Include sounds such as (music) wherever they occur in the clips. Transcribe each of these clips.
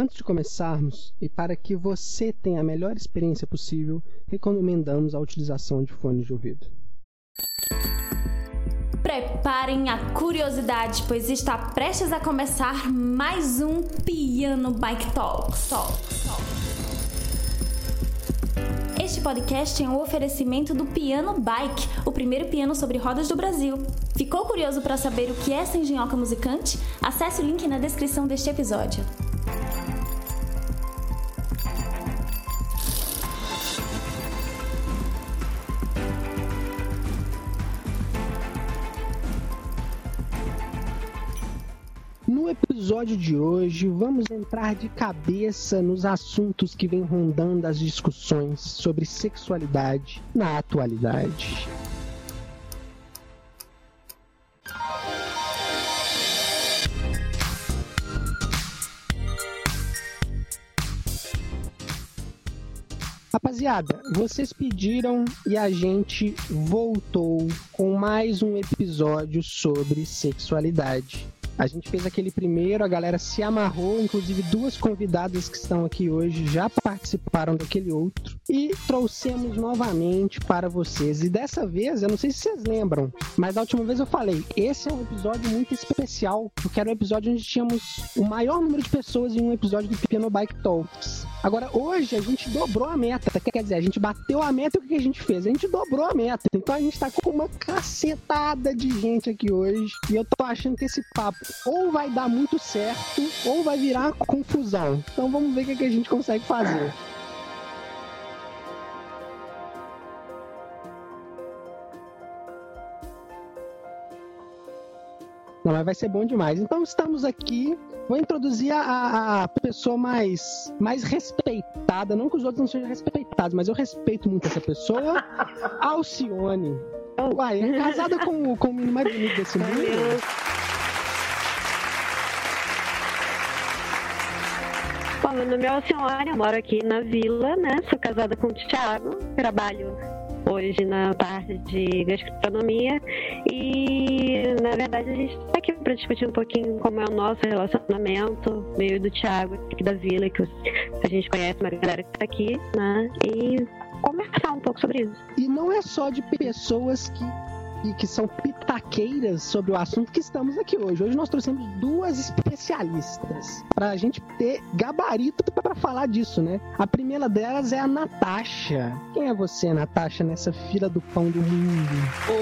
Antes de começarmos, e para que você tenha a melhor experiência possível, recomendamos a utilização de fones de ouvido. Preparem a curiosidade, pois está prestes a começar mais um Piano Bike Talks. Este podcast é um oferecimento do Piano Bike, o primeiro piano sobre rodas do Brasil. Ficou curioso para saber o que é essa engenhoca musicante? Acesse o link na descrição deste episódio. No episódio de hoje, vamos entrar de cabeça nos assuntos que vêm rondando as discussões sobre sexualidade na atualidade. Rapaziada, vocês pediram e a gente voltou com mais um episódio sobre sexualidade. A gente fez aquele primeiro, a galera se amarrou, inclusive duas convidadas que estão aqui hoje já participaram daquele outro e trouxemos novamente para vocês. E dessa vez, eu não sei se vocês lembram, mas da última vez eu falei, esse é um episódio muito especial, porque era um episódio onde tínhamos o maior número de pessoas em um episódio do Piano Bike Talks. Agora, hoje a gente dobrou a meta, quer dizer, a gente bateu a meta e o que a gente fez? A gente dobrou a meta. Então a gente tá com uma cacetada de gente aqui hoje e eu tô achando que esse papo ou vai dar muito certo ou vai virar confusão. Então vamos ver o que, que a gente consegue fazer. Não, mas vai ser bom demais. Então estamos aqui. Vou introduzir a, a, pessoa mais, mais respeitada. Não que os outros não sejam respeitados, mas eu respeito muito essa pessoa. (laughs) Alcione. Uai, é casada com, com o menino mais bonito desse mundo. Bom, meu nome é Alcione, eu moro aqui na vila, né? Sou casada com o Thiago, trabalho hoje na parte de gastronomia e na verdade a gente está aqui para discutir um pouquinho como é o nosso relacionamento, meio do Thiago aqui da vila, que a gente conhece uma galera que está aqui, né? E conversar um pouco sobre isso. E não é só de pessoas que e que são pitaqueiras sobre o assunto que estamos aqui hoje. Hoje nós trouxemos duas especialistas para a gente ter gabarito para falar disso, né? A primeira delas é a Natasha. Quem é você, Natasha, nessa fila do pão do mundo?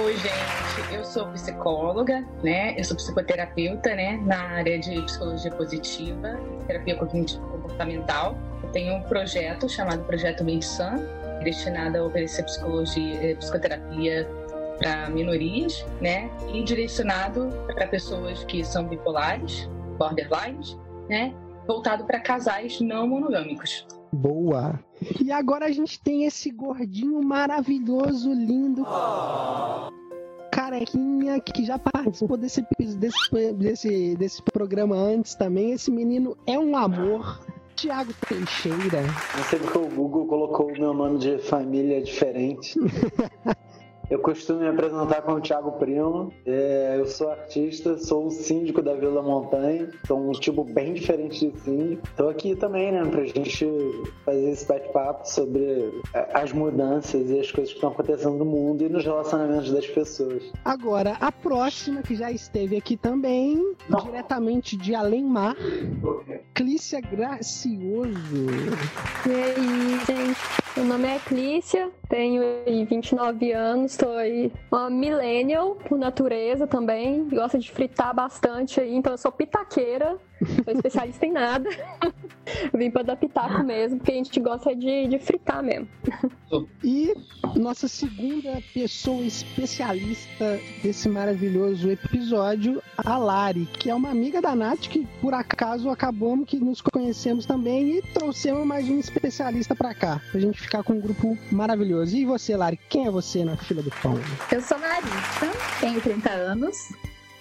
Oi, gente. Eu sou psicóloga, né? Eu sou psicoterapeuta, né? Na área de psicologia positiva, terapia cognitivo-comportamental. Eu tenho um projeto chamado Projeto Meisan, destinado a oferecer psicologia, eh, psicoterapia para minorias, né? E direcionado para pessoas que são bipolares, borderlines, né? Voltado para casais não monogâmicos. Boa! E agora a gente tem esse gordinho maravilhoso, lindo. Carequinha que já participou desse, desse, desse, desse programa antes também. Esse menino é um amor. Tiago Teixeira. Não sei porque o Google colocou o meu nome de família diferente. (laughs) Eu costumo me apresentar como Thiago Primo. É, eu sou artista, sou o síndico da Vila Montanha. Sou um tipo bem diferente de síndico. Estou aqui também, né, pra gente fazer esse bate-papo sobre é, as mudanças e as coisas que estão acontecendo no mundo e nos relacionamentos das pessoas. Agora, a próxima que já esteve aqui também, Não. diretamente de Além Mar, Clícia Gracioso. E aí, gente? Meu nome é Clícia, tenho 29 anos, sou uma millennial por natureza também, gosta de fritar bastante aí, então eu sou pitaqueira, sou especialista em nada. (laughs) Vim para dar pitaco mesmo, porque a gente gosta de, de fritar mesmo. E nossa segunda pessoa especialista desse maravilhoso episódio, a Lari, que é uma amiga da Nath, que por acaso acabamos que nos conhecemos também e trouxemos mais um especialista para cá, pra gente ficar com um grupo maravilhoso. E você, Lari, quem é você na fila do pão? Eu sou Larissa, tenho 30 anos,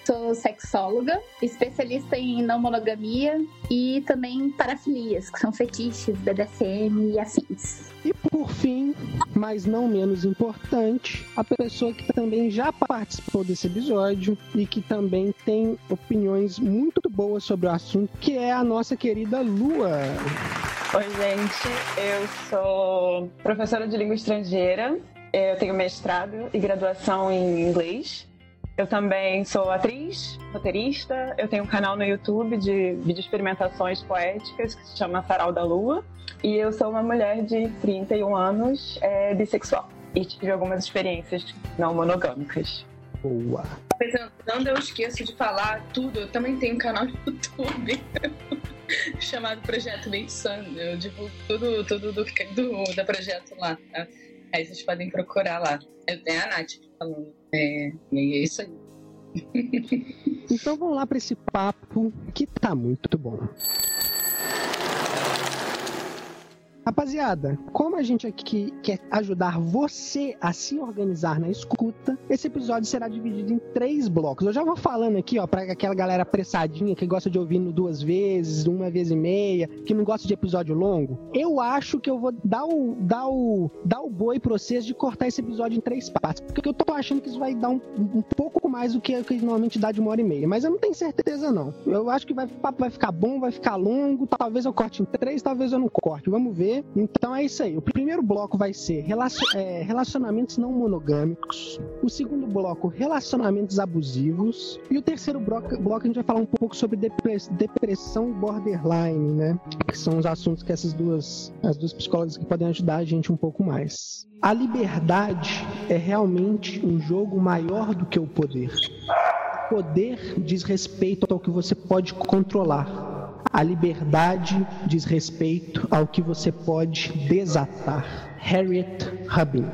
sou sexóloga, especialista em não monogamia e também parafilias, que são fetiches, BDSM e afins. E por fim, mas não menos importante, a pessoa que também já participou desse episódio e que também tem opiniões muito boas sobre o assunto, que é a nossa querida Lua. Oi, gente. Eu sou professora de língua estrangeira. Eu tenho mestrado e graduação em inglês. Eu também sou atriz, roteirista. Eu tenho um canal no YouTube de vídeo experimentações poéticas que se chama Sarau da Lua. E eu sou uma mulher de 31 anos, é, bissexual. E tive algumas experiências não monogâmicas. Boa. Apresentando, eu esqueço de falar tudo. Eu também tenho um canal no YouTube (laughs) chamado Projeto Leite Sun. Eu divulgo tudo, tudo do, do, do projeto lá. Tá? Aí vocês podem procurar lá. Eu tenho a Nath falando. É, e é isso aí. então vamos lá para esse papo que tá muito bom. Rapaziada, como a gente aqui quer ajudar você a se organizar na escuta, esse episódio será dividido em três blocos. Eu já vou falando aqui, ó, pra aquela galera apressadinha que gosta de ouvir duas vezes, uma vez e meia, que não gosta de episódio longo. Eu acho que eu vou dar o, dar o, dar o boi pra vocês de cortar esse episódio em três partes, porque eu tô achando que isso vai dar um, um pouco mais do que, que normalmente dá de uma hora e meia, mas eu não tenho certeza não. Eu acho que vai, o papo vai ficar bom, vai ficar longo, talvez eu corte em três, talvez eu não corte. Vamos ver. Então é isso aí. O primeiro bloco vai ser é, relacionamentos não monogâmicos. O segundo bloco, relacionamentos abusivos. E o terceiro bloco, bloco a gente vai falar um pouco sobre depressão borderline, né? Que são os assuntos que essas duas, as duas psicólogas que podem ajudar a gente um pouco mais. A liberdade é realmente um jogo maior do que o poder. O poder diz respeito ao que você pode controlar a liberdade diz respeito ao que você pode desatar. Harriet Rubin.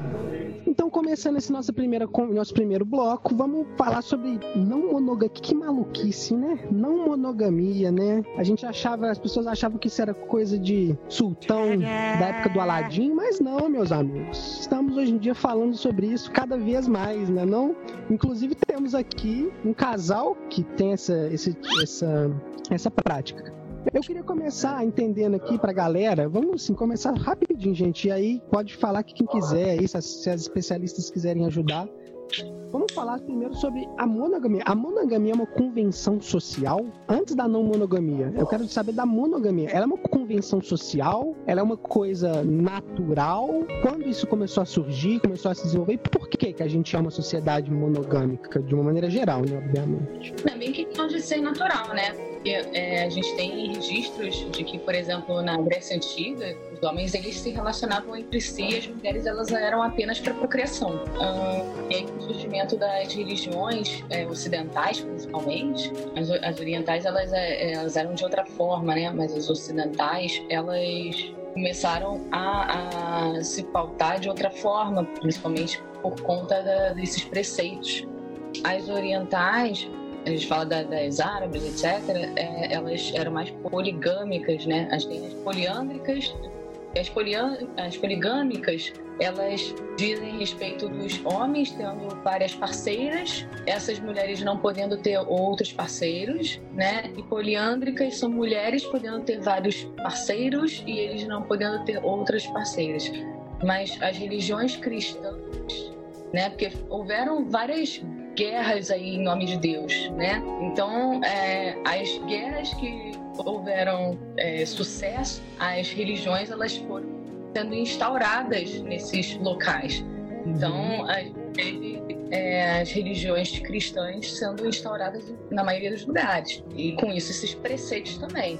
Então, começando esse nosso primeiro, nosso primeiro bloco, vamos falar sobre não monogamia. Que maluquice, né? Não monogamia, né? A gente achava, as pessoas achavam que isso era coisa de sultão da época do Aladim, mas não, meus amigos. Estamos hoje em dia falando sobre isso cada vez mais, né? Não? Inclusive, temos aqui um casal que tem essa, esse, essa, essa prática. Eu queria começar entendendo aqui pra galera, vamos assim, começar rapidinho, gente, e aí pode falar que quem quiser aí, se as, se as especialistas quiserem ajudar, Vamos falar primeiro sobre a monogamia. A monogamia é uma convenção social antes da não monogamia. Eu quero saber da monogamia. Ela é uma convenção social? Ela é uma coisa natural? Quando isso começou a surgir, começou a se desenvolver? E por que, que a gente é uma sociedade monogâmica, de uma maneira geral, né, obviamente? É bem que pode ser natural, né? É, a gente tem registros de que, por exemplo, na Grécia Antiga, os homens eles se relacionavam entre si e as mulheres elas eram apenas para procriação. e aí, com o surgimento das religiões é, ocidentais, principalmente, as, as orientais elas, é, elas eram de outra forma, né? Mas as ocidentais elas começaram a, a se pautar de outra forma, principalmente por conta da, desses preceitos. As orientais a gente fala da, das árabes, etc., é, elas eram mais poligâmicas, né? As, as poliândricas, as, polian, as poligâmicas, elas dizem respeito dos homens tendo várias parceiras, essas mulheres não podendo ter outros parceiros, né? E poliândricas são mulheres podendo ter vários parceiros e eles não podendo ter outras parceiras. Mas as religiões cristãs, né? Porque houveram várias guerras aí em nome de Deus, né? Então, é, as guerras que houveram é, sucesso, as religiões elas foram sendo instauradas nesses locais. Então, a, teve é, as religiões cristãs sendo instauradas na maioria dos lugares. E com isso, esses preceitos também.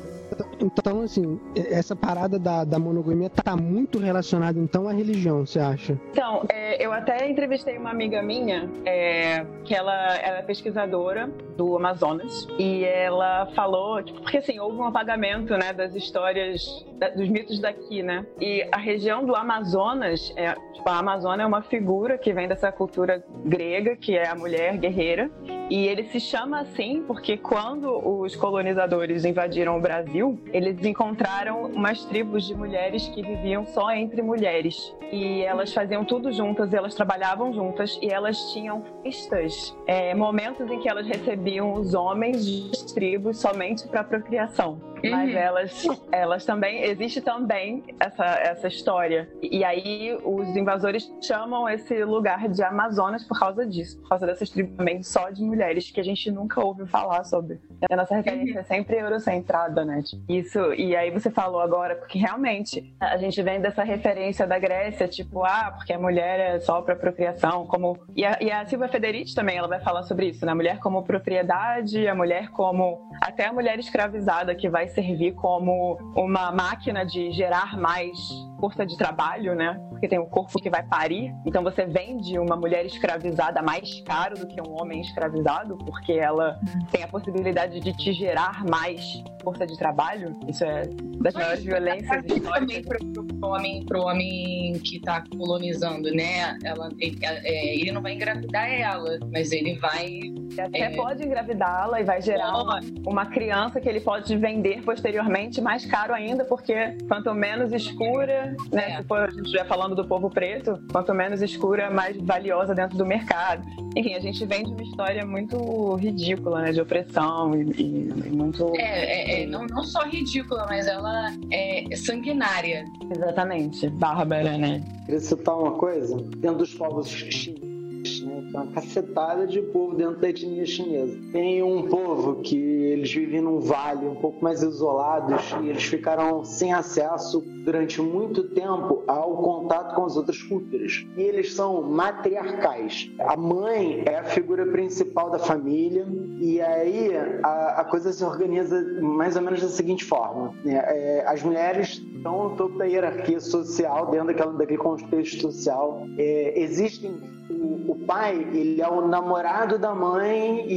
Então, assim, essa parada da, da monogamia tá muito relacionada, então, à religião, você acha? Então, é, eu até entrevistei uma amiga minha, é, que ela, ela é pesquisadora do Amazonas, e ela falou, tipo, porque assim, houve um apagamento, né, das histórias, da, dos mitos daqui, né? E a região do Amazonas, é, tipo, a Amazônia é uma figura que vem dessa cultura grega, que é a mulher guerreira, E ele se chama assim porque quando os colonizadores invadiram o Brasil, eles encontraram umas tribos de mulheres que viviam só entre mulheres. E elas faziam tudo juntas, elas trabalhavam juntas e elas tinham festas, é, momentos em que elas recebiam os homens de tribos somente para procriação. Mas uhum. elas, elas também, existe também essa, essa história. E aí os invasores chamam esse lugar de Amazonas por causa disso, por causa dessas tribos também só de mulheres, que a gente nunca ouviu falar sobre. A nossa referência é sempre eurocentrada, né? Isso, e aí você falou agora, porque realmente a gente vem dessa referência da Grécia, tipo, ah, porque a mulher é só para procriação, como. E a, e a Silvia Federici também, ela vai falar sobre isso, né? A mulher como propriedade, a mulher como. Até a mulher escravizada que vai servir como uma máquina de gerar mais força de trabalho, né? Porque tem um corpo que vai parir. Então você vende uma mulher escravizada mais caro do que um homem escravizado, porque ela tem a possibilidade de te gerar mais força de trabalho. Isso é das maiores violências históricas. Também pro, homem, pro homem que está colonizando, né? Ela, ele, é, ele, não vai engravidar ela, mas ele vai. Até é... pode engravidá-la e vai gerar uma, uma criança que ele pode vender posteriormente mais caro ainda, porque quanto menos escura, né? É. Se for, a gente estiver falando do povo preto, quanto menos escura, mais valiosa dentro do mercado. Enfim, a gente vem de uma história muito ridícula, né? De opressão e, e muito. É, é, é, não, não só ridícula, mas ela é sanguinária. Exatamente, bárbara, né? Queria citar uma coisa, dentro dos povos chineses né? Tem uma cacetada de povo dentro da etnia chinesa. Tem um povo que eles vivem num vale um pouco mais isolados e eles ficaram sem acesso durante muito tempo ao contato com as outras culturas. E eles são matriarcais. A mãe é a figura principal da família e aí a, a coisa se organiza mais ou menos da seguinte forma: né? é, as mulheres estão no topo da hierarquia social dentro daquela, daquele contexto social. É, existem o, pai, ele é o namorado da mãe e,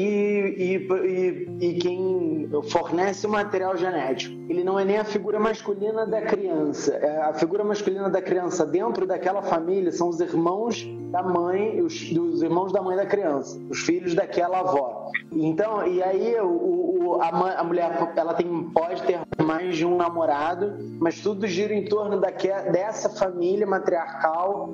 e, e, e, quem fornece o material genético. Ele não é nem a figura masculina da criança. É a figura masculina da criança dentro daquela família são os irmãos da mãe, os, dos irmãos da mãe da criança, os filhos daquela avó. Então, e aí o, o, a, mãe, a, mulher ela tem, pode ter mais de um namorado, mas tudo gira em torno daque, dessa família matriarcal,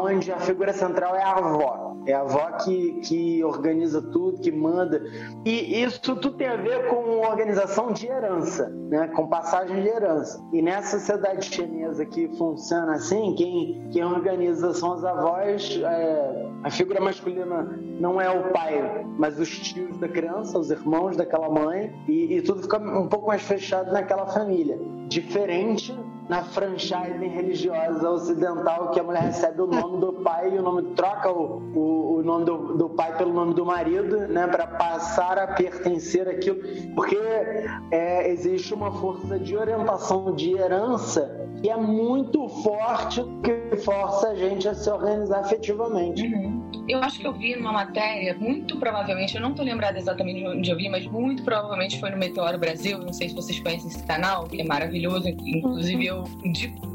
onde a figura central é a avó. É a avó que, que organiza tudo, que manda. E isso tudo tem a ver com organização de herança, né? com passagem de herança. E nessa sociedade chinesa que funciona assim, quem, quem organiza são as avós, é, a figura masculina não é o pai, mas os tios da criança, os irmãos daquela mãe, e, e tudo fica um pouco mais fechado naquela família. Diferente na franchise religiosa ocidental que a mulher recebe o nome do pai e o nome troca o, o, o nome do, do, pai pelo nome do marido, né, para passar a pertencer àquilo, porque é, existe uma força de orientação de herança que é muito forte que força a gente a se organizar afetivamente. Uhum. Eu acho que eu vi numa matéria, muito provavelmente, eu não tô lembrada exatamente onde eu vi, mas muito provavelmente foi no Meteoro Brasil. Não sei se vocês conhecem esse canal, que é maravilhoso. Inclusive, eu indico,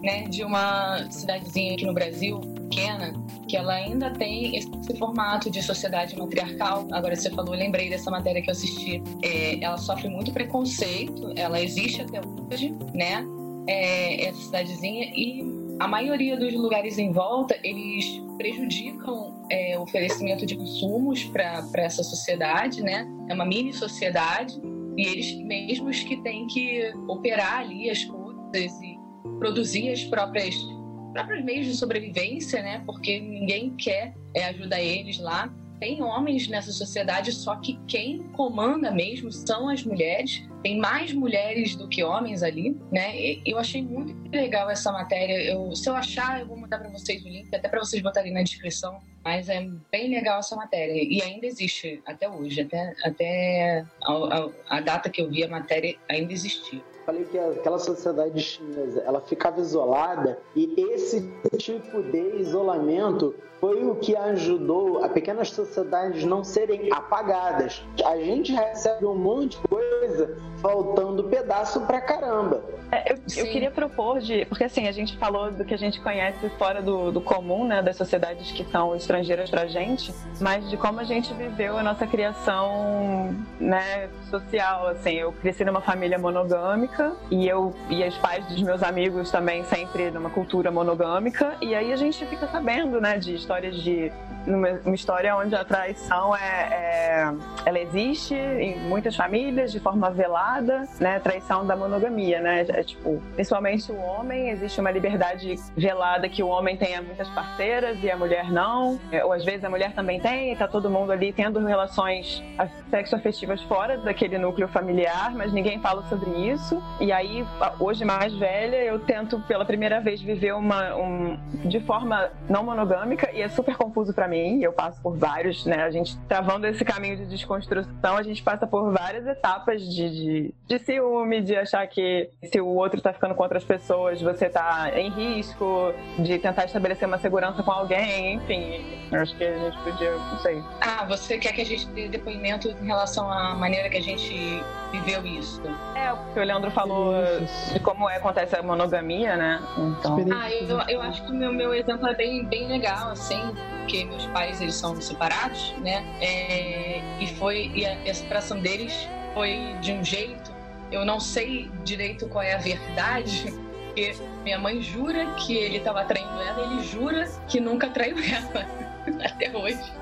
né, de uma cidadezinha aqui no Brasil, pequena, que ela ainda tem esse formato de sociedade matriarcal. Agora você falou, eu lembrei dessa matéria que eu assisti. É, ela sofre muito preconceito, ela existe até hoje, né? É, essa cidadezinha e a maioria dos lugares em volta eles prejudicam é, o oferecimento de insumos para essa sociedade, né? É uma mini sociedade e eles mesmos que têm que operar ali as coisas e produzir as próprias próprios meios de sobrevivência, né? Porque ninguém quer é, ajudar eles lá tem homens nessa sociedade, só que quem comanda mesmo são as mulheres. Tem mais mulheres do que homens ali, né? Eu achei muito legal essa matéria. Eu, se eu achar, eu vou mandar para vocês o link, até para vocês botarem na descrição. Mas é bem legal essa matéria. E ainda existe até hoje, até, até a, a, a data que eu vi a matéria ainda existia. falei que aquela sociedade chinesa, ela ficava isolada e esse tipo de isolamento foi o que ajudou a pequenas sociedades não serem apagadas. A gente recebe um monte de coisa faltando pedaço pra caramba. É, eu, eu, queria propor de. Porque assim, a gente falou do que a gente conhece fora do, do comum, né? Das sociedades que são estrangeiras pra gente, mas de como a gente viveu a nossa criação né, social. Assim, eu cresci numa família monogâmica e eu e os pais dos meus amigos também sempre numa cultura monogâmica. E aí a gente fica sabendo, né, de histórias de uma história onde a traição é, é, ela existe em muitas famílias de forma velada, né? Traição da monogamia, né? É, tipo, principalmente o homem existe uma liberdade velada que o homem tenha muitas parceiras e a mulher não, é, ou às vezes a mulher também tem, e tá todo mundo ali tendo relações sexoafetivas fora daquele núcleo familiar, mas ninguém fala sobre isso. E aí, hoje mais velha, eu tento pela primeira vez viver uma um, de forma não monogâmica e é super confuso para mim eu passo por vários, né? A gente travando esse caminho de desconstrução, a gente passa por várias etapas de, de, de ciúme, de achar que se o outro tá ficando com outras pessoas, você tá em risco, de tentar estabelecer uma segurança com alguém, enfim. Eu acho que a gente podia, não sei. Ah, você quer que a gente dê depoimento em relação à maneira que a gente viveu isso? É, porque o Leandro falou isso. de como é, acontece a monogamia, né? Então... Ah, eu, eu acho que o meu, meu exemplo é bem, bem legal, assim, porque meus pais eles são separados, né? É, e foi e a, a separação deles foi de um jeito, eu não sei direito qual é a verdade, porque minha mãe jura que ele estava traindo ela, ele jura que nunca traiu (laughs) ela até hoje.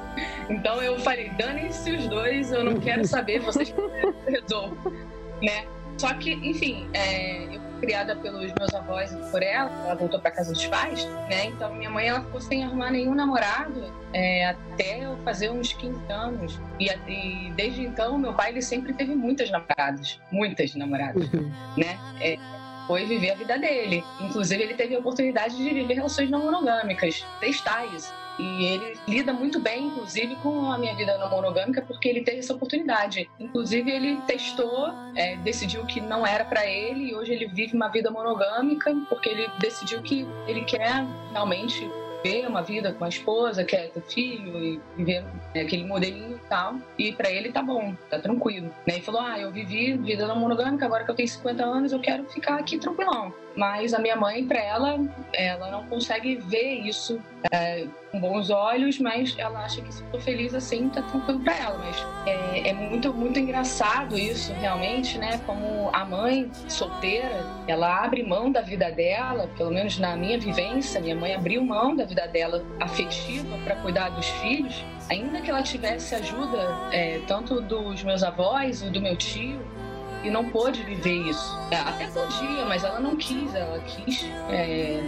Então eu falei, danem-se os dois, eu não quero saber, vocês (laughs) resolvam, né? Só que, enfim, é, eu criada pelos meus avós e por ela, ela voltou para casa dos pais, né? Então minha mãe ela ficou sem arrumar nenhum namorado é, até eu fazer uns 15 anos. E, e, desde então meu pai ele sempre teve muitas namoradas, muitas namoradas, uhum. né? É, foi viver a vida dele. Inclusive ele teve a oportunidade de viver relações não monogâmicas, testar isso. E ele lida muito bem, inclusive, com a minha vida não monogâmica, porque ele teve essa oportunidade. Inclusive, ele testou, é, decidiu que não era para ele, e hoje ele vive uma vida monogâmica, porque ele decidiu que ele quer realmente viver uma vida com a esposa, quer ter filho e viver né, aquele modelinho e tal. E para ele tá bom, tá tranquilo. Né? Ele falou: Ah, eu vivi vida não monogâmica, agora que eu tenho 50 anos, eu quero ficar aqui tranquilão. Mas a minha mãe, para ela, ela não consegue ver isso é, com bons olhos, mas ela acha que se tô feliz assim, tá tranquilo para ela. Mas é, é, muito, muito engraçado isso, realmente, né? Como a mãe solteira, ela abre mão da vida dela, pelo menos na minha vivência, minha mãe abriu mão da vida dela afetiva para cuidar dos filhos, ainda que ela tivesse ajuda é, tanto dos meus avós ou do meu tio, e não pôde viver isso. É, até podia, mas ela não quis, ela quis é,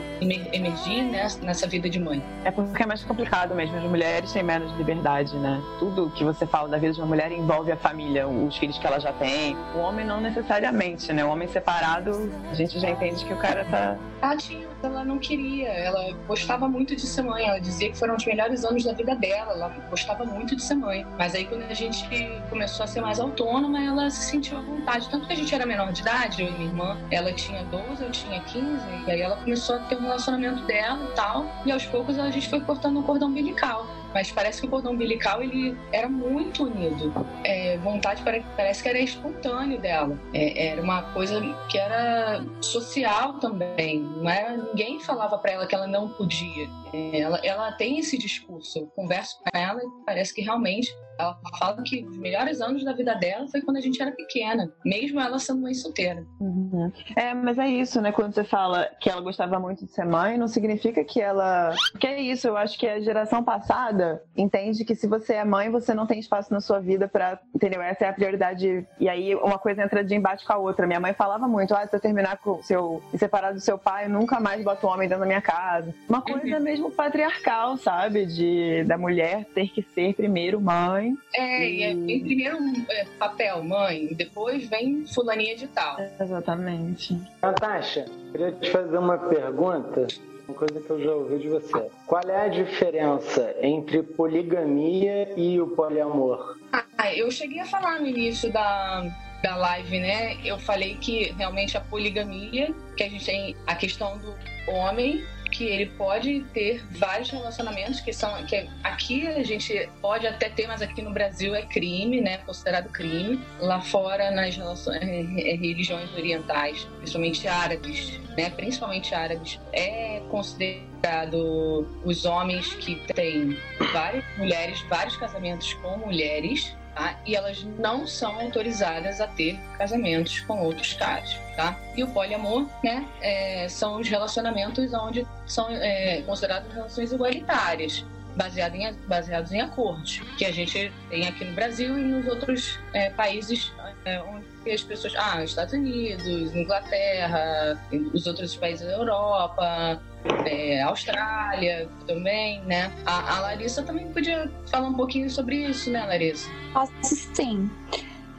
emergir nessa vida de mãe. É porque é mais complicado mesmo, as mulheres têm menos liberdade, né? Tudo que você fala da vida de uma mulher envolve a família, os filhos que ela já tem. O homem não necessariamente, né? O homem separado, a gente já entende que o cara tá. Tadinho, ela não queria, ela gostava muito de ser mãe, ela dizia que foram os melhores anos da vida dela, ela gostava muito de ser mãe. Mas aí quando a gente começou a ser mais autônoma, ela se sentiu à vontade. Tanto que a gente era menor de idade, eu e minha irmã, ela tinha 12, eu tinha 15, e aí ela começou a ter um relacionamento dela e tal, e aos poucos a gente foi cortando o cordão umbilical mas parece que o cordão umbilical ele era muito unido. É, vontade parece que era espontâneo dela. É, era uma coisa que era social também. Não era ninguém falava para ela que ela não podia. É, ela, ela tem esse discurso. Eu converso com ela e parece que realmente ela fala que os melhores anos da vida dela foi quando a gente era pequena, mesmo ela sendo mãe solteira. Uhum. É, mas é isso, né? Quando você fala que ela gostava muito de ser mãe, não significa que ela. Porque é isso, eu acho que a geração passada entende que se você é mãe, você não tem espaço na sua vida para. Entendeu? Essa é a prioridade. E aí uma coisa entra de embate com a outra. Minha mãe falava muito: ah, se eu terminar com seu. separado do seu pai, eu nunca mais boto um homem dentro da minha casa. Uma coisa uhum. mesmo patriarcal, sabe? De da mulher ter que ser primeiro mãe mãe. É, e... e é, primeiro é, papel, mãe, depois vem fulaninha de tal. Exatamente. Natasha, queria te fazer uma pergunta uma coisa que eu já ouvi de você. Qual é a diferença entre poligamia e o poliamor? Ah, eu cheguei a falar no início da, da live, né, eu falei que realmente a poligamia, que a gente tem a questão do homem que ele pode ter vários relacionamentos que são que aqui a gente pode até ter, mas aqui no Brasil é crime, né? Considerado crime. Lá fora nas relações, é, é, religiões orientais, principalmente árabes, né? Principalmente árabes, é considerado os homens que têm várias mulheres, vários casamentos com mulheres Tá? E elas não são autorizadas a ter casamentos com outros caras, tá? E o poliamor, né, é, são os relacionamentos onde são é, consideradas relações igualitárias, baseado em, baseados em acordos, que a gente tem aqui no Brasil e nos outros é, países é, onde as pessoas, ah, Estados Unidos, Inglaterra, os outros países da Europa, é, Austrália também, né? A, a, Larissa também podia falar um pouquinho sobre isso, né, Larissa? Posso sim.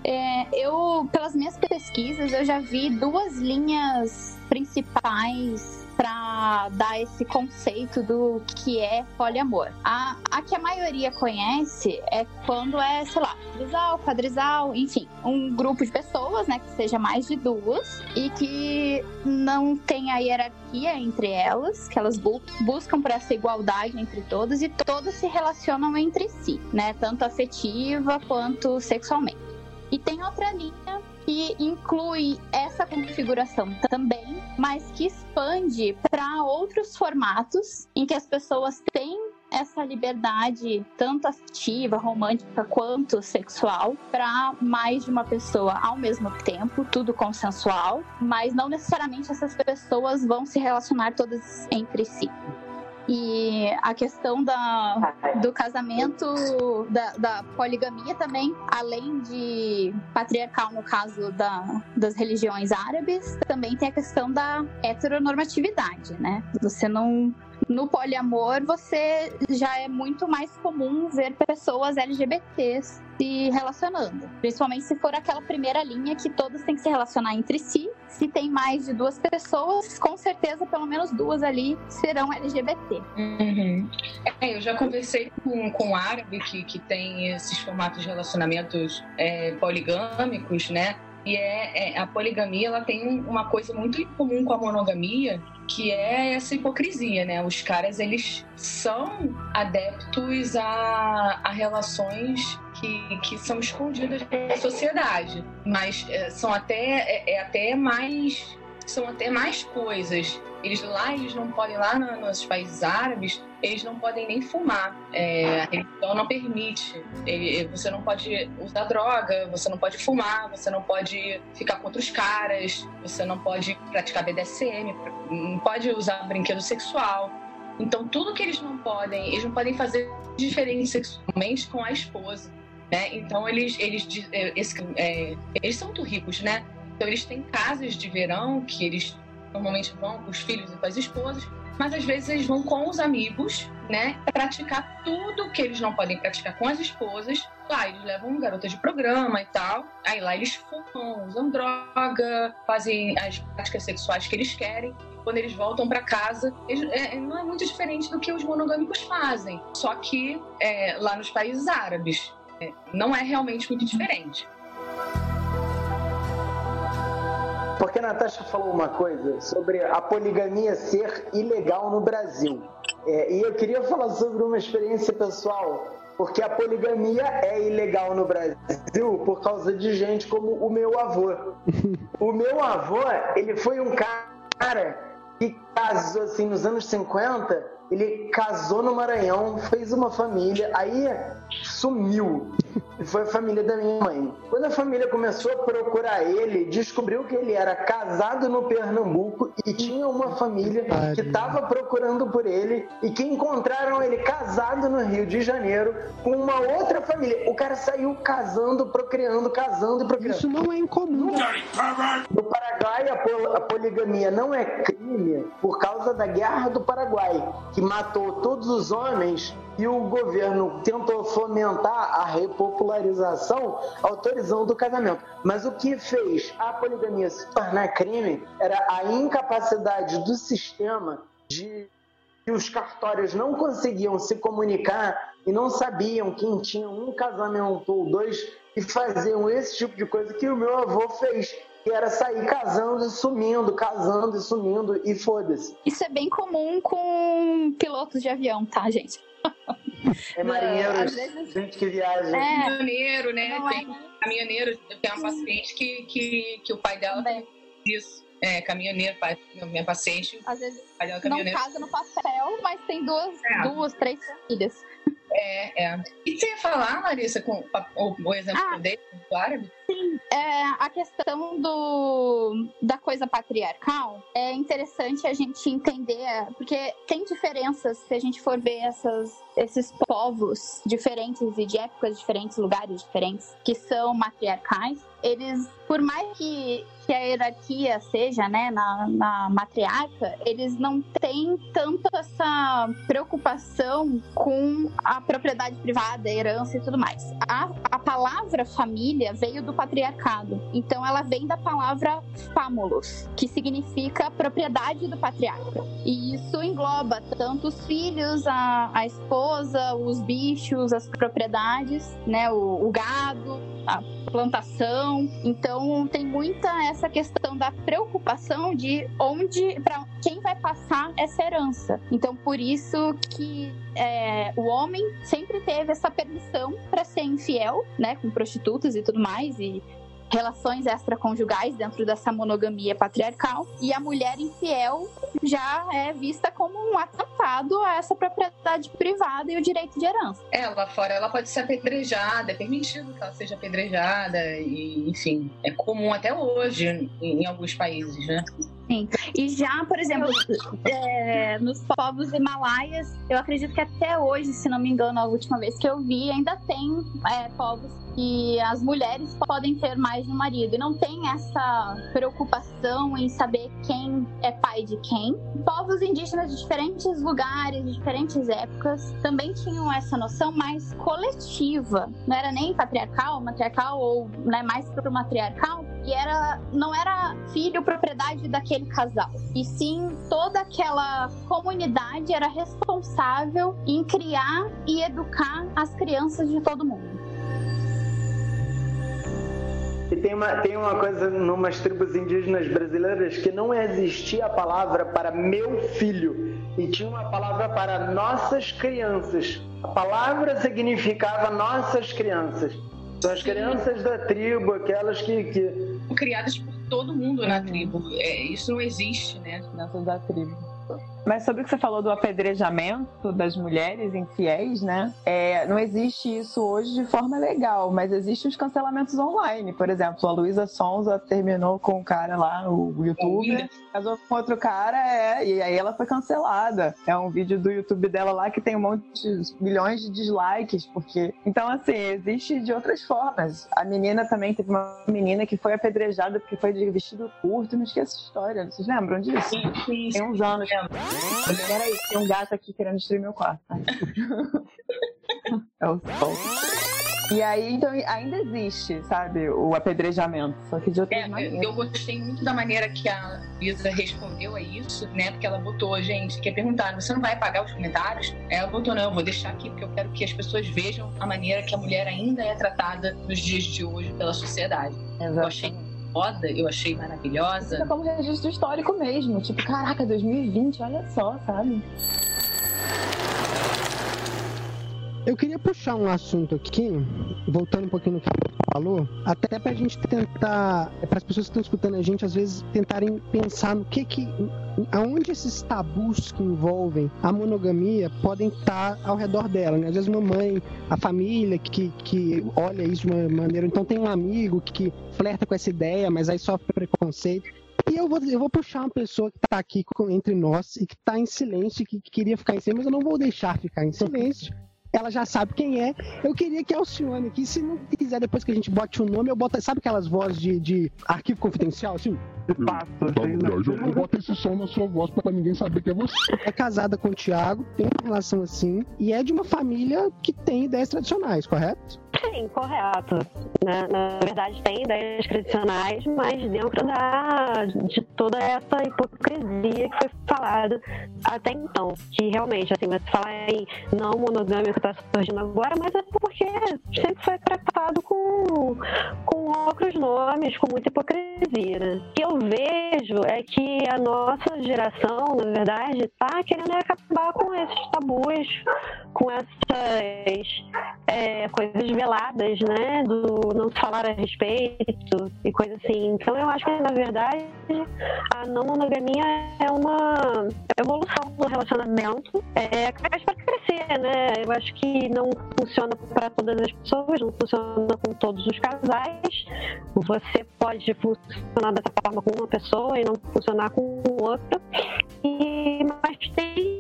É, eu, pelas minhas pesquisas, eu já vi duas linhas principais para dar esse conceito do que é poliamor. A, a que a maioria conhece é quando é, sei lá, trisal, quadrisal, enfim, um grupo de pessoas, né, que seja mais de duas e que não tem a hierarquia entre elas, que elas bu buscam por essa igualdade entre todas e todas se relacionam entre si, né, tanto afetiva quanto sexualmente. E tem outra linha que inclui essa configuração também, mas que expande para outros formatos em que as pessoas têm essa liberdade, tanto afetiva, romântica quanto sexual, para mais de uma pessoa ao mesmo tempo, tudo consensual, mas não necessariamente essas pessoas vão se relacionar todas entre si. E a questão da, do casamento, da, da, poligamia também, além de patriarcal no caso da, das religiões árabes, também tem a questão da heteronormatividade, né? Você não no poliamor, você já é muito mais comum ver pessoas LGBTs se relacionando. Principalmente se for aquela primeira linha que todos têm que se relacionar entre si. Se tem mais de duas pessoas, com certeza pelo menos duas ali serão LGBT. Uhum. É, eu já conversei com, com um árabe que, que tem esses formatos de relacionamentos é, poligâmicos, né? E é, é, a poligamia ela tem uma coisa muito comum com a monogamia, que é essa hipocrisia, né? Os caras eles são adeptos a, a relações que, que são escondidas da sociedade, mas é, são até é, é até mais são até mais coisas. Eles lá, eles não podem, lá no, nos países árabes, eles não podem nem fumar. É, religião não permite. Ele, você não pode usar droga, você não pode fumar, você não pode ficar com outros caras, você não pode praticar BDSM, não pode usar brinquedo sexual. Então, tudo que eles não podem, eles não podem fazer diferente sexualmente com a esposa. Né? Então, eles, eles, é, é, eles são muito ricos, né? Então, eles têm casas de verão que eles normalmente vão com os filhos e com as esposas, mas às vezes eles vão com os amigos, né, praticar tudo que eles não podem praticar com as esposas. Lá eles levam garota de programa e tal. Aí lá eles fumam, usam droga, fazem as práticas sexuais que eles querem. Quando eles voltam para casa, eles, é, não é muito diferente do que os monogâmicos fazem. Só que é, lá nos países árabes é, não é realmente muito diferente. Porque a Natasha falou uma coisa sobre a poligamia ser ilegal no Brasil. É, e eu queria falar sobre uma experiência pessoal, porque a poligamia é ilegal no Brasil por causa de gente como o meu avô. (laughs) o meu avô, ele foi um cara que casou assim nos anos 50 ele casou no Maranhão, fez uma família, aí sumiu. Foi a família da minha mãe. Quando a família começou a procurar ele, descobriu que ele era casado no Pernambuco e tinha uma família que estava procurando por ele e que encontraram ele casado no Rio de Janeiro com uma outra família. O cara saiu casando, procriando, casando e procriando. Isso não é incomum. No Paraguai, a poligamia não é crime por causa da Guerra do Paraguai que matou todos os homens e o governo tentou fomentar a repopularização, autorizando o casamento. Mas o que fez a poligamia se tornar crime era a incapacidade do sistema de que os cartórios não conseguiam se comunicar e não sabiam quem tinha um casamento ou dois e faziam esse tipo de coisa que o meu avô fez que era sair casando e sumindo, casando e sumindo e foda-se. Isso é bem comum com pilotos de avião, tá, gente? É marinheiros, vezes... gente que viaja. É. Caminhoneiro, né? Não tem é... caminhoneiro. Eu tenho uma paciente que, que, que o pai dela Também. isso. É, caminhoneiro, pai, minha paciente. Às vezes não casa no papel, mas tem duas, é. duas três filhas. É, é. E você ia falar, Larissa, com o, o exemplo ah, dele, do árabe? Sim, é, a questão do, da coisa patriarcal é interessante a gente entender, porque tem diferenças se a gente for ver essas, esses povos diferentes e de épocas diferentes, lugares diferentes, que são matriarcais. Eles, por mais que que a hierarquia seja né, na, na matriarca, eles não têm tanto essa preocupação com a propriedade privada, a herança e tudo mais. A, a palavra família veio do patriarcado, então ela vem da palavra famulos, que significa propriedade do patriarca. E isso engloba tanto os filhos, a, a esposa, os bichos, as propriedades, né, o, o gado, a plantação. Então tem muita essa questão da preocupação de onde, para quem vai passar essa herança. Então por isso que é, o homem sempre teve essa permissão para ser infiel, né, com prostitutas e tudo mais e relações extraconjugais dentro dessa monogamia patriarcal e a mulher infiel já é vista como um atentado a essa propriedade privada e o direito de herança. É, lá fora ela pode ser apedrejada, é permitido que ela seja apedrejada e, enfim, é comum até hoje em, em alguns países, né? Sim. E já, por exemplo, é, nos povos himalaias, eu acredito que até hoje, se não me engano, a última vez que eu vi, ainda tem é, povos que as mulheres podem ter mais de um marido. E não tem essa preocupação em saber quem é pai de quem. Povos indígenas de diferentes lugares, de diferentes épocas, também tinham essa noção mais coletiva. Não era nem patriarcal, matriarcal ou né, mais pro matriarcal. E era, não era filho propriedade daquele casal. E sim, toda aquela comunidade era responsável em criar e educar as crianças de todo mundo. E tem uma, tem uma coisa numas tribos indígenas brasileiras que não existia a palavra para meu filho e tinha uma palavra para nossas crianças. A palavra significava nossas crianças. São as crianças da tribo, aquelas que. que... Criadas por todo mundo na tribo. É, isso não existe, né? Crianças da tribo. Mas sobre o que você falou do apedrejamento das mulheres infiéis, né? É, não existe isso hoje de forma legal, mas existem os cancelamentos online. Por exemplo, a Luísa Sonza terminou com o um cara lá, o youtuber, casou com outro cara, é, e aí ela foi cancelada. É um vídeo do YouTube dela lá que tem um monte de milhões de dislikes, porque. Então, assim, existe de outras formas. A menina também teve uma menina que foi apedrejada porque foi de vestido curto, não esqueço essa história. Vocês lembram disso? Sim, sim. Tem uns anos. Peraí, tem um gato aqui querendo destruir meu quarto. (laughs) é o sol. E aí, então, ainda existe, sabe, o apedrejamento, só que de outras é, maneiras. Eu gostei muito da maneira que a Luísa respondeu a isso, né? Porque ela botou, gente, que perguntar, você não vai apagar os comentários? Ela botou, não, eu vou deixar aqui porque eu quero que as pessoas vejam a maneira que a mulher ainda é tratada nos dias de hoje pela sociedade. Exato. Eu achei eu achei maravilhosa. Como registro histórico mesmo. Tipo, caraca, 2020, olha só, sabe? Eu queria puxar um assunto aqui, voltando um pouquinho no que falou, até pra gente tentar, para as pessoas que estão escutando a gente, às vezes tentarem pensar no que que, aonde esses tabus que envolvem a monogamia podem estar ao redor dela, né? Às vezes uma mãe, a família que, que olha isso de uma maneira, então tem um amigo que flerta com essa ideia, mas aí sofre preconceito. E eu vou, eu vou puxar uma pessoa que está aqui entre nós e que está em silêncio, que, que queria ficar em silêncio, mas eu não vou deixar ficar em silêncio ela já sabe quem é. Eu queria que a Alcione aqui, se não quiser, depois que a gente bote o nome, eu boto. Sabe aquelas vozes de, de arquivo confidencial, assim? Passa, eu, eu boto esse som na sua voz pra ninguém saber que é você. É casada com o Thiago, tem uma relação assim, e é de uma família que tem ideias tradicionais, correto? Sim, correto. Na, na, verdade, tem ideias tradicionais, mas dentro da, de toda essa hipocrisia que foi falada até então. Que realmente, assim, você fala em não monogâmico que está surgindo agora, mas é porque sempre foi tratado com, com outros nomes, com muita hipocrisia. Né? O que eu vejo é que a nossa geração, na verdade, está querendo acabar com esses tabus, com essas é, coisas veladas, né? Do não falar a respeito e coisa assim. Então eu acho que, na verdade, a não monogamia é uma evolução do relacionamento. É capaz para crescer, né? Eu acho que não funciona para todas as pessoas, não funciona com todos os casais. Você pode funcionar dessa forma com uma pessoa e não funcionar com outra. E, mas tem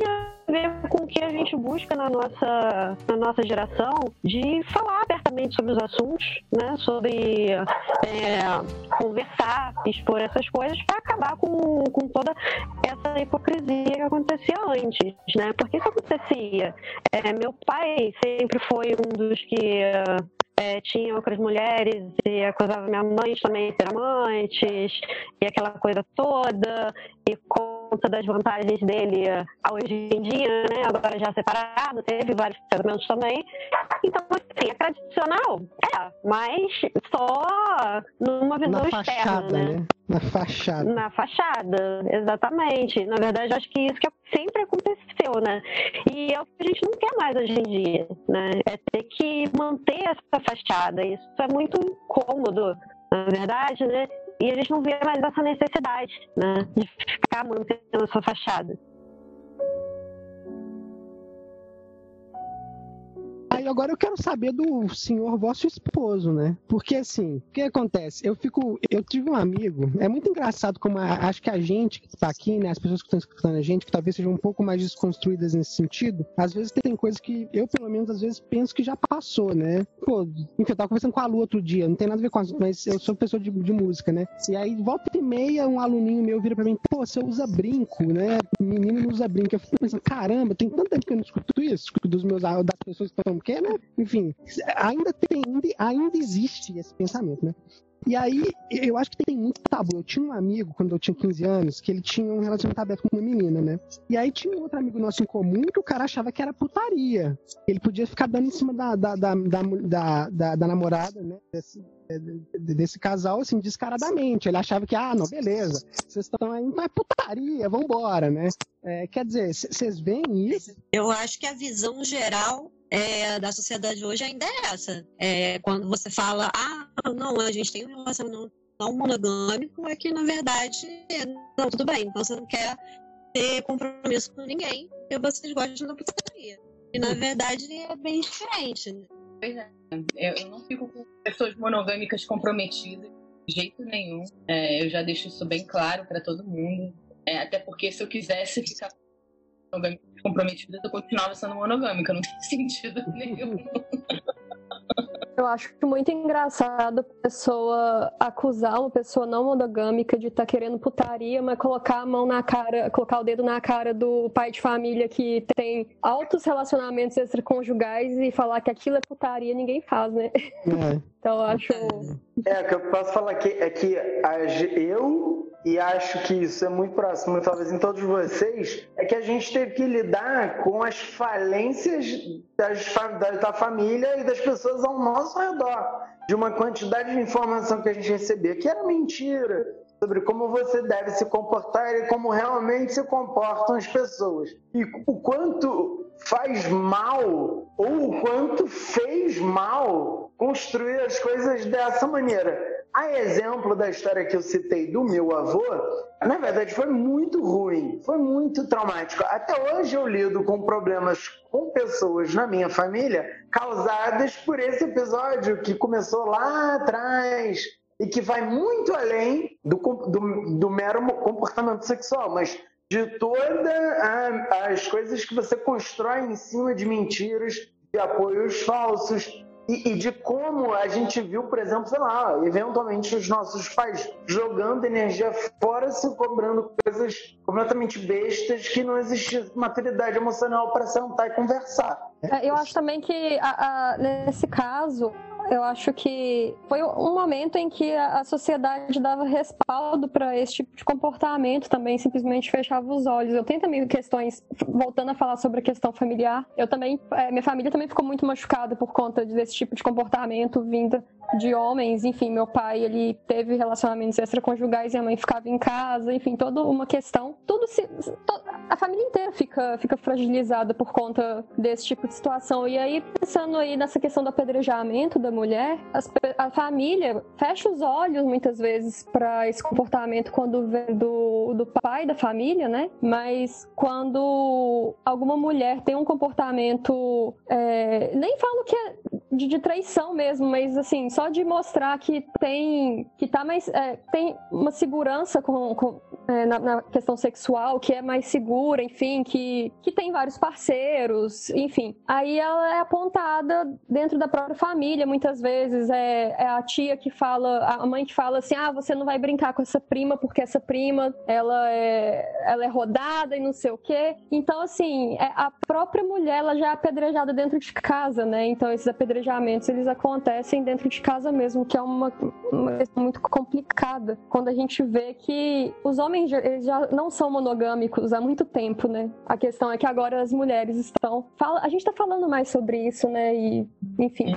ver com o que a gente busca na nossa, na nossa geração de falar abertamente sobre os assuntos, né? Sobre é, conversar, expor essas coisas para acabar com, com toda essa hipocrisia que acontecia antes, né? Porque isso acontecia. É, meu pai sempre foi um dos que é, tinha outras mulheres e acusava minha mãe também de ser amantes e aquela coisa toda e conta das vantagens dele hoje em dia, né? Agora já separado, teve vários casamentos também. Então, assim, é tradicional, é, mas só numa visão Na externa, fachada, né? né? Na fachada. Na fachada, exatamente. Na verdade, acho que isso que sempre aconteceu, né? E é o que a gente não quer mais hoje em dia, né? É ter que manter essa fachada. Isso é muito incômodo, na verdade, né? E a gente não vê mais essa necessidade, né? De ficar mantendo essa fachada. Agora eu quero saber do senhor vosso esposo, né? Porque assim, o que acontece? Eu fico. Eu tive um amigo, é muito engraçado como a- acho que a gente que tá aqui, né? As pessoas que estão escutando a gente, que talvez sejam um pouco mais desconstruídas nesse sentido, às vezes tem coisas que eu, pelo menos, às vezes penso que já passou, né? Pô, enfim, eu tava conversando com a Lu outro dia, não tem nada a ver com assunto, mas eu sou professor de, de música, né? E aí, volta e meia, um aluninho meu vira pra mim, pô, você usa brinco, né? Menino não usa brinco. Eu fico pensando, caramba, tem tanto tempo que eu não escuto isso, dos meus das pessoas que estão porque, Enfim, ainda tem, ainda, existe esse pensamento, né? E aí, eu acho que tem muito tabu. Eu tinha um amigo, quando eu tinha 15 anos, que ele tinha um relacionamento aberto com uma menina, né? E aí tinha um outro amigo nosso em comum que o cara achava que era putaria. Ele podia ficar dando em cima da, da, da, da, da, da- da namorada, né? Desse, de- desse casal, assim, descaradamente. Ele achava que, ah, não, beleza, vocês estão aí, não é putaria, vambora, né? É, quer dizer, vocês veem isso? Eu acho que a visão geral é, da sociedade hoje ainda é essa. É, quando você fala, ah, não, a gente tem um relacionamento não monogâmico, é que na verdade, não, tudo bem, então você não quer ter compromisso com ninguém, porque vocês gostam da putaria. E na verdade é bem diferente. né? Pois é. Eu, não fico com pessoas monogâmicas comprometidas de jeito nenhum. É, eu já deixo isso bem claro para todo mundo. É, até porque se eu quisesse ficar comprometida, eu continuava sendo monogâmica. Não tem (laughs) sentido nenhum. Eu acho muito engraçado a pessoa acusar uma pessoa não monogâmica de estar querendo putaria, mas colocar a mão na cara, colocar o dedo na cara do pai de família que tem altos relacionamentos extraconjugais e falar que aquilo é putaria, ninguém faz, né? É. Então acho. É, o que eu posso falar aqui é que eu, e acho que isso é muito próximo, talvez em todos vocês, é que a gente teve que lidar com as falências das, da, da família e das pessoas ao nosso redor. De uma quantidade de informação que a gente recebia que era mentira, sobre como você deve se comportar e como realmente se comportam as pessoas. E o quanto faz mal ou o quanto fez mal construir as coisas dessa maneira. A exemplo da história que eu citei do meu avô, na verdade foi muito ruim, foi muito traumático. Até hoje eu lido com problemas com pessoas na minha família causadas por esse episódio que começou lá atrás e que vai muito além do, do, do mero comportamento sexual, mas de todas as coisas que você constrói em cima de mentiras, de apoios falsos e, e de como a gente viu, por exemplo, sei lá, eventualmente os nossos pais jogando energia fora, se cobrando coisas completamente bestas que não existia maturidade emocional para sentar e conversar. É, Eu acho também que a- a- nesse caso Eu acho que foi um momento em que a sociedade dava respaldo para esse tipo de comportamento também, simplesmente fechava os olhos. Eu tenho também questões, voltando a falar sobre a questão familiar, eu também, é, minha família também ficou muito machucada por conta desse tipo de comportamento vinda de homens, enfim, meu pai, ele teve relacionamentos extraconjugais e a mãe ficava em casa, enfim, toda uma questão, tudo se to, a família inteira fica fica fragilizada por conta desse tipo de situação. E aí pensando aí nessa questão do apedrejamento da mulher, as, a família fecha os olhos muitas vezes para esse comportamento quando vem do, do pai da família, né? Mas quando alguma mulher tem um comportamento, é, nem falo que é de, de traição mesmo, mas assim só de mostrar que tem que tá mais é, tem uma segurança com, com é, na, na, questão sexual que é mais segura, enfim, que, que tem vários parceiros, enfim. Aí ela é apontada dentro da própria família, muitas vezes é, é, a tia que fala, a mãe que fala assim, ah, você não vai brincar com essa prima porque essa prima ela é, ela é rodada e não sei o quê. Então assim, é, a própria mulher ela já é apedrejada dentro de casa, né? Então esses apedrejamentos eles acontecem dentro de casa mesmo, que é uma, uma questão muito complicada. Quando a gente vê que os homens já, já não são monogâmicos há muito tempo, né? A questão é que agora as mulheres estão. Fala, a gente está falando mais sobre isso, né? E, enfim.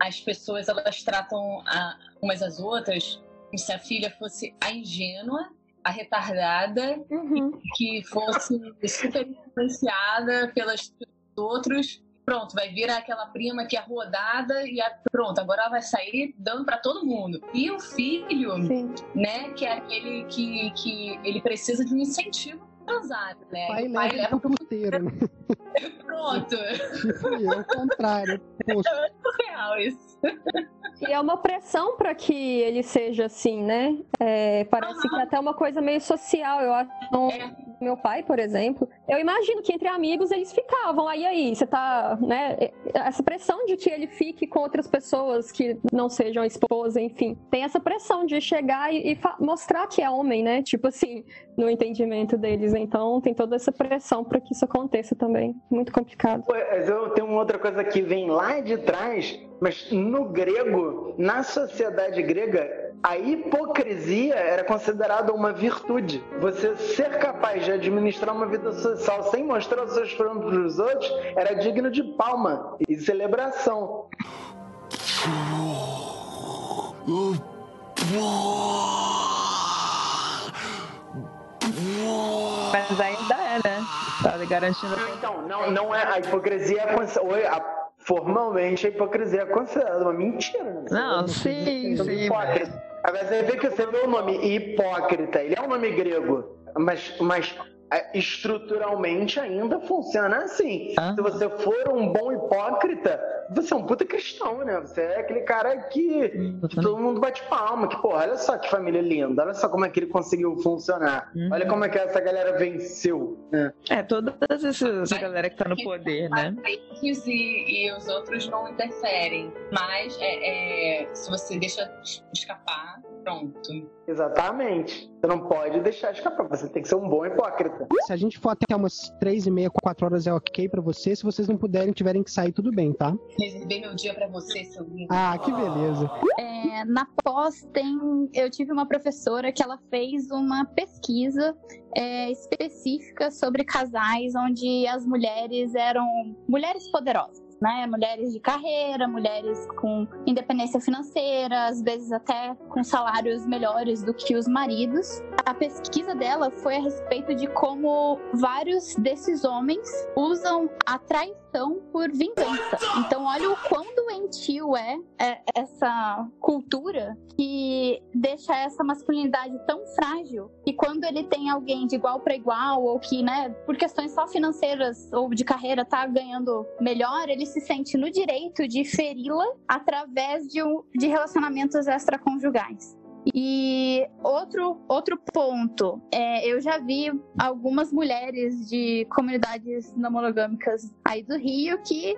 As pessoas elas tratam a, umas às outras como se a filha fosse a ingênua a retardada uhum. que fosse super influenciada pelas outros. Pronto, vai vir aquela prima que é rodada e a, pronto, agora ela vai sair dando para todo mundo. E o filho, Sim. né, que é aquele que, que ele precisa de um incentivo transar, né? Pai o pai leva pro puteiro. Né? (laughs) Pronto. Tipo, é o contrário. Poxa. É surreal isso. (laughs) E é uma pressão para que ele seja assim, né? É, parece uhum. que é até uma coisa meio social, eu acho. É. Meu pai, por exemplo, eu imagino que entre amigos eles ficavam. Aí, aí, você tá, né? Essa pressão de que ele fique com outras pessoas que não sejam esposa, enfim. Tem essa pressão de chegar e, e mostrar que é homem, né? Tipo assim, no entendimento deles. Então, tem toda essa pressão para que isso aconteça também. Muito complicado. Eu tenho uma outra coisa que vem lá de trás, mas no grego, na sociedade grega, a hipocrisia era considerada uma virtude. Você ser capaz de administrar uma vida social sem mostrar os seus problemas para os outros era digno de palma e celebração. Mas ainda é, né? Tá garantindo. Então, não, não é. A hipocrisia é. A, formalmente, a hipocrisia é considerada uma mentira. Né? Não, sim, sim. Hipócrita. Agora você vê que você vê o nome hipócrita, ele é um nome grego, mas, mas é, estruturalmente ainda funciona assim. Ah. Se você for um bom hipócrita, você é um puta cristão, né? Você é aquele cara que, que todo mundo bate palma, que, pô, olha só que família linda, olha só como é que ele conseguiu funcionar, uhum. olha como é que essa galera venceu. Né? É, toda essa galera que tá no poder, né? E, e os outros não interferem, mas é, é, se você deixa escapar, pronto. Exatamente. Você não pode deixar escapar, você tem que ser um bom hipócrita. Se a gente for até umas três e meia, quatro horas é ok para você. Se vocês não puderem, tiverem que sair, tudo bem, tá? Reservei meu dia para você, seu lindo. Ah, que beleza. É, na pós tem, eu tive uma professora que ela fez uma pesquisa é, específica sobre casais onde as mulheres eram mulheres poderosas né? Mulheres de carreira, mulheres com independência financeira, às vezes até com salários melhores do que os maridos. A pesquisa dela foi a respeito de como vários desses homens usam a traição por vingança. Então, olha o quão doentio é, é essa cultura que deixa essa masculinidade tão frágil e quando ele tem alguém de igual para igual ou que, né, por questões só financeiras ou de carreira tá ganhando melhor, ele se sente no direito de feri-la através de, um, de relacionamentos extraconjugais. E outro, outro ponto, é, eu já vi algumas mulheres de comunidades não monogâmicas aí do Rio que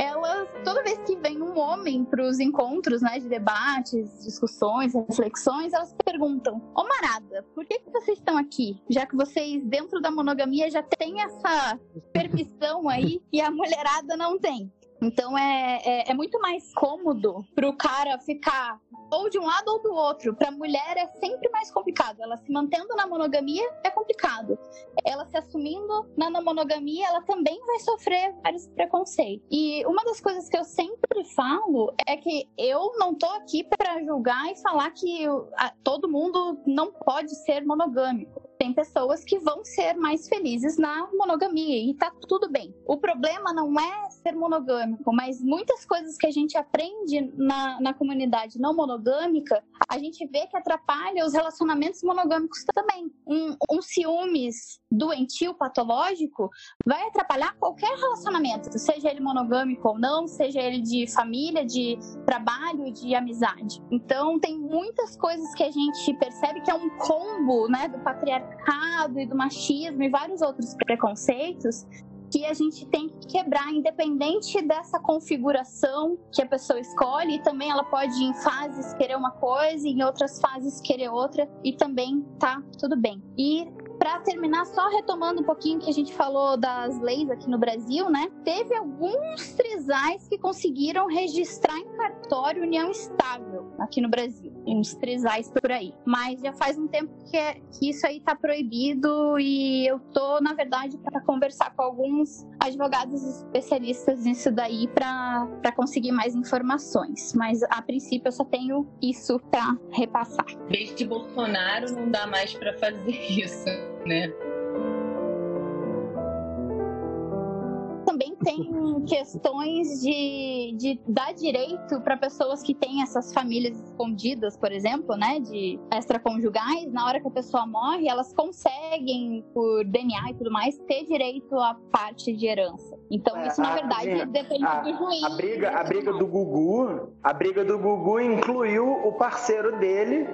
elas, toda vez que vem um homem para os encontros, né, de debates, discussões, reflexões, elas perguntam: Ô Marada, por que, que vocês estão aqui? Já que vocês, dentro da monogamia, já tem essa permissão aí e a mulherada não tem. Então é, é, é, muito mais cômodo pro cara ficar ou de um lado ou do outro. Pra mulher é sempre mais complicado. Ela se mantendo na monogamia é complicado. Ela se assumindo na monogamia, ela também vai sofrer vários preconceitos. E uma das coisas que eu sempre falo é que eu não tô aqui para julgar e falar que todo mundo não pode ser monogâmico tem pessoas que vão ser mais felizes na monogamia e tá tudo bem. O problema não é ser monogâmico, mas muitas coisas que a gente aprende na, na comunidade não monogâmica, a gente vê que atrapalha os relacionamentos monogâmicos também. Um, um ciúmes doentio, patológico, vai atrapalhar qualquer relacionamento, seja ele monogâmico ou não, seja ele de família, de trabalho, de amizade. Então, tem muitas coisas que a gente percebe que é um combo, né, do patriarcado e do machismo e vários outros preconceitos que a gente tem que quebrar, independente dessa configuração que a pessoa escolhe, e também ela pode em fases querer uma coisa, em outras fases querer outra, e também tá tudo bem. E para terminar, só retomando um pouquinho que a gente falou das leis aqui no Brasil, né? Teve alguns trisais que conseguiram registrar em cartório união estável aqui no Brasil. Uns trisais por aí. Mas já faz um tempo que, é, que isso aí tá proibido e eu tô, na verdade, para conversar com alguns advogados especialistas nisso daí para conseguir mais informações. Mas a princípio eu só tenho isso para repassar. Desde Bolsonaro não dá mais para fazer isso né? Também tem questões de, de dar direito para pessoas que têm essas famílias escondidas, por exemplo, né, de extraconjugais. Na hora que a pessoa morre, elas conseguem, por DNA e tudo mais, ter direito à parte de herança. Então, é, isso, na verdade, a, depende a, do juiz. A briga, a briga do Gugu, a briga do Gugu incluiu o parceiro dele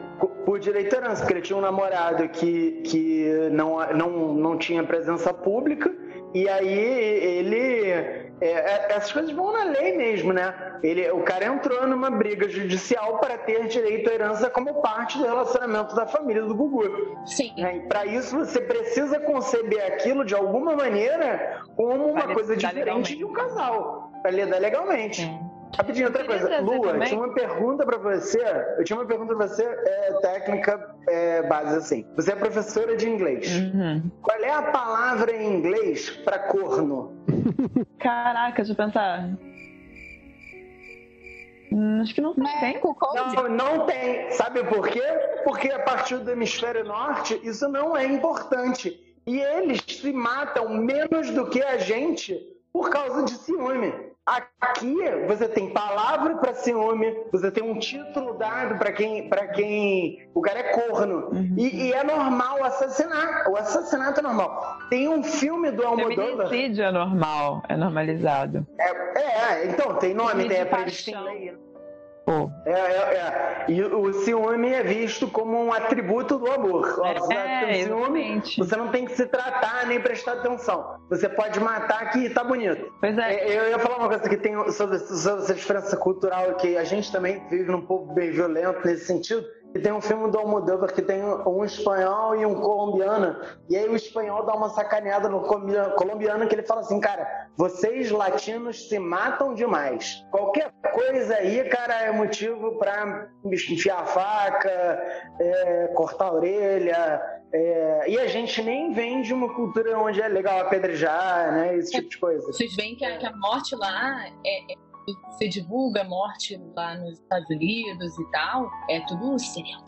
por direito à herança, porque ele tinha um namorado que, que não, não, não tinha presença pública, e aí ele é, é, essas coisas vão na lei mesmo, né? Ele, o cara entrou numa briga judicial para ter direito à herança como parte do relacionamento da família do Gugu. Sim. É, para isso você precisa conceber aquilo de alguma maneira como uma coisa diferente de um casal, para lidar legalmente. É. Rapidinho, outra coisa. Lua, também. tinha uma pergunta para você. Eu tinha uma pergunta para você, é, técnica é, base assim. Você é professora de inglês. Uhum. Qual é a palavra em inglês para corno? (laughs) Caraca, deixa eu pensar. Hum, acho que não tem. Não, não tem. Sabe por quê? Porque a partir do hemisfério norte, isso não é importante. E eles se matam menos do que a gente por causa de ciúme. Aqui você tem palavra para ciúme, você tem um título dado para quem, para quem o cara é corno. Uhum. E, e, é normal assassinar. O assassinato é normal. Tem um filme do Almodóvar. Feminicídio é normal, é normalizado. É, é então, tem nome, tem, é pra eles É, é, é. E o ciúme é visto como um atributo do amor. Ó, é, ciúme, você não tem que se tratar nem prestar atenção. Você pode matar que tá bonito. Pois é. é eu ia falar uma coisa que tem sobre, sobre essa diferença cultural que a gente também vive num povo bem violento nesse sentido e tem um filme do Almodóvar que tem um espanhol e um colombiano. E aí o espanhol dá uma sacaneada no colombiano que ele fala assim, cara, vocês latinos se matam demais. Qualquer coisa aí, cara, é motivo pra enfiar a faca, é, cortar a orelha. É, e a gente nem vem de uma cultura onde é legal apedrejar, né? Esse tipo de coisa. Vocês veem que a, que a morte lá é, é você divulga morte lá nos Estados Unidos e tal, é tudo serial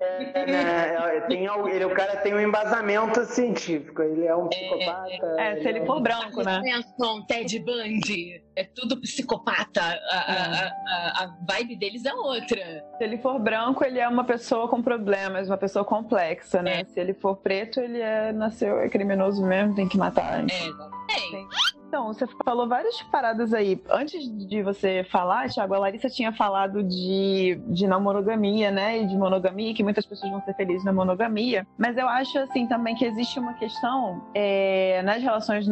é, né, tem, ele, o cara tem um embasamento científico, ele é um é, psicopata. É, é se ele é for branco, né? Atenção, Ted Bundy, é tudo psicopata, a, a, é. a, a, vibe deles é outra. Se ele for branco, ele é uma pessoa com problemas, uma pessoa complexa, né? Se ele for preto, ele é, nasceu, é criminoso mesmo, tem que matar. É, exatamente. Então, você falou várias paradas aí. Antes de você falar, Thiago, a Larissa tinha falado de, de não monogamia, né? E de monogamia, que muitas pessoas vão ser felizes na monogamia. Mas eu acho, assim, também que existe uma questão é, nas, relações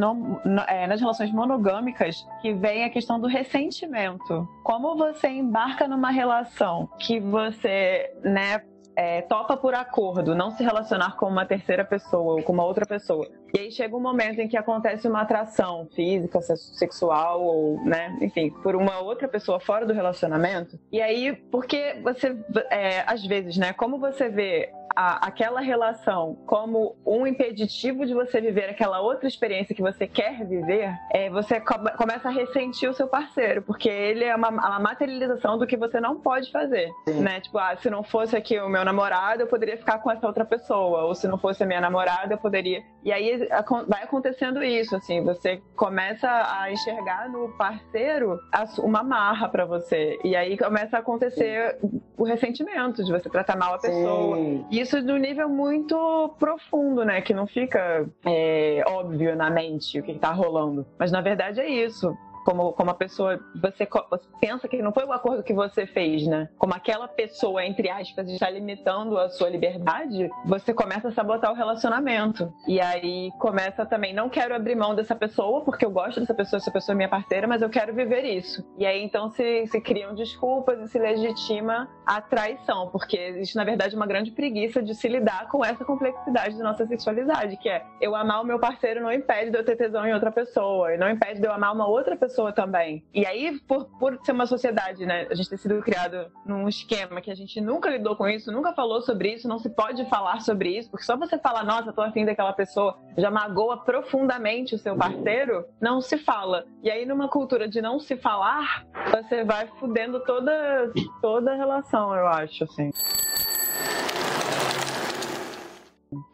é, nas relações monogâmicas que vem a questão do ressentimento. Como você embarca numa relação que você, né, é, topa por acordo não se relacionar com uma terceira pessoa ou com uma outra pessoa. E aí chega um momento em que acontece uma atração física, sexual ou, né, enfim, por uma outra pessoa fora do relacionamento. E aí, porque você, é, às vezes, né, como você vê a, aquela relação como um impeditivo de você viver aquela outra experiência que você quer viver, é, você come, começa a ressentir o seu parceiro, porque ele é uma, uma materialização do que você não pode fazer, Sim. né? Tipo, ah, se não fosse aqui o meu namorado, eu poderia ficar com essa outra pessoa, ou se não fosse a minha namorada, eu poderia. E aí vai acontecendo isso, assim, você começa a enxergar no parceiro uma marra para você, e aí começa a acontecer Sim. o ressentimento de você tratar mal a pessoa. Sim. Isso no nível muito profundo, né? Que não fica é, óbvio na mente o que, está rolando. Mas na verdade é isso como, como a pessoa, você, você, pensa que não foi o acordo que você fez, né? Como aquela pessoa, entre aspas, está limitando a sua liberdade, você começa a sabotar o relacionamento. E aí começa também, não quero abrir mão dessa pessoa, porque eu gosto dessa pessoa, essa pessoa é minha parceira, mas eu quero viver isso. E aí então se, se criam desculpas e se legitima a traição, porque existe, na verdade, uma grande preguiça de se lidar com essa complexidade da nossa sexualidade, que é eu amar o meu parceiro não impede de eu ter tesão em outra pessoa, e não impede de eu amar uma outra pessoa também. E aí, por, por ser uma sociedade, né, a gente ter sido criado num esquema que a gente nunca lidou com isso, nunca falou sobre isso, não se pode falar sobre isso, porque só você falar, nossa, tô afim daquela pessoa, já magoa profundamente o seu parceiro, não se fala. E aí, numa cultura de não se falar, você vai fudendo toda, toda a relação, eu acho, assim.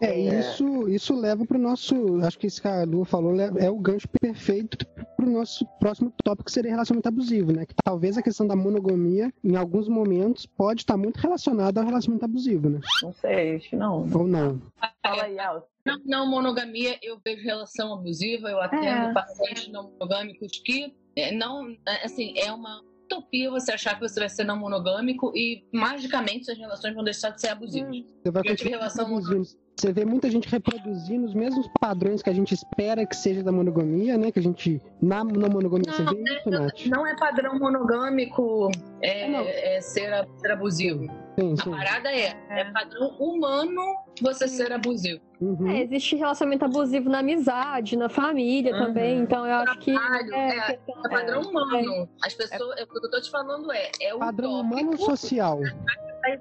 É, é, isso, isso leva para o nosso. Acho que isso que a Lu falou é o gancho perfeito para o nosso próximo tópico, que seria relacionamento abusivo, né? Que talvez a questão da monogamia, em alguns momentos, pode estar muito relacionada ao relacionamento abusivo, né? Não sei, acho que não. Ou não. Fala aí. Não, não, monogamia, eu vejo relação abusiva, eu atendo é. pacientes não monogâmicos que é, não, é, assim, é uma utopia você achar que você vai ser não monogâmico e magicamente suas relações vão deixar de ser abusivas. Você vai relação. Você vê muita gente reproduzindo os mesmos padrões que a gente espera que seja da monogamia, né? Que a gente, na, na monogamia, não, você vê isso, Nath? Não é padrão monogâmico é, é ser, ser, abusivo. Sim, sim. A parada é, é padrão humano você ser abusivo. Uhum. É, existe relacionamento abusivo na amizade, na família uhum. também, então eu acho que. É, é, é padrão humano. As pessoas, o que eu tô te falando é, é o padrão humano social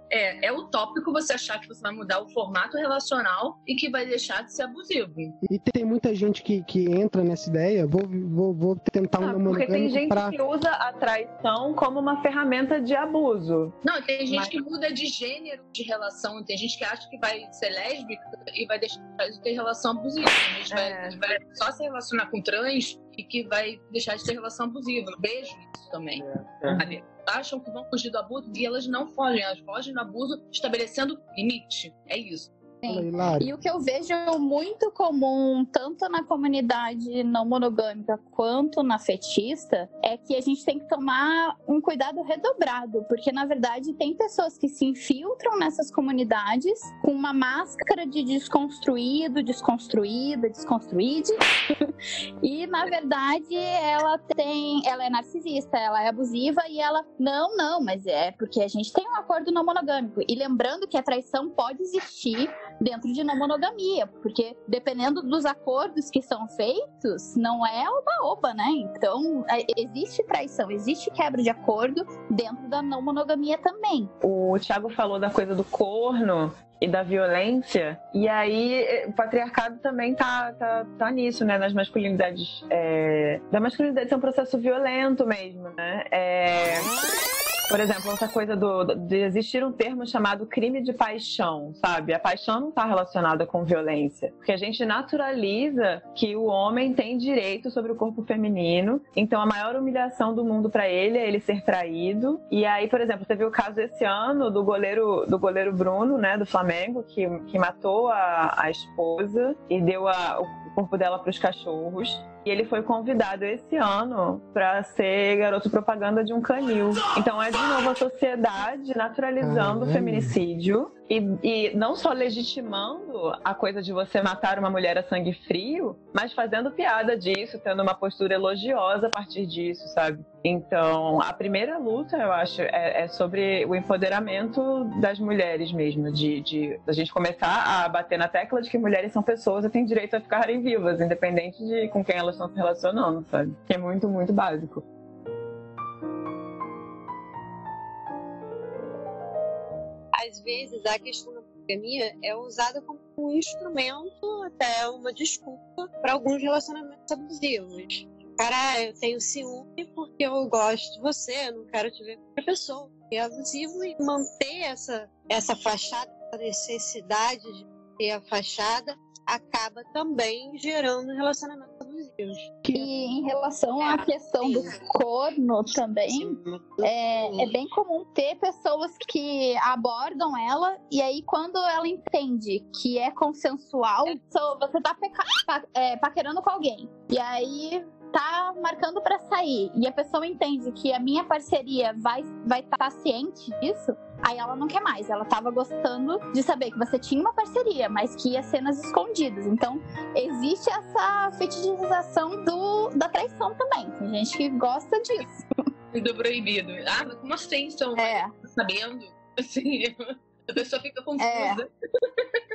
é, é utópico você achar que você vai mudar o formato relacional e que vai deixar de ser abusivo. E tem muita gente que, que entra nessa ideia, vou, vou, vou tentar ah, um Porque tem gente pra... que usa a traição como uma ferramenta de abuso. Não, tem gente Mas... que muda de gênero de relação, tem gente que acha que vai ser lésbica e vai deixar de ter relação abusiva. Tem gente é. vai, vai só se relacionar com trans e que vai deixar de ter relação abusiva. Eu vejo isso também. É. É acham que vão fugir do abuso e elas não fogem, elas fogem do abuso estabelecendo limite. É isso. Sim. E o que eu vejo muito comum, tanto na comunidade não monogâmica quanto na fetista, é que a gente tem que tomar um cuidado redobrado, porque na verdade tem pessoas que se infiltram nessas comunidades com uma máscara de desconstruído, desconstruída, desconstruído, (laughs) e na verdade ela tem, ela é narcisista, ela é abusiva e ela não, não, mas é porque a gente tem um acordo não monogâmico. E lembrando que a traição pode existir dentro de não monogamia, porque dependendo dos acordos que são feitos, não é oba-oba, né? Então, é, existe traição, existe quebra de acordo dentro da não monogamia também. O Thiago falou da coisa do corno, e da violência. E aí eh, o patriarcado também tá, tá, tá nisso, né? Nas masculinidades. É... Da masculinidade ser um processo violento mesmo, né? É... Por exemplo, essa coisa do, de existir um termo chamado crime de paixão, sabe? A paixão não está relacionada com violência, porque a gente naturaliza que o homem tem direito sobre o corpo feminino, então a maior humilhação do mundo para ele é ele ser traído. E aí, por exemplo, viu o caso esse ano do goleiro do goleiro Bruno, né, do Flamengo, que, que matou a, a esposa e deu a, o corpo dela para os cachorros. E ele foi convidado esse ano para ser garoto propaganda de um canil. Então é de novo a sociedade naturalizando o feminicídio e, e, não só legitimando a coisa de você matar uma mulher a sangue frio, mas fazendo piada disso, tendo uma postura elogiosa a partir disso, sabe? Então, a primeira luta, eu acho, é, é sobre o empoderamento das mulheres mesmo, de, de a gente começar a bater na tecla de que mulheres são pessoas e têm direito a ficarem vivas, independente de com quem elas estão se relacionando, sabe? Que é muito, muito básico. Às vezes, a questão da pandemia é usada como um instrumento, até uma desculpa, para alguns relacionamentos abusivos. Cara, eu tenho ciúme porque eu gosto de você, eu não quero te ver com outra pessoa. É abusivo e manter essa, essa fachada, a necessidade de ter a fachada, acaba também gerando relacionamentos abusivos. E em relação à questão do corno também, é, é, bem comum ter pessoas que abordam ela e aí quando ela entende que é consensual, você tá é, paquerando com alguém. E aí tá marcando para sair e a pessoa entende que a minha parceria vai vai estar tá ciente disso, aí ela não quer mais. Ela tava gostando de saber que você tinha uma parceria, mas que ia cenas escondidas. Então, existe essa fetichização do, da traição também. Tem gente que gosta disso. (laughs) Do proibido. Ah, mas como assim? Estão é. sabendo? Assim, a pessoa fica confusa. É.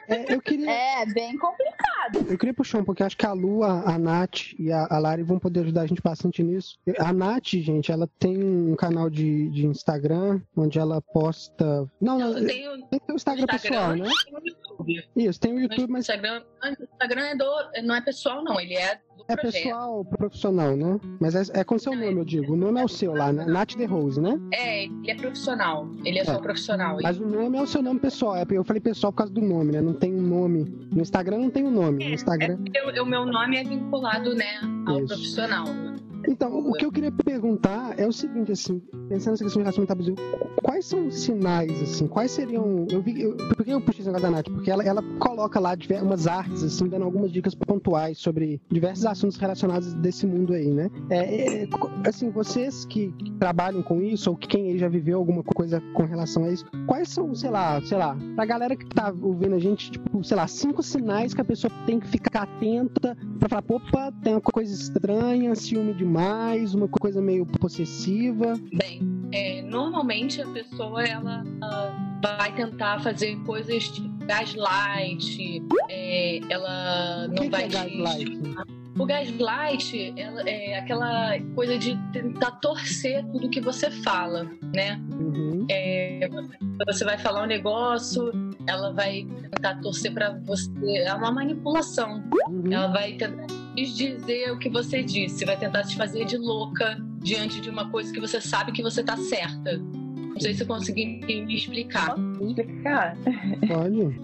É, eu queria... é bem complicado. Eu queria puxar um pouquinho, acho que a Lu, a, a Nath e a, a Lari vão poder ajudar a gente bastante nisso. A Nath, gente, ela tem um canal de, de Instagram onde ela posta. Não, não, tem o, tem o Instagram, Instagram pessoal, né? Tem o YouTube. Isso, tem o YouTube, mas. Instagram, Instagram é do, não é pessoal, não, ele é é pessoal profissional, né? Mas é, é com seu nome, eu digo. O nome é o seu lá, né? Nath The Rose, né? É, ele é profissional. Ele é, é. só profissional. Mas o nome é o seu nome pessoal. É, eu falei pessoal por causa do nome, né? Não tem um nome. No Instagram não tem um nome. No Instagram. É, o meu nome é vinculado, né, ao Isso. profissional. Então, o que eu queria perguntar é o seguinte, assim, pensando nessa questão de relacionamento abusivo, quais são os sinais, assim, quais seriam. Eu vi. Eu, por que eu puxei esse negócio da Nath? Porque ela, ela coloca lá umas artes, assim, dando algumas dicas pontuais sobre diversos assuntos relacionados desse mundo aí, né? É, é, assim, vocês que trabalham com isso, ou quem aí já viveu alguma coisa com relação a isso, quais são, sei lá, sei lá, pra galera que tá ouvindo a gente, tipo, sei lá, cinco sinais que a pessoa tem que ficar atenta pra falar, opa, tem uma coisa estranha, ciúme de demais, uma coisa meio possessiva? Bem, é, normalmente a pessoa ela uh, vai tentar fazer coisas tipo gaslight, é, ela não que vai que é gaslight? O gaslight ela, é aquela coisa de tentar torcer tudo que você fala, né? Uhum. É, você vai falar um negócio, ela vai tentar torcer para você. É uma manipulação. Uhum. Ela vai tentar dizer o que você disse, vai tentar te fazer de louca diante de uma coisa que você sabe que você tá certa. Não sei se eu consegui me explicar. explicar? Pode.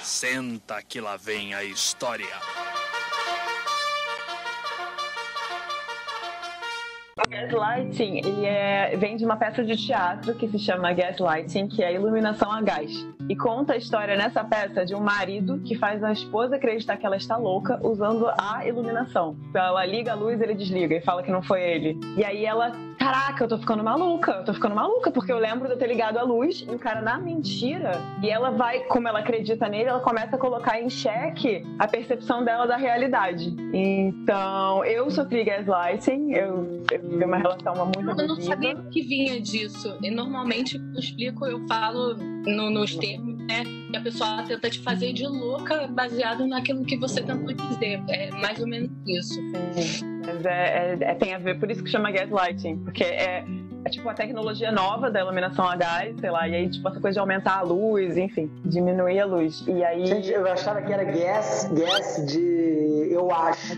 Senta que lá vem a história. Gaslighting ele é, vem de uma peça de teatro que se chama Gaslighting, que é iluminação a gás. E conta a história nessa peça de um marido que faz a esposa acreditar que ela está louca usando a iluminação. Ela liga a luz, ele desliga e fala que não foi ele. E aí ela, caraca, eu tô ficando maluca, eu tô ficando maluca, porque eu lembro de eu ter ligado a luz e o cara na mentira. E ela vai, como ela acredita nele, ela começa a colocar em xeque a percepção dela da realidade. Então, eu sofri gaslighting, eu, eu tive uma relação muito Eu não sabia que vinha disso. E normalmente, eu explico, eu falo no, nos termos, né? Que a pessoa tenta te fazer de louca baseado naquilo que você tentou dizer. É mais ou menos isso. Sim. Mas é, é, é, tem a ver, por isso que chama gaslighting, porque é, é tipo uma tecnologia nova da iluminação a gás, sei lá, e aí tipo essa coisa de aumentar a luz, enfim, diminuir a luz. E aí. Gente, eu achava que era gas, gas de eu acho.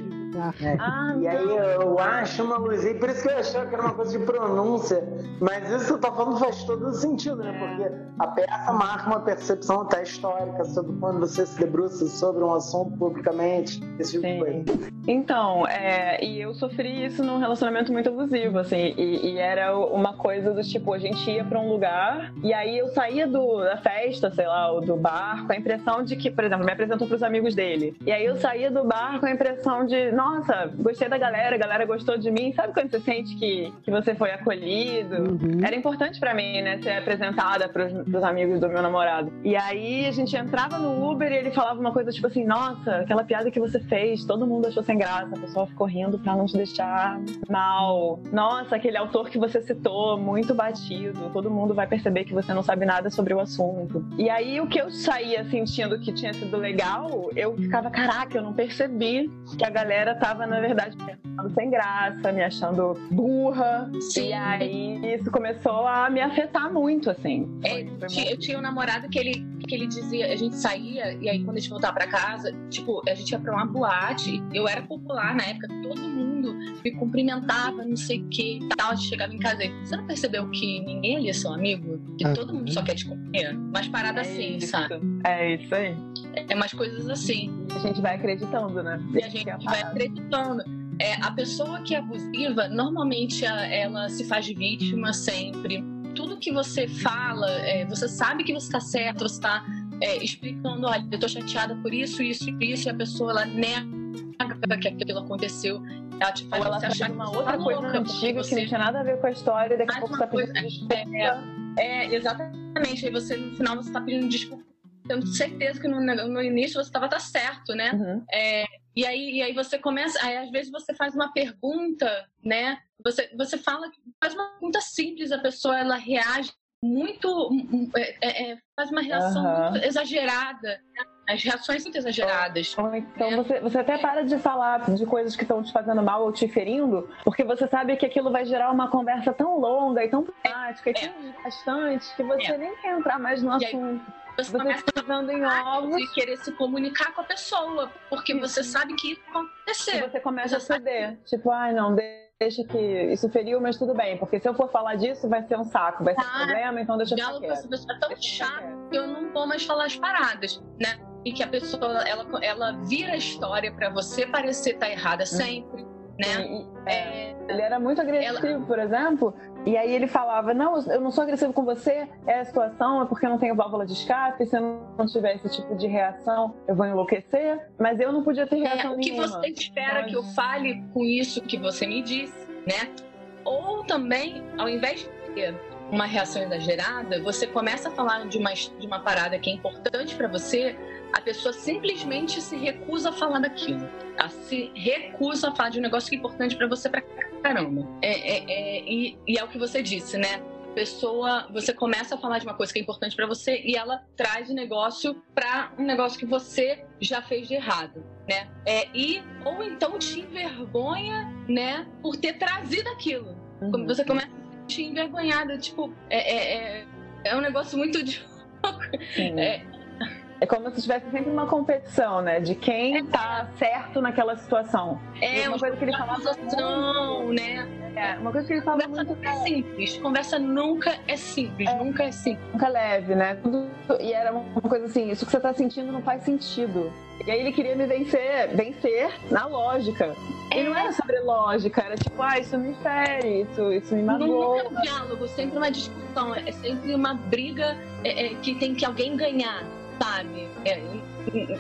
É. Ah, e aí eu acho uma luzinha, por isso que eu achava que era uma coisa de pronúncia, mas isso que eu tô falando faz todo sentido, né? Porque a peça marca uma percepção até histórica sobre quando você se debruça sobre um assunto publicamente, esse tipo de coisa. Então, é, e eu sofri isso num relacionamento muito abusivo, assim, e, e era uma coisa do tipo, a gente ia pra um lugar, e aí eu saía do, da festa, sei lá, ou do bar, com a impressão de que, por exemplo, me apresentou pros amigos dele, e aí eu saía do bar com a impressão de, nossa, gostei da galera, a galera gostou de mim, sabe quando você sente que, que você foi acolhido? Uhum. Era importante pra mim, né, ser apresentada pros, pros amigos do meu namorado. E aí a gente entrava no Uber e ele falava uma coisa tipo assim, nossa, aquela piada que você fez, todo mundo achou sem graça, a pessoa ficou rindo pra não te deixar mal. Nossa, aquele autor que você citou, muito batido, todo mundo vai perceber que você não sabe nada sobre o assunto. E aí o que eu saía sentindo que tinha sido legal, eu ficava, caraca, eu não percebi que a galera tava, na verdade, me achando sem graça, me achando burra. Sim. E aí isso começou a me afetar muito, assim. É, ti- eu tinha um namorado que ele, que ele dizia, a gente saía, e aí quando a gente voltava pra casa, tipo, a gente ia pra uma boate, eu era popular na época, todo mundo me cumprimentava, não sei o que e tal, a gente chegava em casa e você não percebeu que ninguém ali é seu amigo? Que Ah. todo mundo só quer te comer? Mas parada assim, isso. sabe? É isso aí. É mais coisas assim. A gente vai acreditando, né? E a gente vai acreditando. É, a pessoa que é abusiva, normalmente ela se faz de vítima sempre. Tudo que você fala, é, você sabe que você está certo, você está explicando, olha, eu tô chateada por isso, isso e isso, e a pessoa ela nega que aquilo aconteceu. Ela te faz Ou ela achar que uma outra tá coisa louca, antiga que você não tinha nada a ver com a história daqui a pouco uma tá pedindo coisa- desculpa. É, exatamente. Aí você, no final, você tá pedindo desculpa, tendo certeza que no, no início você estava tá certo, né? Uhum. É, e, aí, e aí você começa, aí às vezes você faz uma pergunta, né? Você, você fala, faz uma pergunta simples, a pessoa ela reage muito, é, é, é, faz uma reação Aham. muito exagerada. né? As reações são muito exageradas. Ou então você, você até para de falar de coisas que estão te fazendo mal ou te ferindo, porque você sabe que aquilo vai gerar uma conversa tão longa e tão prática e tão bastante que você É. nem quer entrar mais no E aí, assunto. Você Você começa fica pisando em ovos e querer se comunicar com a pessoa, porque você sabe que isso vai e acontecer. você começa a Você sabe ceder. Tipo, ai não, deixa que isso feriu, mas tudo bem, porque se eu for falar disso vai ser um saco, vai ser um Ah, problema, então deixa eu pessoa é tão chato que eu não vou mais falar as paradas, né? E que a pessoa, ela, ela vira a história pra você parecer estar errada sempre, né? E- é, É, Ele era muito agressivo, por exemplo, e aí ele falava: Não, eu não sou agressivo com você, é a situação, é porque eu não tenho válvula de escape. Se eu não tiver esse tipo de reação, eu vou enlouquecer. Mas eu não podia ter é, reação o que nenhuma. você espera Mas- que eu fale com isso que você me disse, né? Ou também, ao invés de ter uma reação exagerada, você começa a falar de uma, de uma parada que é importante pra você, a pessoa simplesmente se recusa a falar daquilo. Ela se recusa a falar de um negócio que é importante pra você pra caramba. É, é, é, e, e é o que você disse, né? Pessoa, você começa a falar de uma coisa que é importante pra você e ela traz o negócio pra um negócio que você já fez de errado, né? É, e ou então te envergonha, né, por ter trazido aquilo. Uhum. Você começa a se sentir envergonhada, tipo, é, é, é, é um negócio muito (laughs) de é, É como se tivesse sempre uma competição, né? De quem tá certo naquela situação. é uma uma coisa que ele falava acusação, né? É, uma coisa que ele falava Conversa muito nunca é simples. Conversa nunca é simples, nunca é simples. nunca leve, né? Tudo- E era uma coisa assim, isso que você tá sentindo não faz sentido. E aí ele queria me vencer, vencer na lógica. E não era sobre lógica, era tipo, ah, isso me fere, isso, isso me magoou. Nunca é um diálogo, sempre uma discussão, é sempre uma briga é, é, que tem que alguém ganhar, sabe? É,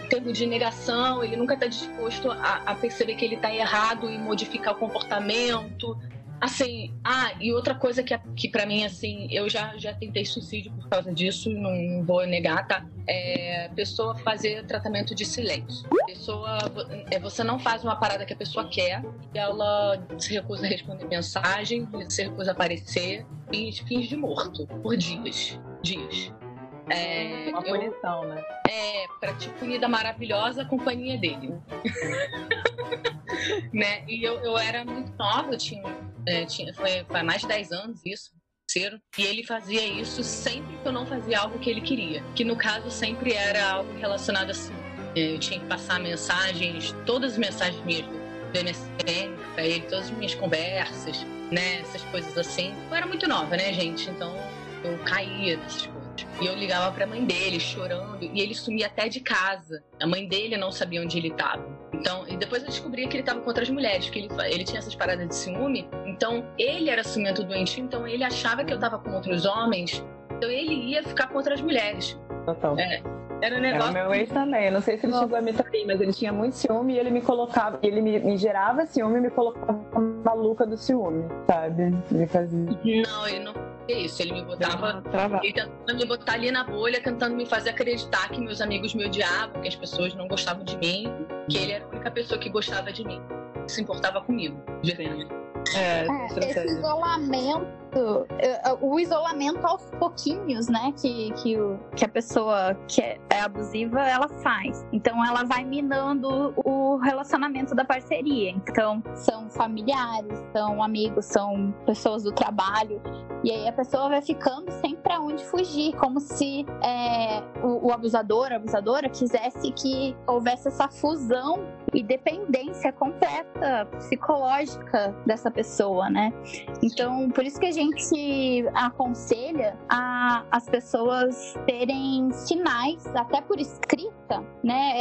termos de negação, ele nunca está disposto a, a perceber que ele está errado e modificar o comportamento. Assim, ah, e outra coisa que, que para mim, assim, eu já, já tentei suicídio por causa disso, não, vou negar, tá? É pessoa fazer tratamento de silêncio. Pessoa, é, você não faz uma parada que a pessoa quer, e ela se recusa a responder mensagem, se recusa a aparecer, finge, finge de morto por dias. Dias. É, Uma eu- punição, né? é, pra te punir da maravilhosa companhia dele. (laughs) né? E eu, eu era muito nova, eu tinha, é, tinha foi, foi mais de 10 anos isso, e ele fazia isso sempre que eu não fazia algo que ele queria, que no caso sempre era algo relacionado assim. é, Eu tinha que passar mensagens, todas as mensagens minhas do MSN pra ele, todas as minhas conversas, né? Essas coisas assim. Eu era muito nova, né, gente? Então eu caía dessas coisas. E eu ligava pra mãe dele, chorando, e ele sumia até de casa. A mãe dele não sabia onde ele estava. Então, e depois eu descobri que ele estava com outras mulheres, que ele, ele tinha essas paradas de ciúme. Então, ele era ciumento doentio, então ele achava que eu estava com outros homens. Então, ele ia ficar com outras mulheres. Total. É, era um negócio. Era meu ex também. Eu não sei se ele Nossa. chegou a me trair, mas ele tinha muito ciúme e ele me colocava. Ele me, me gerava ciúme e me colocava maluca do ciúme, sabe? Ele fazia. Não, ele não fazia isso. Ele me botava. Ele tentando me botar ali na bolha, tentando me fazer acreditar que meus amigos me odiavam, que as pessoas não gostavam de mim, que ele era a única pessoa que gostava de mim, que se importava comigo. De verdade. É, É, esse isolamento, o isolamento aos pouquinhos, né, que, que, o- que a pessoa que é, é abusiva, ela faz. Então, ela vai minando o relacionamento da parceria. Então, são familiares, são amigos, são pessoas do trabalho. E aí a pessoa vai ficando sem pra onde fugir, como se é, o, o abusador, a abusadora, quisesse que houvesse essa fusão e dependência completa psicológica dessa pessoa, né? Então, por isso que a gente aconselha a, as pessoas terem sinais, até por escrita, né?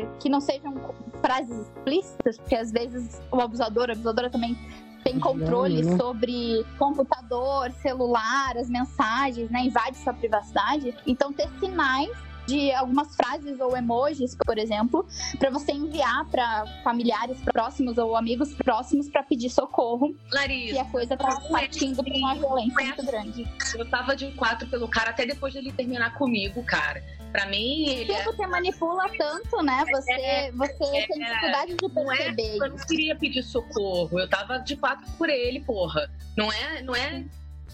é, que não sejam frases explícitas, porque às vezes o abusador, a abusadora também tem controle né? sobre computador, celular, as mensagens, né? Invade sua privacidade. Então, ter sinais de algumas frases ou emojis, por exemplo, para você enviar para familiares próximos ou amigos próximos para pedir socorro. Larissa. E a coisa tá partindo para uma violência muito grande. Eu tava de quatro pelo cara até depois dele terminar comigo, cara. Pra mim, ele é. Você manipula tanto, né? Você, você tem dificuldade de Não é, perceber eu não queria pedir socorro. Eu tava de quatro por ele, porra. Não é, não é.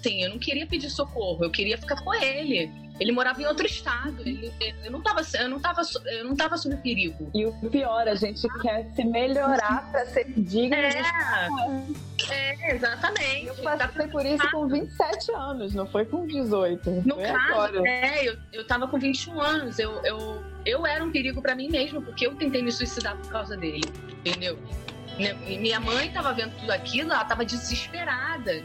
Sim, eu não queria pedir socorro. Eu queria ficar com ele. Ele morava em outro estado. Ele, eu não tava, eu não tava, eu não tava sob perigo. E o pior, a gente quer se melhorar pra ser digno É, é exatamente. Eu passei por isso com 27 anos, não foi com 18. No caso, agora. é, eu, eu tava com 21 anos. Eu, eu, eu era um perigo pra mim mesmo, porque eu tentei me suicidar por causa dele. Entendeu? E Minha mãe tava vendo tudo aquilo, ela tava desesperada.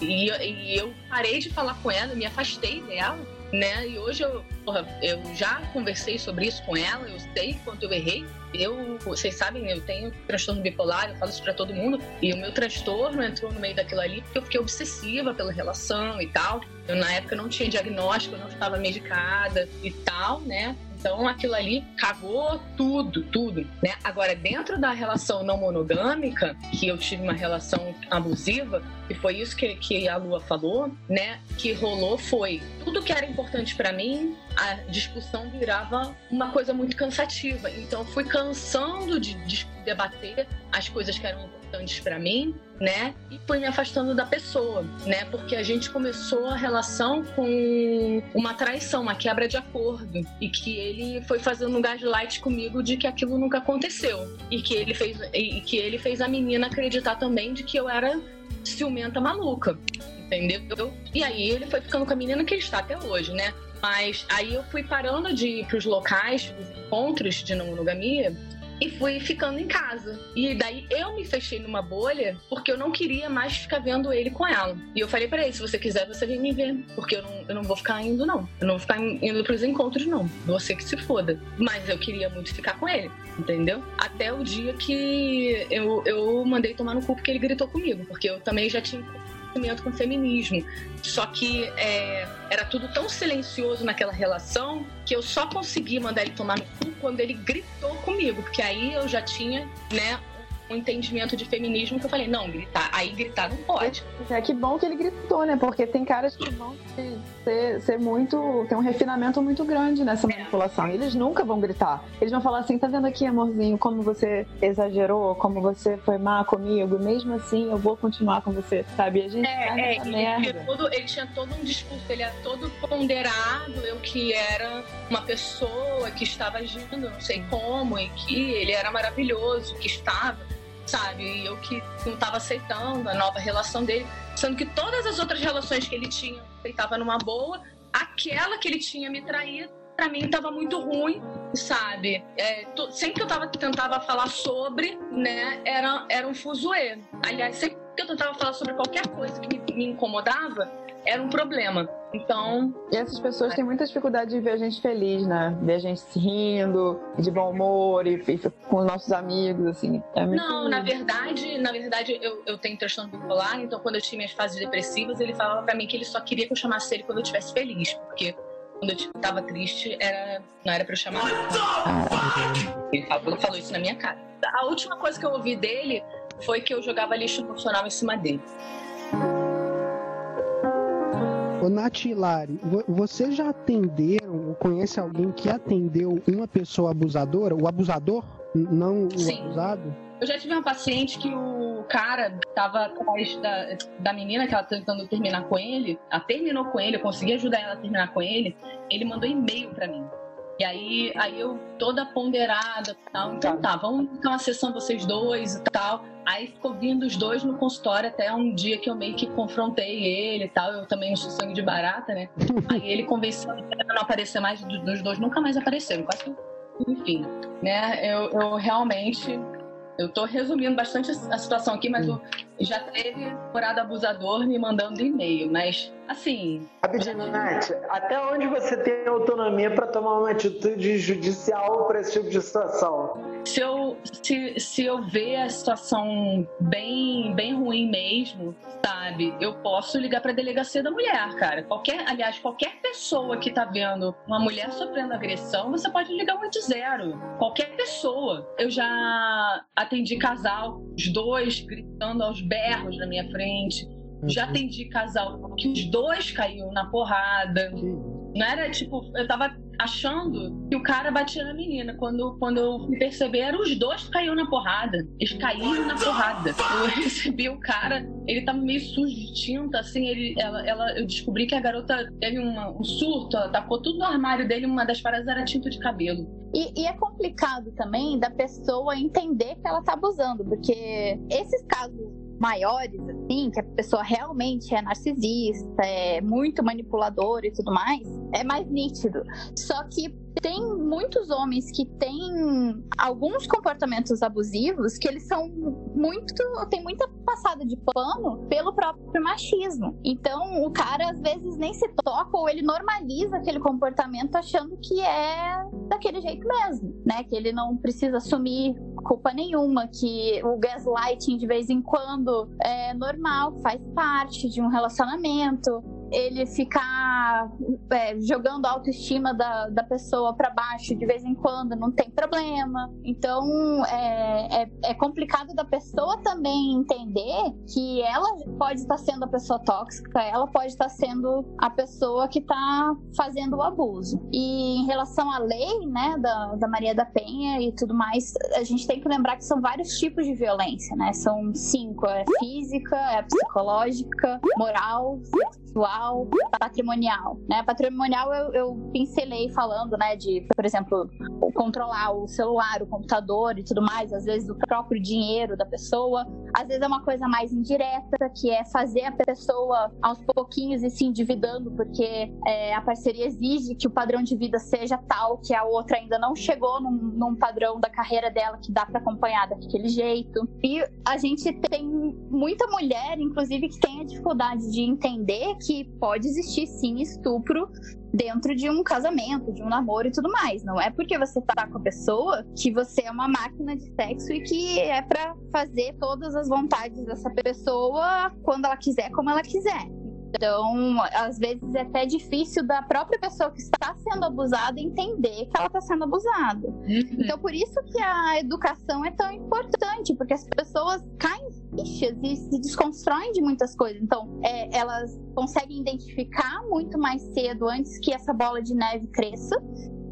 E, e eu parei de falar com ela, me afastei dela, né? E hoje eu, porra, eu já conversei sobre isso com ela, eu sei quanto eu errei. Eu, vocês sabem, eu tenho transtorno bipolar, eu falo isso pra todo mundo. E o meu transtorno entrou no meio daquilo ali porque eu fiquei obsessiva pela relação e tal. Eu, na época, não tinha diagnóstico, eu não estava medicada e tal, né? Então aquilo ali cagou tudo, tudo, né? Agora, dentro da relação não monogâmica, que eu tive uma relação abusiva, e foi isso que, que a Lua falou, né? Que rolou foi tudo que era importante para mim, a discussão virava uma coisa muito cansativa. Então fui cansando de, de debater as coisas que eram importantes para mim, né? E fui me afastando da pessoa, né? Porque a gente começou a relação com uma traição, uma quebra de acordo, e que ele foi fazendo um gaslight comigo de que aquilo nunca aconteceu e que ele fez e que ele fez a menina acreditar também de que eu era ciumenta maluca, entendeu? E aí ele foi ficando com a menina que ele está até hoje, né? Mas aí eu fui parando de ir pros locais, os encontros de não monogamia, e fui ficando em casa. E daí eu me fechei numa bolha porque eu não queria mais ficar vendo ele com ela. E eu falei pra ele: se você quiser, você vem me ver. Porque eu não, eu não vou ficar indo, não. Eu não vou ficar indo pros encontros, não. Você que se foda. Mas eu queria muito ficar com ele, entendeu? Até o dia que eu, eu mandei tomar no cu porque ele gritou comigo. Porque eu também já tinha conhecimento com feminismo. Só que é, era tudo tão silencioso naquela relação que eu só consegui mandar ele tomar no cu quando ele gritou comigo, porque aí eu já tinha, né, um entendimento de feminismo que eu falei, não, gritar, aí gritar não pode. É que bom que ele gritou, né? Porque tem caras que vão ser, ser muito. tem um refinamento muito grande nessa manipulação. Eles nunca vão gritar. Eles vão falar assim: tá vendo aqui, amorzinho, como você exagerou, como você foi má comigo, mesmo assim eu vou continuar com você, sabe? E a gente É, é, ele, merda. tinha todo, ele tinha todo um discurso, ele era todo ponderado, eu que era uma pessoa que estava agindo, não sei como, e que ele era maravilhoso, que estava, sabe? E eu que não estava aceitando a nova relação dele, sendo que todas as outras relações que ele tinha, ele estava numa boa, aquela que ele tinha me traído, pra mim tava muito ruim, sabe? É, sempre que eu tava, tentava falar sobre, né, era, era um fuzuê. Aliás, sempre que eu tentava falar sobre qualquer coisa que me, me incomodava, era um problema. Então, E essas pessoas têm muita dificuldade de ver a gente feliz, né? Ver a gente se rindo, de bom humor e, e com os nossos amigos, assim. É muito... Não, na verdade, na verdade, eu, eu tenho transtorno bipolar, então quando eu tinha minhas fases depressivas, ele falava pra mim que ele só queria que eu chamasse ele quando eu estivesse feliz, porque quando eu t- tava triste, era, não era pra eu chamar. Ele falou, falou isso na minha cara. A última coisa que eu ouvi dele foi que eu jogava lixo emocional em cima dele. Ô, Nath e Lari, vo- vocês já atenderam ou conhece alguém que atendeu uma pessoa abusadora? O abusador, não o Sim. abusado? Eu já tive uma paciente que o cara tava atrás da, da menina que ela tentando terminar com ele. Ela terminou com ele, eu consegui ajudar ela a terminar com ele. Ele mandou e-mail pra mim. E aí, aí eu toda ponderada e tal. Então tá, vamos ficar uma sessão vocês dois e tal. Aí ficou vindo os dois no consultório até um dia que eu meio que confrontei ele e tal. Eu também sou sangue de barata, né? (laughs) Aí ele convenceu a não aparecer mais, do- dos dois nunca mais apareceram. Quase enfim, né? Eu, eu realmente. Eu tô resumindo bastante a situação aqui, mas eu já teve namorado abusador me mandando e-mail, mas assim. Rapidinho, Nath, até onde você tem autonomia para tomar uma atitude judicial para esse tipo de situação? Se eu, se, se eu ver a situação bem, bem ruim mesmo, sabe? Eu posso ligar pra delegacia da mulher, cara. Qualquer, aliás, qualquer pessoa que tá vendo uma mulher sofrendo agressão, você pode ligar o 80. Qualquer pessoa. Eu já atendi casal, os dois gritando aos berros na minha frente. Já atendi casal que os dois caíram na porrada. Não era tipo, eu tava achando que o cara batia na menina. Quando, quando eu fui perceber, eram os dois que caíram na porrada. Eles caíram na porrada. Eu (laughs) recebi o cara, ele tava meio sujo de tinta, assim, ele, ela, ela, eu descobri que a garota teve uma- um surto, ela tacou tudo no armário dele, uma das paradas era tinta de cabelo. E, e é complicado também da pessoa entender que ela tá abusando, porque esses casos maiores, assim, que a pessoa realmente é narcisista, é muito manipuladora e tudo mais, é mais nítido. Só que tem muitos homens que têm alguns comportamentos abusivos que eles são muito. tem muita passada de pano pelo próprio machismo. Então o cara às vezes nem se toca ou ele normaliza aquele comportamento achando que é daquele jeito mesmo, né? Que ele não precisa assumir culpa nenhuma, que o gaslighting de vez em quando é normal, faz parte de um relacionamento ele ficar é, jogando a autoestima da, da pessoa para baixo de vez em quando não tem problema. Então é, é, é complicado da pessoa também entender que ela pode estar sendo a pessoa tóxica, ela pode estar sendo a pessoa que está fazendo o abuso. E em relação à lei, né, da, da Maria da Penha e tudo mais, a gente tem que lembrar que são vários tipos de violência, né? São cinco: é física, é psicológica, moral, sexual, patrimonial, né? Patrimonial eu, eu pincelei falando, né, de, por exemplo, controlar o celular, o computador e tudo mais, às vezes o próprio dinheiro da pessoa, às vezes é uma coisa mais indireta, que é fazer a pessoa aos pouquinhos e se endividando, porque é, a parceria exige que o padrão de vida seja tal que a outra ainda não chegou num, num padrão da carreira dela que dá para acompanhar daquele jeito. E a gente tem muita mulher, inclusive, que tem a dificuldade de entender que pode existir sim estupro dentro de um casamento, de um namoro e tudo mais. Não é porque você tá com a pessoa que você é uma máquina de sexo e que é para fazer todas as vontades dessa pessoa quando ela quiser, como ela quiser. Então, às vezes é até difícil da própria pessoa que está sendo abusada entender que ela está sendo abusada. Então, por isso que a educação é tão importante, porque as pessoas caem fichas e se desconstroem de muitas coisas. Então, é, elas conseguem identificar muito mais cedo antes que essa bola de neve cresça.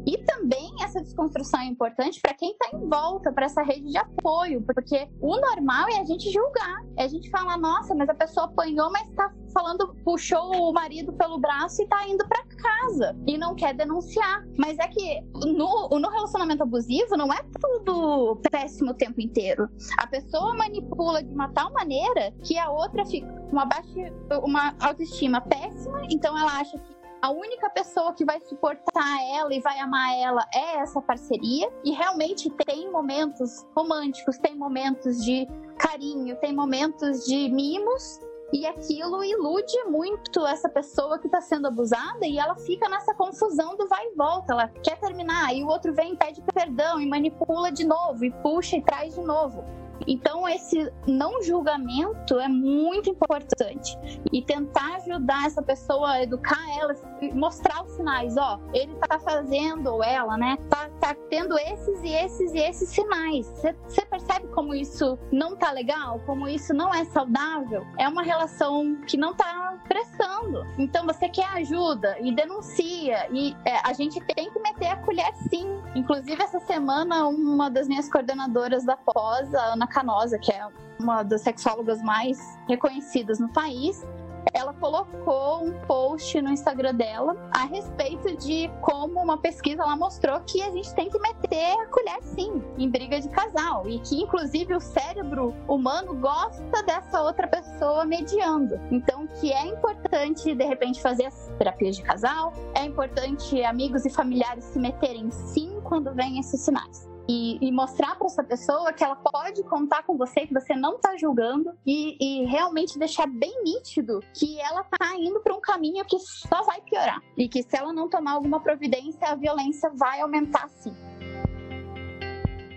E também essa desconstrução é importante para quem está em volta, para essa rede de apoio, porque o normal é a gente julgar, é a gente falar, nossa, mas a pessoa apanhou, mas está falando, puxou o marido pelo braço e está indo para casa e não quer denunciar. Mas é que no, no relacionamento abusivo não é tudo péssimo o tempo inteiro. A pessoa manipula de uma tal maneira que a outra fica com uma baixa, uma autoestima péssima, então ela acha que a única pessoa que vai suportar ela e vai amar ela é essa parceria. E realmente tem momentos românticos, tem momentos de carinho, tem momentos de mimos. E aquilo ilude muito essa pessoa que está sendo abusada e ela fica nessa confusão do vai e volta. Ela quer terminar, e o outro vem pede perdão e manipula de novo, e puxa e traz de novo. Então, esse não julgamento é muito importante. E tentar ajudar essa pessoa educar ela, mostrar os sinais, ó, ele tá fazendo, ou ela, né, tá, tá tendo esses e esses e esses sinais. Você percebe como isso não tá legal? Como isso não é saudável? É uma relação que não tá prestando. Então, você quer ajuda e denuncia. E é, a gente tem que meter a colher sim. Inclusive, essa semana, uma das minhas coordenadoras da pós, a Ana Canosa, que é uma das sexólogas mais reconhecidas no país, ela colocou um post no Instagram dela a respeito de como uma pesquisa mostrou que a gente tem que meter a colher sim em briga de casal e que inclusive o cérebro humano gosta dessa outra pessoa mediando. Então que é importante de repente fazer as terapias de casal, é importante amigos e familiares se meterem sim quando vem esses sinais e, e mostrar para essa pessoa que ela pode contar com você, que você não está julgando e, e, realmente deixar bem nítido que ela está indo para um caminho que só vai piorar e que se ela não tomar alguma providência, a violência vai aumentar sim.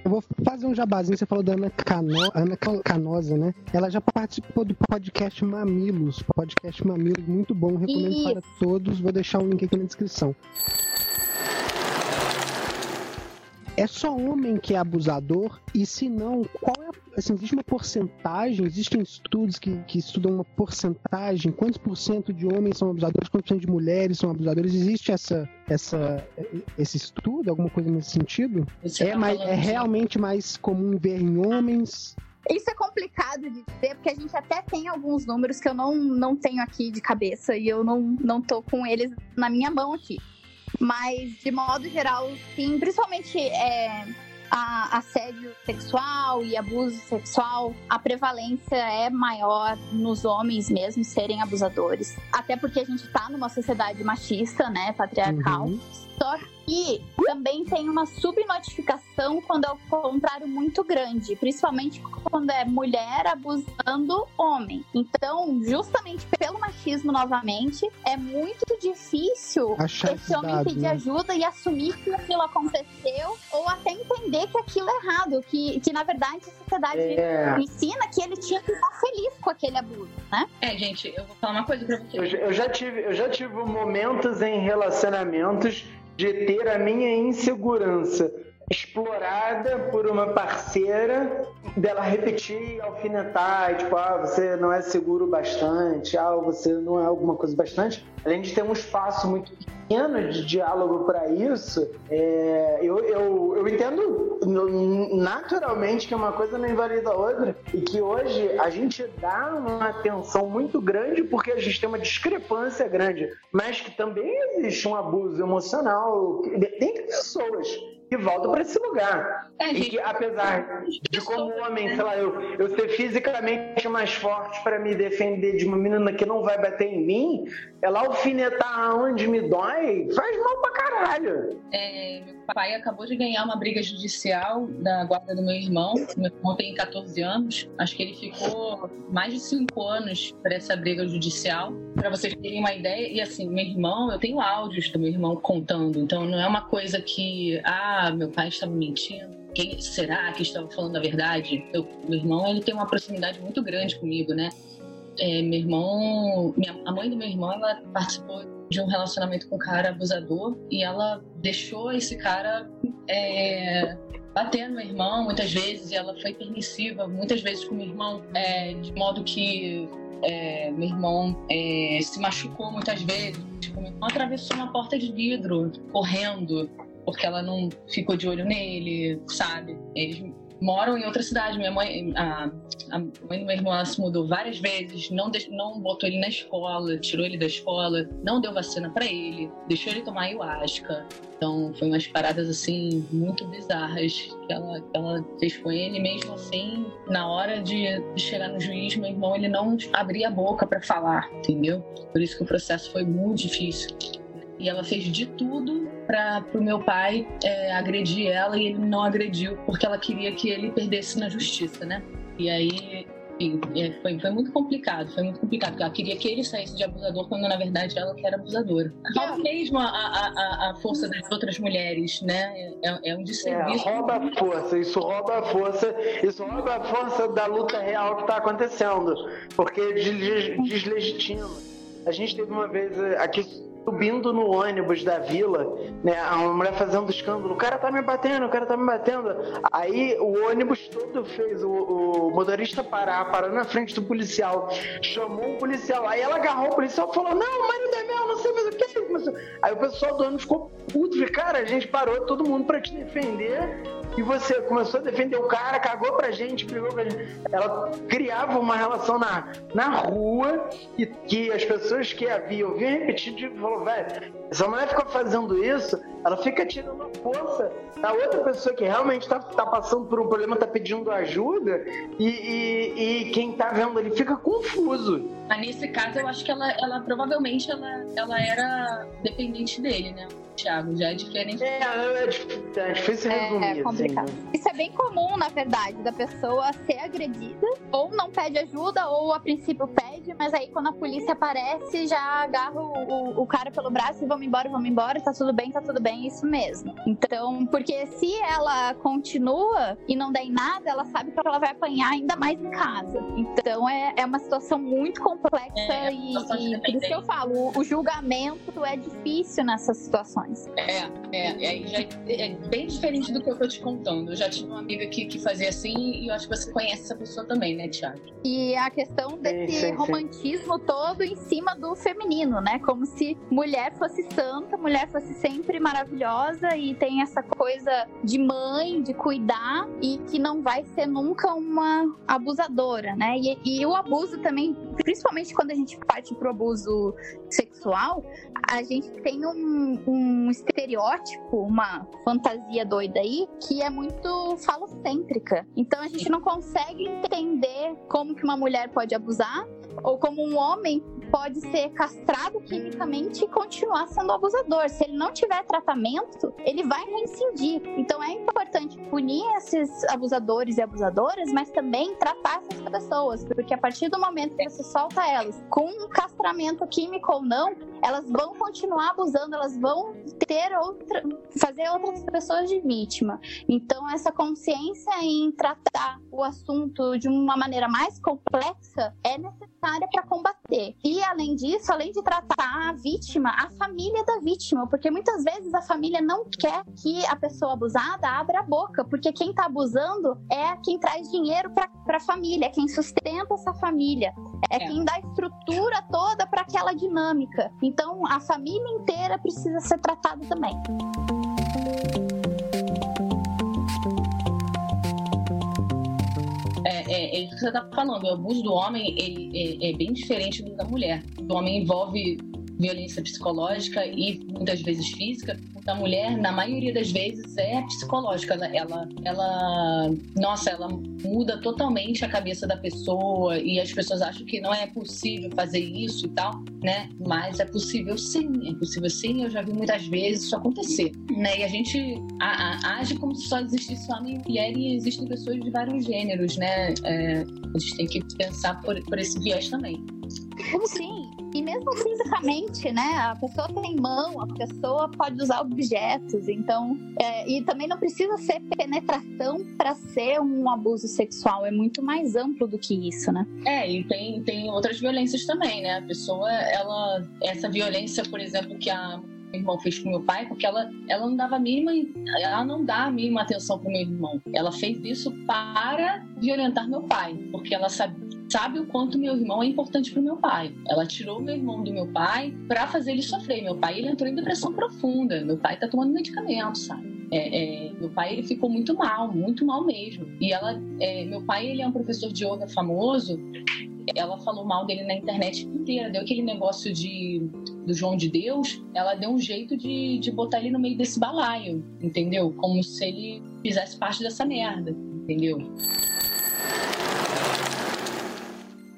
Eu vou fazer um jabazinho. Você falou da Ana, Cano... Ana Canosa, né? Ela já participou do podcast Mamilos. Podcast Mamilos, muito bom. Recomendo Isso. para todos. Vou deixar o um link aqui na descrição é só homem que é abusador? E se não, qual é. Assim, existe uma porcentagem? Existem estudos que, que estudam uma porcentagem? Quantos por cento de homens são abusadores? Quantos por cento de mulheres são abusadores? Existe essa, essa, esse estudo? Alguma coisa nesse sentido? Você é, tá mais, é realmente mais comum ver em homens? Isso é complicado de dizer, porque a gente até tem alguns números que eu não, não tenho aqui de cabeça e eu não, não tô com eles na minha mão aqui. Mas, de modo geral, sim, principalmente é, a assédio sexual e abuso sexual, a prevalência é maior nos homens mesmo serem abusadores. Até porque a gente tá numa sociedade machista, né, patriarcal. Uhum. Só que também tem uma subnotificação quando é o contrário muito grande, principalmente quando é mulher abusando homem. Então, justamente pelo machismo novamente, é muito difícil Achar esse homem dado, pedir né? ajuda e assumir que aquilo aconteceu ou até entender que aquilo é errado, que, que na verdade a sociedade é. ensina que ele tinha que estar feliz com aquele abuso, né? É, gente, eu vou falar uma coisa pra vocês. Eu, eu já tive, eu já tive momentos em relacionamentos de ter a minha insegurança explorada por uma parceira, dela repetir, alfinetar, tipo, ah, você não é seguro bastante, ah, você não é alguma coisa bastante. Além de ter um espaço muito pequeno de diálogo para isso, é, eu, eu, eu entendo naturalmente que uma coisa não invalida a outra e que hoje a gente dá uma atenção muito grande porque a gente tem uma discrepância grande, mas que também existe um abuso emocional entre pessoas que voltam para esse lugar. É, e que, apesar de como homem, sei lá, eu, eu ser fisicamente mais forte para me defender de uma menina que não vai bater em mim, ela alfinetar onde me dói, faz mal pra caralho. É, meu pai acabou de ganhar uma briga judicial da guarda do meu irmão. Meu irmão tem 14 anos. Acho que ele ficou mais de 5 anos para essa briga judicial. Para vocês terem uma ideia, e assim, meu irmão, eu tenho áudios do meu irmão contando, então não é uma coisa que, ah, meu pai estava mentindo. Quem será que estava falando a verdade? Eu, meu irmão, ele tem uma proximidade muito grande comigo, né? É, meu irmão, minha, a mãe do meu irmão, ela participou de um relacionamento com um cara abusador e ela deixou esse cara é, bater no meu irmão muitas vezes e ela foi permissiva muitas vezes com meu irmão, é, de modo que é, meu irmão é, se machucou muitas vezes. Tipo, meu irmão atravessou uma porta de vidro correndo porque ela não ficou de olho nele, sabe? Eles moram em outra cidade. Minha mãe, a, a mãe do meu irmão, se mudou várias vezes, não, de, não botou ele na escola, tirou ele da escola, não deu vacina para ele, deixou ele tomar ayahuasca. Então, foi umas paradas assim muito bizarras que ela, que ela fez com ele. Mesmo assim, na hora de chegar no juiz, meu irmão ele não abria a boca para falar, entendeu? Por isso que o processo foi muito difícil e ela fez de tudo para o meu pai é, agredir ela e ele não agrediu porque ela queria que ele perdesse na justiça, né? E aí enfim, é, foi, foi muito complicado, foi muito complicado. Ela queria que ele saísse de abusador quando na verdade ela que era abusadora. Rouba mesmo a, a, a, força das outras mulheres, né? É, é um desserviço. É, rouba a força, isso rouba a força, isso rouba a força da luta real que está acontecendo, porque deslegitima. A gente teve uma vez aqui subindo no ônibus da vila, né? A mulher fazendo escândalo, o cara tá me batendo, o cara tá me batendo. Aí o ônibus todo fez o, o motorista parar, parando na frente do policial, chamou o policial, aí ela agarrou o policial e falou: Não, marido é meu, não sei mais o que. Aí o pessoal do ônibus ficou puto, cara, a gente parou todo mundo para te defender e você começou a defender o cara, cagou pra gente, brigou pra gente. Ela criava uma relação na, na rua e que as pessoas que a viam, vinham repetido e falou, velho, essa mulher fica fazendo isso, ela fica tirando a força da outra pessoa que realmente tá, tá passando por um problema, tá pedindo ajuda e, e, e quem tá vendo ali fica confuso. Mas nesse caso, eu acho que ela, ela provavelmente ela, ela era dependente dele, né? Thiago, já é diferente. É, é, é difícil resumir. É, é complicado. Assim, né? Isso é bem comum, na verdade, da pessoa ser agredida, ou não pede ajuda, ou a princípio pede, mas aí quando a polícia aparece, já agarra o, o, o cara pelo braço e vamos embora, vamos embora, tá tudo bem, tá tudo bem, isso mesmo. Então, porque se ela continua e não der em nada, ela sabe que ela vai apanhar ainda mais em casa. Então é, é uma situação muito complexa é, e, e por isso que eu falo, o, o julgamento é difícil nessas situações. É, é, é, é, bem diferente do que eu tô te contando. Eu já tive uma amiga que, que fazia assim e eu acho que você conhece essa pessoa também, né, Tiago? E a questão desse sim, sim, romantismo sim. todo em cima do feminino, né? Como se mulher fosse santa, mulher fosse sempre maravilhosa e tem essa coisa de mãe, de cuidar e que não vai ser nunca uma abusadora, né? E, e o abuso também, principalmente quando a gente parte pro abuso sexual, a gente tem um, um estereótipo, uma fantasia doida aí, que é muito falocêntrica. Então a gente não consegue entender como que uma mulher pode abusar ou como um homem pode ser castrado quimicamente e continuar sendo abusador. Se ele não tiver tratamento, ele vai reincidir. Então é importante punir esses abusadores e abusadoras, mas também tratar essas pessoas, porque a partir do momento que você solta elas com um castramento químico ou não, elas vão continuar abusando, elas vão ter outra, fazer outras pessoas de vítima. Então essa consciência em tratar o assunto de uma maneira mais complexa é necessária para combater. E e além disso, além de tratar a vítima, a família da vítima, porque muitas vezes a família não quer que a pessoa abusada abra a boca, porque quem está abusando é quem traz dinheiro para a família, é quem sustenta essa família, é, é. quem dá estrutura toda para aquela dinâmica. Então, a família inteira precisa ser tratada também. É, é isso que você está falando. O abuso do homem ele, é, é bem diferente do da mulher. O homem envolve violência psicológica e muitas vezes física, da mulher, na maioria das vezes, é psicológica. Ela, ela, ela, nossa, ela muda totalmente a cabeça da pessoa e as pessoas acham que não é possível fazer isso e tal, né? Mas é possível sim, é possível sim. Eu já vi muitas vezes isso acontecer, né? E a gente a, a, age como se só existisse homem e mulher e existem pessoas de vários gêneros, né? É, a gente tem que pensar por, por esse viés também. Como sim? Mesmo fisicamente, né? A pessoa tem mão, a pessoa pode usar objetos, então. É, e também não precisa ser penetração para ser um abuso sexual, é muito mais amplo do que isso, né? É, e tem, tem outras violências também, né? A pessoa, ela. Essa violência, por exemplo, que a meu irmão fez com meu pai, porque ela, ela não dava a mínima, ela não dá a mínima atenção pro meu irmão. Ela fez isso para violentar meu pai, porque ela sabia sabe o quanto meu irmão é importante para meu pai. Ela tirou meu irmão do meu pai para fazer ele sofrer. Meu pai ele entrou em depressão profunda. Meu pai tá tomando medicamento, sabe? É, é, meu pai ele ficou muito mal, muito mal mesmo. E ela, é, meu pai ele é um professor de yoga famoso. Ela falou mal dele na internet inteira, deu aquele negócio de do João de Deus. Ela deu um jeito de, de botar ele no meio desse balaio, entendeu? Como se ele fizesse parte dessa merda, entendeu?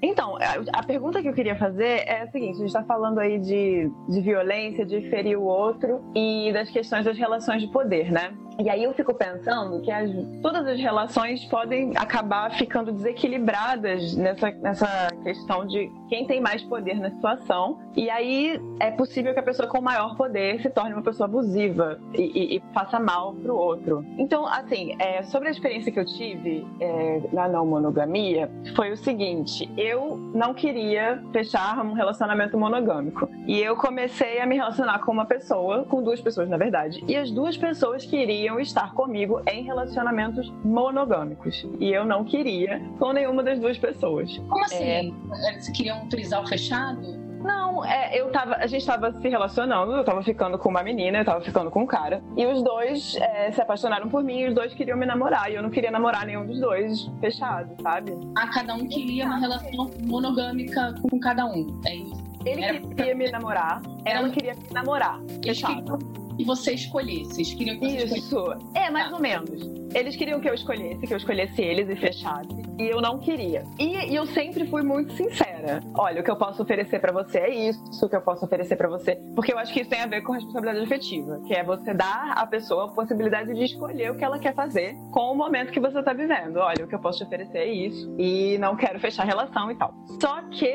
Então, a, pergunta que eu queria fazer é a seguinte: a gente está falando aí de, de violência, de ferir o outro e das questões das relações de poder, né? E aí eu fico pensando que as, todas as relações podem acabar ficando desequilibradas nessa, nessa questão de quem tem mais poder na situação. E aí é possível que a pessoa com maior poder se torne uma pessoa abusiva e, e, e faça mal pro outro. Então, assim, é, sobre a experiência que eu tive é, na não monogamia, foi o seguinte: eu não queria fechar um relacionamento monogâmico. E eu comecei a me relacionar com uma pessoa, com duas pessoas, na verdade. E as duas pessoas queriam queriam estar comigo em relacionamentos monogâmicos. E eu não queria com nenhuma das duas pessoas. Como assim? É... Eles queriam utilizar o fechado? Não, é, eu tava, a gente tava se relacionando, eu tava ficando com uma menina, eu tava ficando com um cara. E os dois é, se apaixonaram por mim e os dois queriam me namorar. E eu não queria namorar nenhum dos dois fechado, sabe? Ah, cada um queria uma relação monogâmica com cada um. É isso. Ele Era... queria me namorar, ela queria me namorar. Fechado que você escolhesse. Eles queriam que você Isso. É, mais ah. ou menos. Eles queriam que eu escolhesse, que eu escolhesse eles e fechasse. E eu não queria. E, e eu sempre fui muito sincera. Olha, o que eu posso oferecer para você é isso, o que eu posso oferecer para você. Porque eu acho que isso tem a ver com responsabilidade afetiva, que é você dar à pessoa a possibilidade de escolher o que ela quer fazer com o momento que você tá vivendo. Olha, o que eu posso te oferecer é isso. E não quero fechar relação e tal. Só que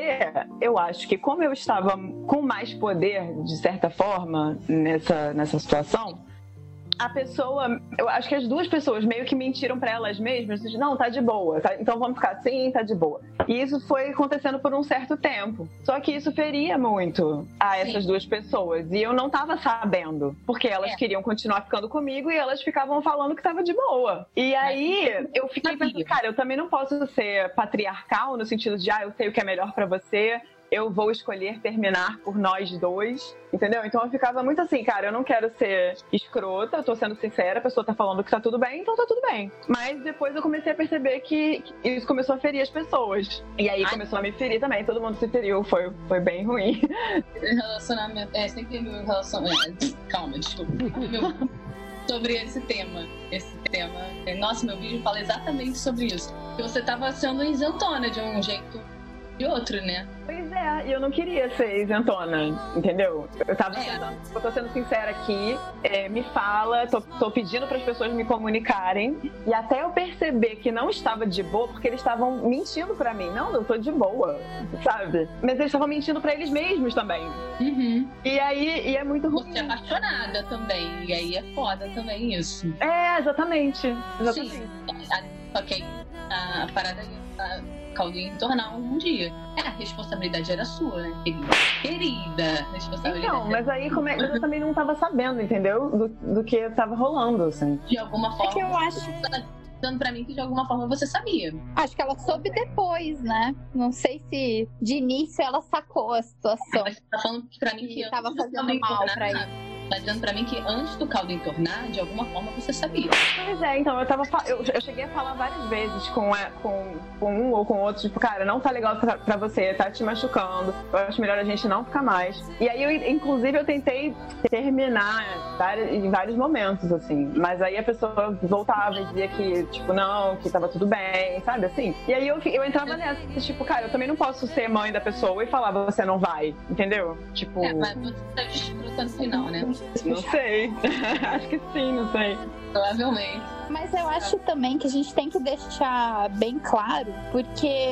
eu acho que como eu estava com mais poder, de certa forma, nessa, nessa situação, a pessoa, eu acho que as duas pessoas meio que mentiram para elas mesmas, assim, não, tá de boa, tá, então vamos ficar assim, tá de boa. E isso foi acontecendo por um certo tempo. Só que isso feria muito a essas Sim. duas pessoas e eu não tava sabendo, porque elas é. queriam continuar ficando comigo e elas ficavam falando que tava de boa. E aí eu fiquei pensando, cara, eu também não posso ser patriarcal no sentido de, ah, eu sei o que é melhor para você, eu vou escolher terminar por nós dois, entendeu? Então eu ficava muito assim, cara, eu não quero ser escrota, eu tô sendo sincera, a pessoa tá falando que tá tudo bem, então tá tudo bem. Mas depois eu comecei a perceber que, isso começou a ferir as pessoas. E aí Ai. começou a me ferir também, todo mundo se feriu, foi, foi bem ruim. Relacionamento, é, sempre meu relacionamento. É, calma, desculpa. (laughs) sobre esse tema. Esse tema. Nossa, meu vídeo fala exatamente sobre isso. Que você tava sendo isentona de um jeito de outro, né? Pois é, e eu não queria ser isentona, entendeu? Eu tava é. tentando, eu tô sendo sincera aqui, é, me fala, tô, tô pedindo para as pessoas me comunicarem, e até eu perceber que não estava de boa, porque eles estavam mentindo para mim. Não, eu tô de boa, sabe? Mas eles estavam mentindo para eles mesmos também. Uhum. E aí, e é muito ruim. Você é apaixonada também, e aí é foda também isso. É, exatamente. exatamente. Sim, só que a, a parada. A Caldinho entornar um dia. É, a responsabilidade era sua, né, querida? Querida, responsabilidade. Então, mas aí como é, eu também não tava sabendo, entendeu? Do, do que tava rolando, assim. De alguma forma. É que eu acho dando para mim que de alguma forma você sabia. Acho que ela soube depois, né? Não sei se de início ela sacou a situação. Mas você tá falando para mim que, que tava fazendo mal para ele. Tá dizendo pra mim que antes do caldo entornar, de alguma forma você sabia. Pois é, então eu tava. Eu, eu cheguei a falar várias vezes com, é, com, com um ou com outro, tipo, cara, não tá legal pra, pra, você, tá te machucando. Eu acho melhor a gente não ficar mais. E aí, eu, inclusive, eu tentei terminar em vários momentos, assim. Mas aí a pessoa voltava e dizia que, tipo, não, que tava tudo bem, sabe assim? E aí eu, eu entrava nessa, tipo, cara, eu também não posso ser mãe da pessoa e falar, você não vai, entendeu? Tipo. É, mas você tá desfrutando final, né? Não sei. (laughs) acho que sim, não sei. Provavelmente. Mas eu acho também que a gente tem que deixar bem claro, porque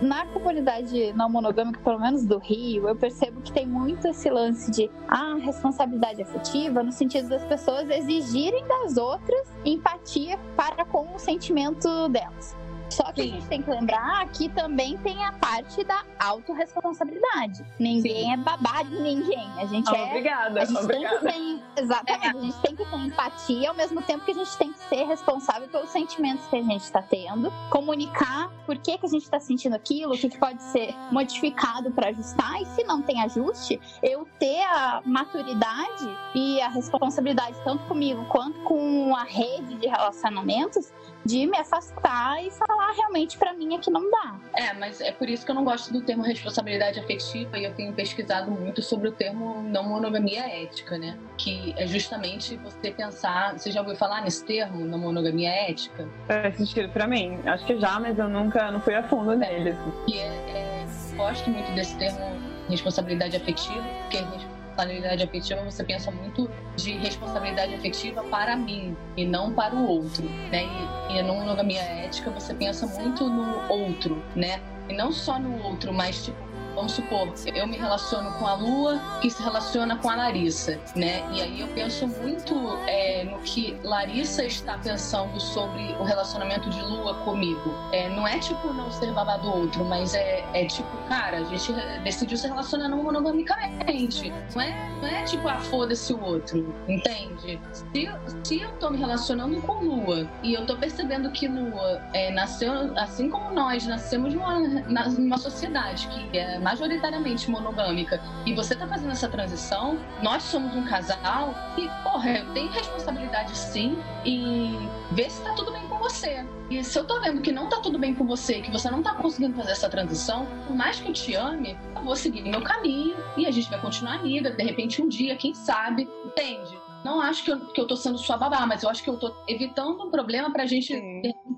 na comunidade não monogâmica, pelo menos do Rio, eu percebo que tem muito esse lance de ah, responsabilidade afetiva, no sentido das pessoas exigirem das outras empatia para com o sentimento delas. Só que Sim. a gente tem que lembrar que também tem a parte da autorresponsabilidade. Ninguém Sim. é babá de ninguém. A gente é. Obrigada. A gente obrigada. tem que ter. Exatamente. É. A gente tem que ter empatia, ao mesmo tempo que a gente tem que ser responsável pelos sentimentos que a gente está tendo. Comunicar por que, que a gente está sentindo aquilo, o que, que pode ser modificado para ajustar. E se não tem ajuste, eu ter a maturidade e a responsabilidade, tanto comigo quanto com a rede de relacionamentos, de me afastar e falar realmente para mim é que não dá. É, mas é por isso que eu não gosto do termo responsabilidade afetiva e eu tenho pesquisado muito sobre o termo não monogamia ética, né? Que é justamente você pensar. Você já ouviu falar nesse termo, não monogamia ética? Faz sentido pra mim. Acho que já, mas eu nunca não fui a fundo nele. Assim. E é, é, gosto muito desse termo responsabilidade afetiva, porque responsabilidade afetiva você pensa muito de responsabilidade afetiva para mim e não para o outro, né? E, e no monogamia ética você pensa muito no outro, né? E não só no outro, mas tipo Vamos supor, eu me relaciono com a Lua, que se relaciona com a Larissa, né? E aí eu penso muito é, no que Larissa está pensando sobre o relacionamento de Lua comigo. É, não é tipo não ser babado do outro, mas é, é tipo, cara, a gente decidiu se relacionar monogamicamente. Não é, não é tipo, ah, foda-se o outro, entende? Se, se eu tô me relacionando com Lua e eu tô percebendo que Lua é, nasceu, assim como nós, nascemos numa, numa sociedade que é majoritariamente monogâmica e você tá fazendo essa transição, nós somos um casal e, porra, eu tenho responsabilidade sim em ver se tá tudo bem com você. E se eu tô vendo que não tá tudo bem com você, que você não tá conseguindo fazer essa transição, por mais que eu te ame, eu vou seguir meu caminho e a gente vai continuar amiga, de repente um dia, quem sabe, entende? Não acho que eu, que eu tô sendo sua babá, mas eu acho que eu tô evitando um problema pra gente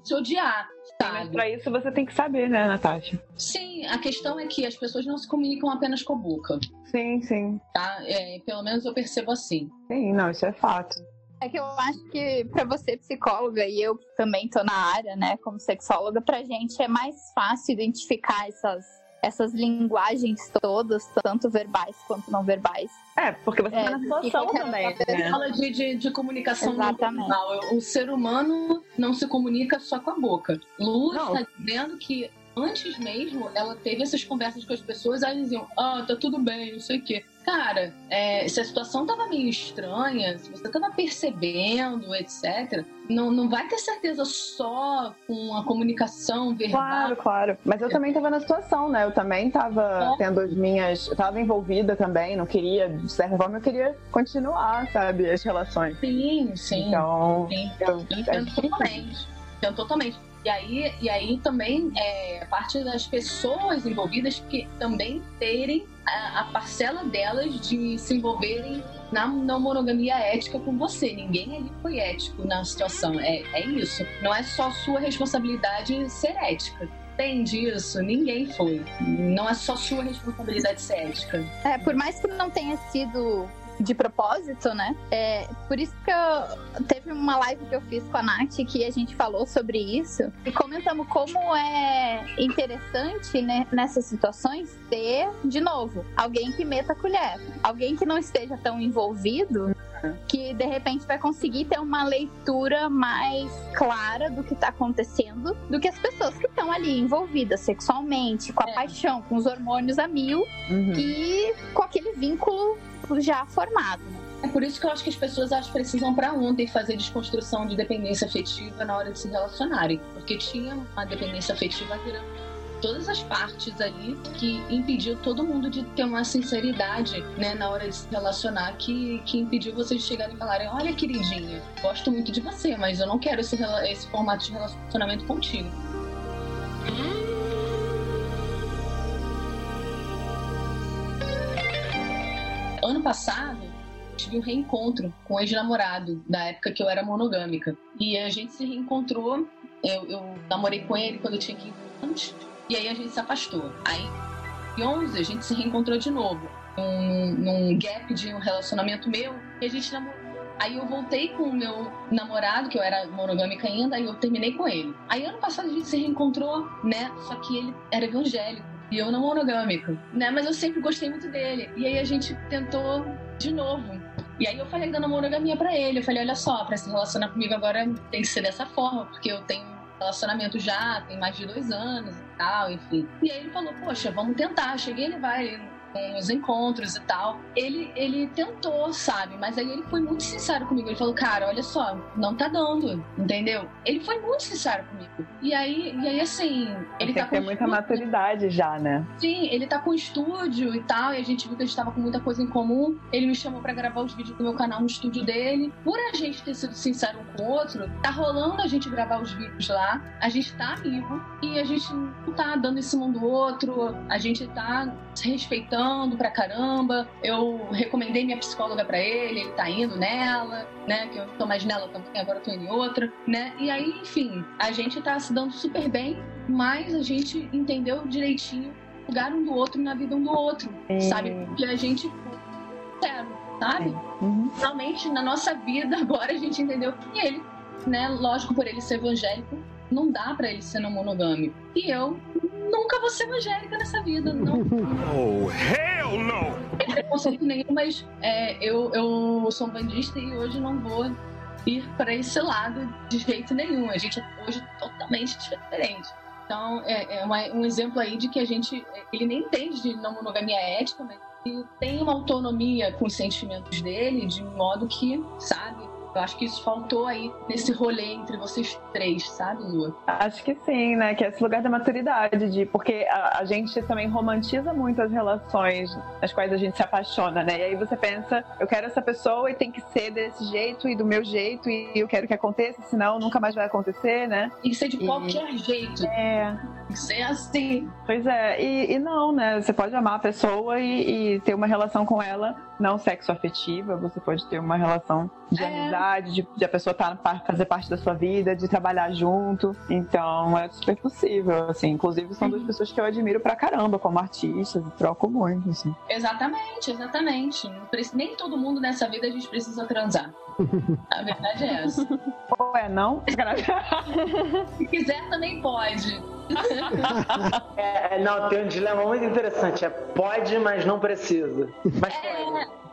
se odiar. Sabe? Mas pra isso você tem que saber, né, Natasha? Sim, a questão é que as pessoas não se comunicam apenas com a boca. Sim, sim. Tá? É, pelo menos eu percebo assim. Sim, não, isso é fato. É que eu acho que para você psicóloga e eu também tô na área, né, como sexóloga, pra gente é mais fácil identificar essas essas linguagens todas, tanto verbais quanto não verbais. É, porque você é, tá na situação também. Né? fala de, de, de comunicação Exatamente. O ser humano não se comunica só com a boca. Lu está dizendo que antes mesmo ela teve essas conversas com as pessoas, aí diziam, ah, tá tudo bem, não sei o quê. Cara, é, se a situação tava meio estranha, se você tava percebendo, etc., não, não vai ter certeza só com a comunicação verbal. Claro, claro. Mas eu também tava na situação, né? Eu também tava é. tendo as minhas. Eu tava envolvida também, não queria, de certa forma, eu queria continuar, sabe, as relações. Sim, sim. Então. Sim. Eu, eu entendo é totalmente. Entendo totalmente. E aí, e aí também é parte das pessoas envolvidas que também terem a, a parcela delas de se envolverem na não monogamia ética com você. Ninguém ali foi ético na situação. É, é isso. Não é só sua responsabilidade ser ética entende isso? Ninguém foi. Não é só sua responsabilidade ser ética. É, por mais que não tenha sido de propósito, né? É, por isso que eu, teve uma live que eu fiz com a Nath que a gente falou sobre isso e comentamos como é interessante né, nessas situações ter, de novo, alguém que meta a colher. Alguém que não esteja tão envolvido que de repente vai conseguir ter uma leitura mais clara do que está acontecendo do que as pessoas que estão ali envolvidas sexualmente, com a é. paixão, com os hormônios a mil uhum. e com aquele vínculo já formado. É por isso que eu acho que as pessoas acho, precisam para ontem fazer desconstrução de dependência afetiva na hora de se relacionarem, porque tinha uma dependência afetiva virando todas as partes ali que impediu todo mundo de ter uma sinceridade né, na hora de se relacionar, que, que impediu vocês de chegarem e falarem: Olha, queridinha, gosto muito de você, mas eu não quero esse, esse formato de relacionamento contigo. Ano passado, tive um reencontro com um ex-namorado da época que eu era monogâmica. E a gente se reencontrou. Eu, eu namorei com ele quando eu tinha 15 anos. E aí a gente se afastou. Aí, em 11, a gente se reencontrou de novo. Num, num gap de um relacionamento meu. E a gente namorou. Aí eu voltei com o meu namorado, que eu era monogâmica ainda, aí eu terminei com ele. Aí ano passado a gente se reencontrou, né? Só que ele era evangélico e eu não monogâmico, né? Mas eu sempre gostei muito dele. E aí a gente tentou de novo. E aí eu falei da monogamia para ele. Eu falei, olha só, para se relacionar comigo agora tem que ser dessa forma, porque eu tenho relacionamento já, tem mais de dois anos e tal, enfim. E aí ele falou, poxa, vamos tentar. cheguei, ele vai, nos encontros e tal. Ele, ele tentou, sabe? Mas aí ele foi muito sincero comigo. Ele falou, cara, olha só, não tá dando, entendeu? Ele foi muito sincero comigo. E aí, e aí assim, ele Tem tá que com muita estúdio- maturidade já, né? Sim, ele tá com estúdio e tal, e a gente viu que a gente tava com muita coisa em comum. Ele me chamou pra gravar os vídeos do meu canal no estúdio dele. Por a gente ter sido sincero um com o outro, tá rolando a gente gravar os vídeos lá. A gente tá amigo e a gente não tá dando em cima um do outro. A gente tá se respeitando pra caramba. Eu recomendei minha psicóloga pra ele, ele tá indo nela, né? Que eu tô mais nela também, agora eu tô em outra, né? E aí, enfim, a gente tá se dando super bem, mas a gente entendeu direitinho o lugar um do outro na vida um do outro, É. sabe? Porque a gente zero, sabe? Uhum. Realmente, na nossa vida, (laughs) agora a gente entendeu que ele, né? Lógico, por ele ser evangélico, não dá pra ele ser não monogâmico. E eu nunca vou ser evangélica nessa vida, não (laughs) Oh, hell no! tem preconceito nenhum, mas é, eu, eu sou um bandista e hoje não vou ir para esse lado de jeito nenhum. A gente é hoje totalmente diferente. Então, é, é uma- um exemplo aí de que a gente. Ele nem entende de não monogamia ética, mas ele tem uma autonomia com os sentimentos dele, de modo que, sabe? Eu acho que isso faltou aí nesse rolê entre vocês três, sabe, Lua? Acho que sim, né? Que é esse lugar da maturidade, de porque a, a gente também romantiza muito as relações nas quais a gente se apaixona, né? E aí você pensa, eu quero essa pessoa e tem que ser desse jeito e do meu jeito e eu quero que aconteça, senão nunca mais vai acontecer, né? Tem que ser de E- qualquer jeito. É. Tem que ser assim. Pois é, e, e não, né? Você pode amar a pessoa e, e ter uma relação com ela não sexo-afetiva, você pode ter uma relação de É. amizade, de, de a pessoa tá, fazer parte da sua vida, de trabalhar junto. Então é super possível, assim. Inclusive são duas pessoas que eu admiro pra caramba como artistas troco muito, assim. Exatamente, exatamente. Nem todo mundo nessa vida a gente precisa transar. A verdade é essa. (laughs) Ou é não? (laughs) Se quiser, também pode. É, não, tem um dilema muito interessante. É pode, mas não precisa. Mas pode.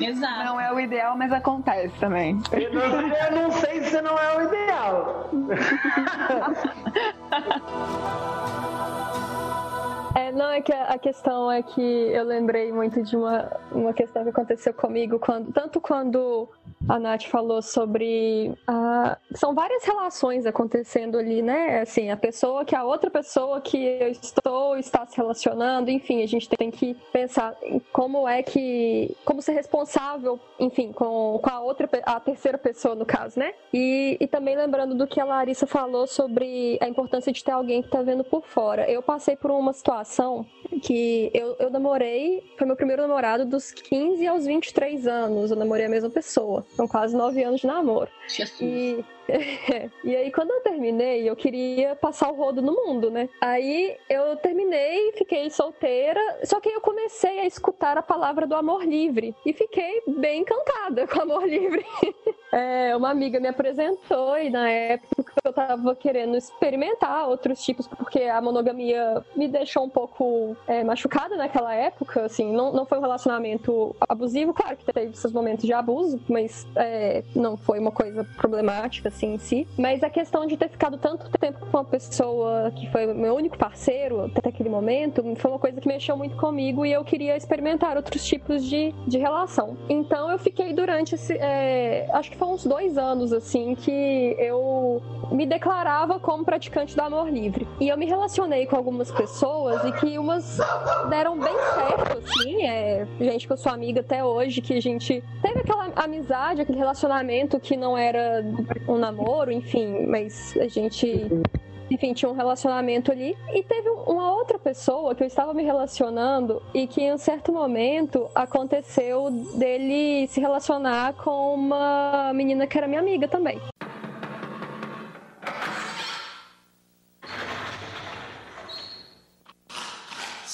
Exato. Não é o ideal, mas acontece também. Eu não, eu não sei se não é o ideal. (laughs) (laughs) É, não, é que a questão é que eu lembrei muito de uma, uma questão que aconteceu comigo, quando, tanto quando a Nath falou sobre. a- são várias relações acontecendo ali, né? Assim, a pessoa que a outra pessoa que eu estou está se relacionando, enfim, a gente tem que pensar como é que. como ser responsável, enfim, com, com a outra, a terceira pessoa, no caso, né? E, e também lembrando do que a Larissa falou sobre a importância de ter alguém que tá vendo por fora. Eu passei por uma situação relação que eu, eu namorei, foi meu primeiro namorado dos 15 aos 23 anos. Eu namorei a mesma pessoa. São quase 9 anos de namoro. Jesus. E, (laughs) e aí, quando eu terminei, eu queria passar o rodo no mundo, né? Aí eu terminei, fiquei solteira, só que aí eu comecei a escutar a palavra do amor livre e fiquei bem encantada (laughs) com o amor livre. (laughs) É, uma amiga me apresentou e na época eu tava querendo experimentar outros tipos, porque a monogamia me deixou um pouco é, machucada naquela época, assim, não, não foi um relacionamento abusivo, claro que teve seus momentos de abuso, mas é, não foi uma coisa problemática, assim, em si. Mas a questão de ter ficado tanto tempo com uma pessoa que foi meu único parceiro até aquele momento, foi uma coisa que mexeu muito comigo e eu queria experimentar outros tipos de, de relação. Então eu fiquei durante esse, é, acho que foi uns dois anos, assim, que eu me declarava como praticante do amor livre. E eu me relacionei com algumas pessoas e que umas deram bem certo, assim, é, gente que eu sou amiga até hoje, que a gente teve aquela amizade, aquele relacionamento que não era um namoro, enfim, mas a gente enfim, tinha um relacionamento ali. E teve um- uma outra pessoa que eu estava me relacionando e que em um certo momento aconteceu dele se relacionar com uma menina que era minha amiga também.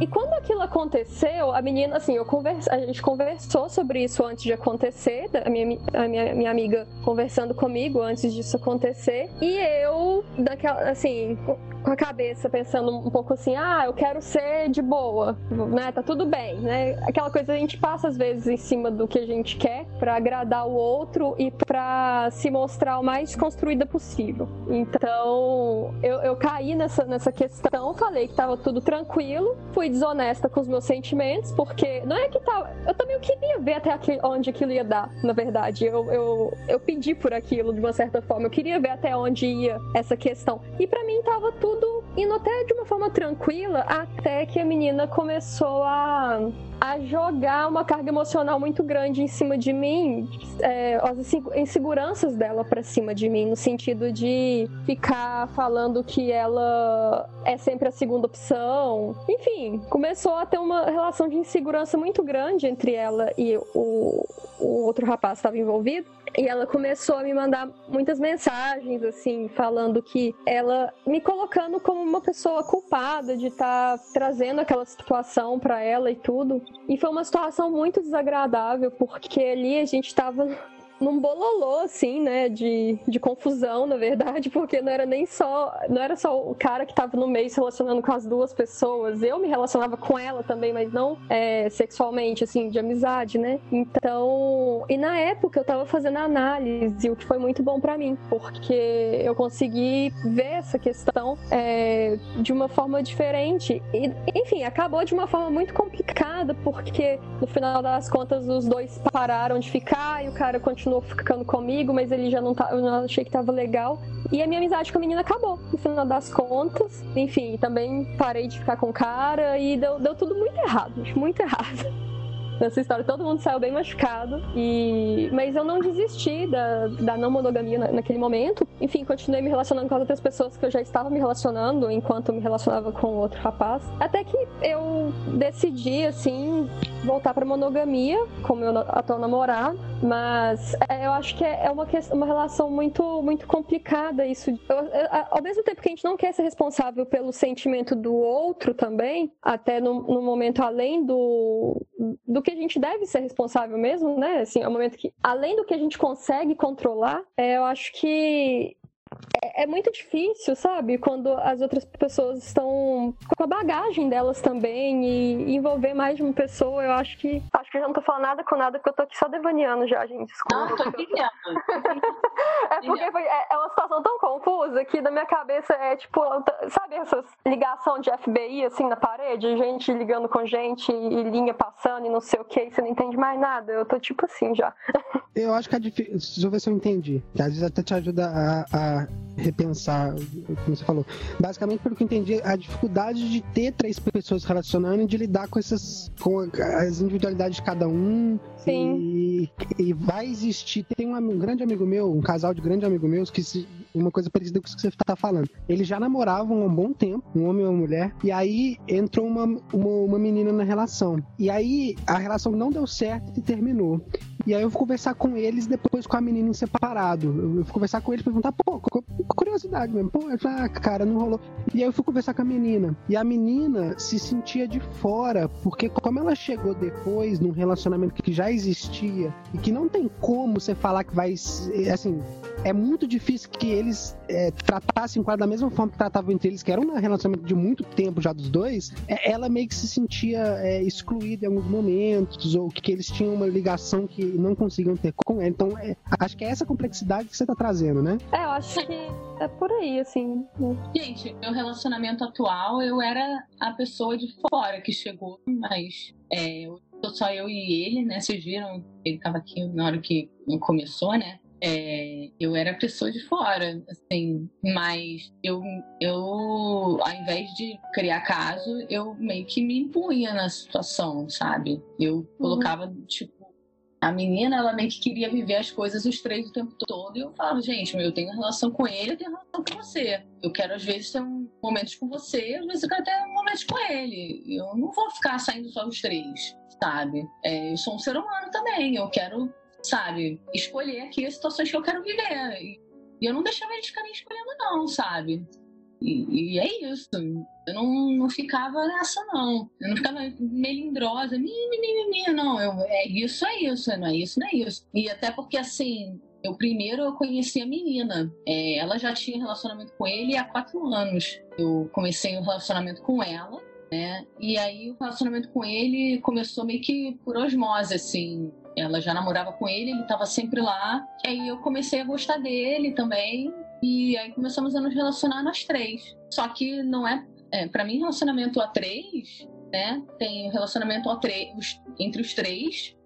E quando aquilo aconteceu, a menina, assim, eu a gente conversou sobre isso antes de acontecer, a minha, a minha, minha amiga conversando comigo antes disso acontecer, e eu, daquela, assim, com a cabeça pensando um pouco assim, ah, eu quero ser de boa, né? Tá tudo bem, né? Aquela coisa a gente passa às vezes em cima do que a gente quer para agradar o outro e para se mostrar o mais construída possível. Então, eu, eu caí nessa, nessa questão, falei que tava tudo tranquilo, fui desonesta com os meus sentimentos, porque não é que tava. Eu também queria ver até aqui, onde aquilo ia dar, na verdade. Eu, eu, eu pedi por aquilo de uma certa forma, eu queria ver até onde ia essa questão. E para mim tava tudo indo até de uma forma tranquila, até que a menina começou a a jogar uma carga emocional muito grande em cima de mim, é, as inseguranças dela para cima de mim, no sentido de ficar falando que ela é sempre a segunda opção. Enfim, começou a ter uma relação de insegurança muito grande entre ela e o, o outro rapaz que estava envolvido. E ela começou a me mandar muitas mensagens, assim, falando que ela me colocando como uma pessoa culpada de estar tá trazendo aquela situação para ela e tudo. E foi uma situação muito desagradável, porque ali a gente estava num bololô, assim, né, de, de confusão, na verdade, (laughs) porque não era nem só, não era só o cara que tava no meio se relacionando com as duas pessoas, eu me relacionava com ela também, mas não é, sexualmente, assim, de amizade, né, então, e na época eu tava fazendo análise, o que foi muito bom para mim, porque eu consegui ver essa questão é, de uma forma diferente, e, enfim, acabou de uma forma muito complicada, porque no final das contas os dois pararam de ficar e o cara continuou continuou ficando comigo, mas ele já não tá, eu não achei que tava legal. E a minha amizade com a menina acabou, no final das contas. Enfim, também parei de ficar com o cara e deu, deu tudo muito errado, muito errado nessa história. Todo mundo saiu bem machucado. E... Mas eu não desisti da, da não monogamia na, naquele momento. Enfim, continuei me relacionando com as outras pessoas que eu já estava me relacionando enquanto me relacionava com outro rapaz. Até que eu decidi, assim, voltar pra monogamia com meu atual namorado. Mas é, eu acho que é, é uma, uma relação muito, muito complicada isso. Eu, eu, ao mesmo tempo que a gente não quer ser responsável pelo sentimento do outro também, até no, no momento além do, do que a gente deve ser responsável mesmo, né? Assim, é um momento que, além do que a gente consegue controlar, é, eu acho que é, é, muito difícil, sabe? Quando as outras pessoas estão com a bagagem delas também e envolver mais de uma pessoa, eu acho que. Acho que eu já não tô falando nada com nada, porque eu tô aqui só devaneando já, gente. Desculpa. Não, tô (laughs) é porque foi, é, é, uma situação tão confusa que na minha cabeça é tipo, sabe essas ligação de FBI assim na parede? Gente ligando com gente e linha passando e não sei o que, e você não entende mais nada. Eu tô tipo assim já. (laughs) eu acho que é difícil. Deixa eu ver se eu entendi. Às vezes até te ajuda a, a repensar, como você falou. Basicamente, pelo que eu entendi, a dificuldade de ter três pessoas relacionando e de lidar com essas. com as individualidades de cada um. Sim. E, e vai existir. Tem um, um, grande amigo meu, um casal de grande amigo meus, que se, uma coisa parecida com o que você está falando. Eles já namoravam há um bom tempo, um homem e uma mulher, e aí entrou uma, uma, uma menina na relação. E aí a relação não deu certo e terminou. E aí eu fui conversar com eles depois com a menina em separado. Eu fui conversar com eles perguntar, pô, curiosidade mesmo. Pô, eu falei, ah, cara, não rolou. E aí eu fui conversar com a menina. E a menina se sentia de fora, porque como ela chegou depois num relacionamento que já existia e que não tem como você falar que vai, assim, é muito difícil que eles é, tratassem com ela da mesma forma que tratavam entre eles, que era um relacionamento de muito tempo já dos dois, é, ela meio que se sentia é, excluída em alguns momentos, ou que eles tinham uma ligação que não conseguiam ter com ela. Então, é, acho que é essa complexidade que você tá trazendo, né? É, eu acho que é por aí, assim. Né? Gente, meu relacionamento atual, eu era a pessoa de fora que chegou, mas é, só eu e ele, né? Vocês viram, ele tava aqui na hora que começou, né? É, eu era pessoa de fora, assim, mas eu, eu, ao invés de criar caso, eu meio que me impunha na situação, sabe? Eu colocava, uhum. tipo, a menina, ela meio que queria viver as coisas os três o tempo todo. E eu falo, gente, eu tenho relação com ele, eu tenho relação com você. Eu quero, às vezes, ter um momentos com você, às vezes eu quero ter momentos com ele. Eu não vou ficar saindo só os três, sabe? É, eu sou um ser humano também. Eu quero, sabe, escolher aqui as situações que eu quero viver. E eu não deixava eles ficarem escolhendo, não, sabe? E, e, é isso. Eu não, não ficava nessa, não. Eu não ficava melindrosa, mimimi, não. Eu, é isso, é isso, não é isso, não é isso. E até porque, assim, Eu primeiro eu conheci a menina. É, ela já tinha relacionamento com ele há quatro anos. Eu comecei um relacionamento com ela, né? E aí o relacionamento com ele começou meio que por osmose, assim. Ela já namorava com ele, ele estava sempre lá. E aí eu comecei a gostar dele também. E aí começamos a nos relacionar nós três. Só que não é, é para mim relacionamento a três, né? Tem relacionamento a três entre os três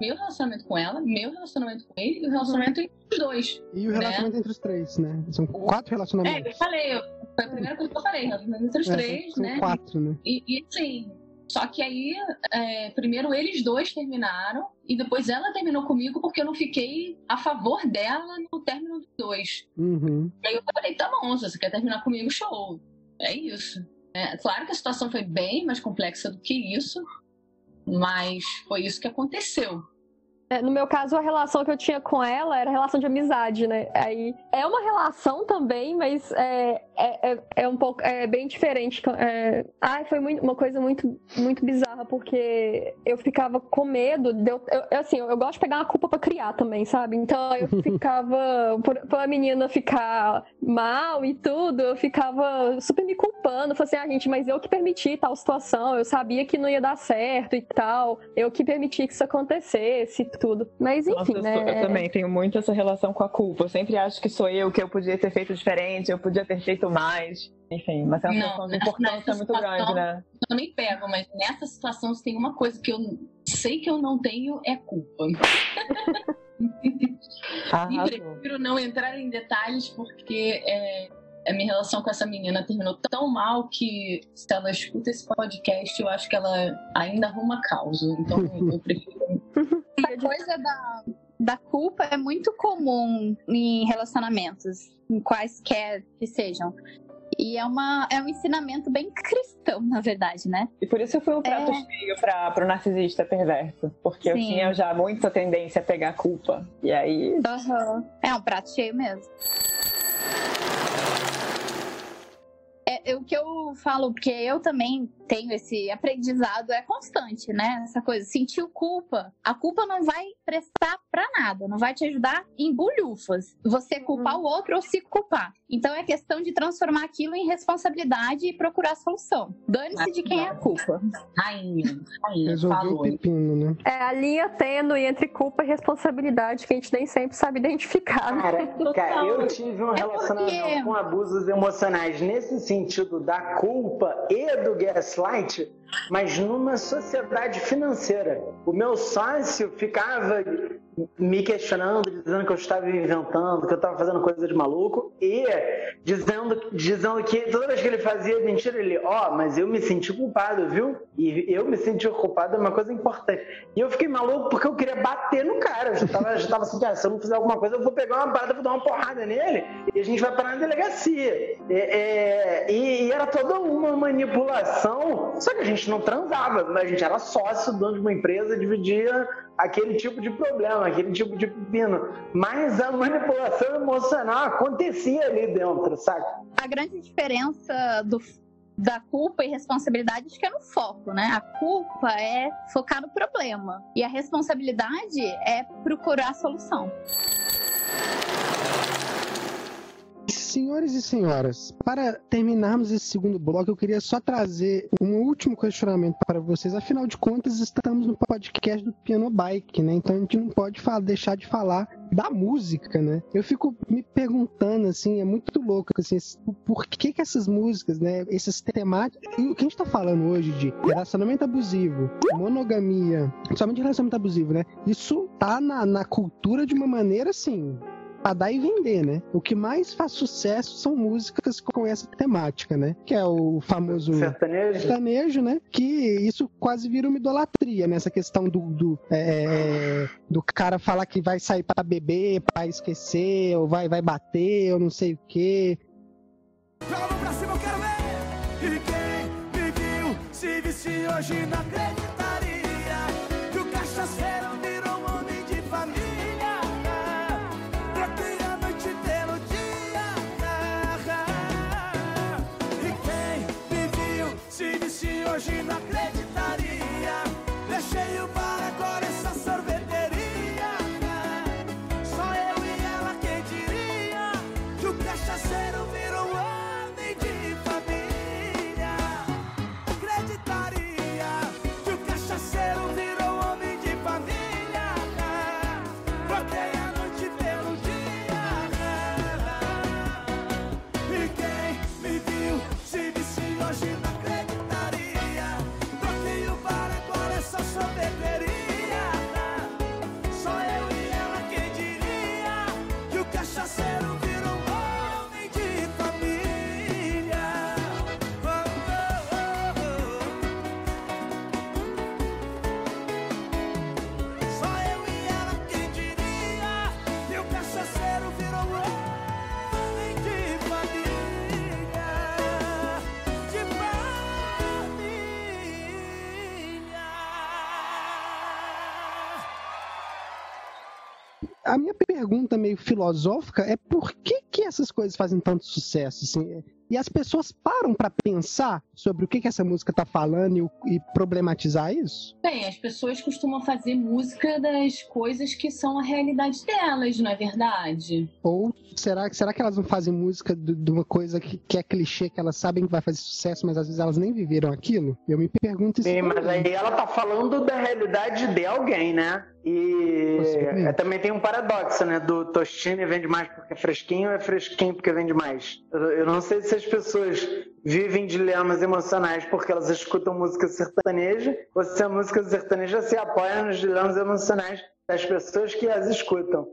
meu relacionamento com ela, meu relacionamento com ele e o relacionamento entre os dois. E o relacionamento né? entre os três, né? São quatro relacionamentos. É, eu falei, foi a primeira coisa que eu falei, relacionamento entre os É, três, são né? quatro, né? E, e assim, só que aí, é, primeiro eles dois terminaram e depois ela terminou comigo porque eu não fiquei a favor dela no término dos dois. Uhum. E aí eu falei, tá bom, se você quer terminar comigo, show. É isso. É, claro que a situação foi bem mais complexa do que isso, mas foi isso que aconteceu. É, no meu caso, a relação que eu tinha com ela era relação de amizade, né? Aí é uma relação também, mas é, é, é, é um pouco é bem diferente. É... Ai, foi muito- uma coisa muito, muito bizarra, porque eu ficava com medo de eu, eu- eu, assim, eu gosto de pegar uma culpa pra criar também, sabe? Então eu (laughs) ficava, por, por a menina ficar mal e tudo, eu ficava super me culpando. Falei assim, ah, gente, mas eu que permiti tal situação, eu sabia que não ia dar certo e tal, eu que permiti que isso acontecesse e tudo. Mas enfim, Nossa, eu, né? eu também tenho muito essa relação com a culpa. Eu sempre acho que sou eu, que eu podia ter feito diferente, eu podia ter feito mais. Enfim, uma sensação de importância muito situação, grande, né? Eu também pego, mas nessa situação se tem uma coisa que eu sei que eu não tenho é culpa. (laughs) E prefiro não entrar em detalhes porque é, a minha relação com essa menina terminou tão mal que se ela escuta esse podcast, eu acho que ela ainda arruma causa. Então eu prefiro. (laughs) Essa coisa da, da culpa é muito comum em relacionamentos, em quaisquer que sejam. E é, uma, é um ensinamento bem cristão, na verdade, né? E por isso eu fui um prato cheio pra, pro narcisista perverso. Porque eu Sim. tinha já muita tendência a pegar culpa. E aí. É um prato cheio mesmo. É, é o que eu falo, porque eu também tenho esse aprendizado, é constante, né? Essa coisa, sentiu culpa. A culpa não vai prestar pra nada, não vai te ajudar em bulhufas. Você culpar o outro ou se culpar. Então é questão de transformar aquilo em responsabilidade e procurar solução. Dane-se de quem é a culpa. Rainha, rainha, Resolveu o pepino, né? É a linha tênue entre culpa e responsabilidade que a gente nem sempre sabe identificar. né? Cara, cara, eu tive um relacionamento com abusos emocionais nesse sentido da culpa e do gaslight, mas numa sociedade financeira. O meu sócio ficava me questionando, dizendo que eu estava inventando, que eu estava fazendo coisa de maluco e dizendo, dizendo que toda vez que ele fazia mentira, ele, ó, mas eu me senti culpado, viu? E eu me senti culpado é uma coisa importante. E eu fiquei maluco porque eu queria bater no cara. Eu já tava, já tava assim, ah, se eu não fizer alguma coisa, eu vou pegar uma parada, vou dar uma porrada nele e a gente vai parar na delegacia. É, é, e, e era toda uma manipulação, só que a gente não transava, mas a gente era sócio, dono de uma empresa, dividia aquele tipo de problema, aquele tipo de pepino. Mas a manipulação emocional acontecia ali dentro, saca? A grande diferença do, da culpa e responsabilidade acho que é no foco, né? A culpa é focar no problema e a responsabilidade é procurar a solução. Senhores e senhoras, para terminarmos esse segundo bloco, eu queria só trazer um último questionamento para vocês. Afinal de contas, estamos no podcast do Piano Bike, né? Então a gente não pode falar- deixar de falar da música, né? Eu fico me perguntando, assim, é muito louco, assim, por que que essas músicas, né, essas temáticas, o que a gente tá falando hoje de relacionamento abusivo, monogamia, somente relacionamento abusivo, né? Isso tá na, na cultura de uma maneira, assim, pra dar e vender, né? O que mais faz sucesso são músicas com essa temática, né? Que é o famoso sertanejo, sertanejo né? Que isso quase vira uma idolatria, nessa questão do, do, é, do cara falar que vai sair pra beber, pra esquecer, ou vai, vai bater, ou não sei o quê. pra cima, eu quero ver. E quem me viu se visse hoje não acreditaria que o cachaceiro virou A minha pergunta meio filosófica é por que, que essas coisas fazem tanto sucesso? Assim? E as pessoas param pra pensar sobre o que, que essa música tá falando e, e problematizar isso? Bem, as pessoas costumam fazer música das coisas que são a realidade delas, não é verdade? Ou será, será que elas não fazem música de, de uma coisa que, que é clichê, que elas sabem que vai fazer sucesso, mas às vezes elas nem viveram aquilo? Eu me pergunto isso. Sim, mas aí ela tá falando da realidade de alguém, né? E é, também tem um paradoxo, né? Do Tostine vende mais porque é fresquinho ou é fresquinho porque vende mais? Eu, eu não sei se as pessoas vivem dilemas emocionais porque elas escutam música sertaneja ou se a música sertaneja se apoia nos dilemas emocionais das pessoas que as escutam.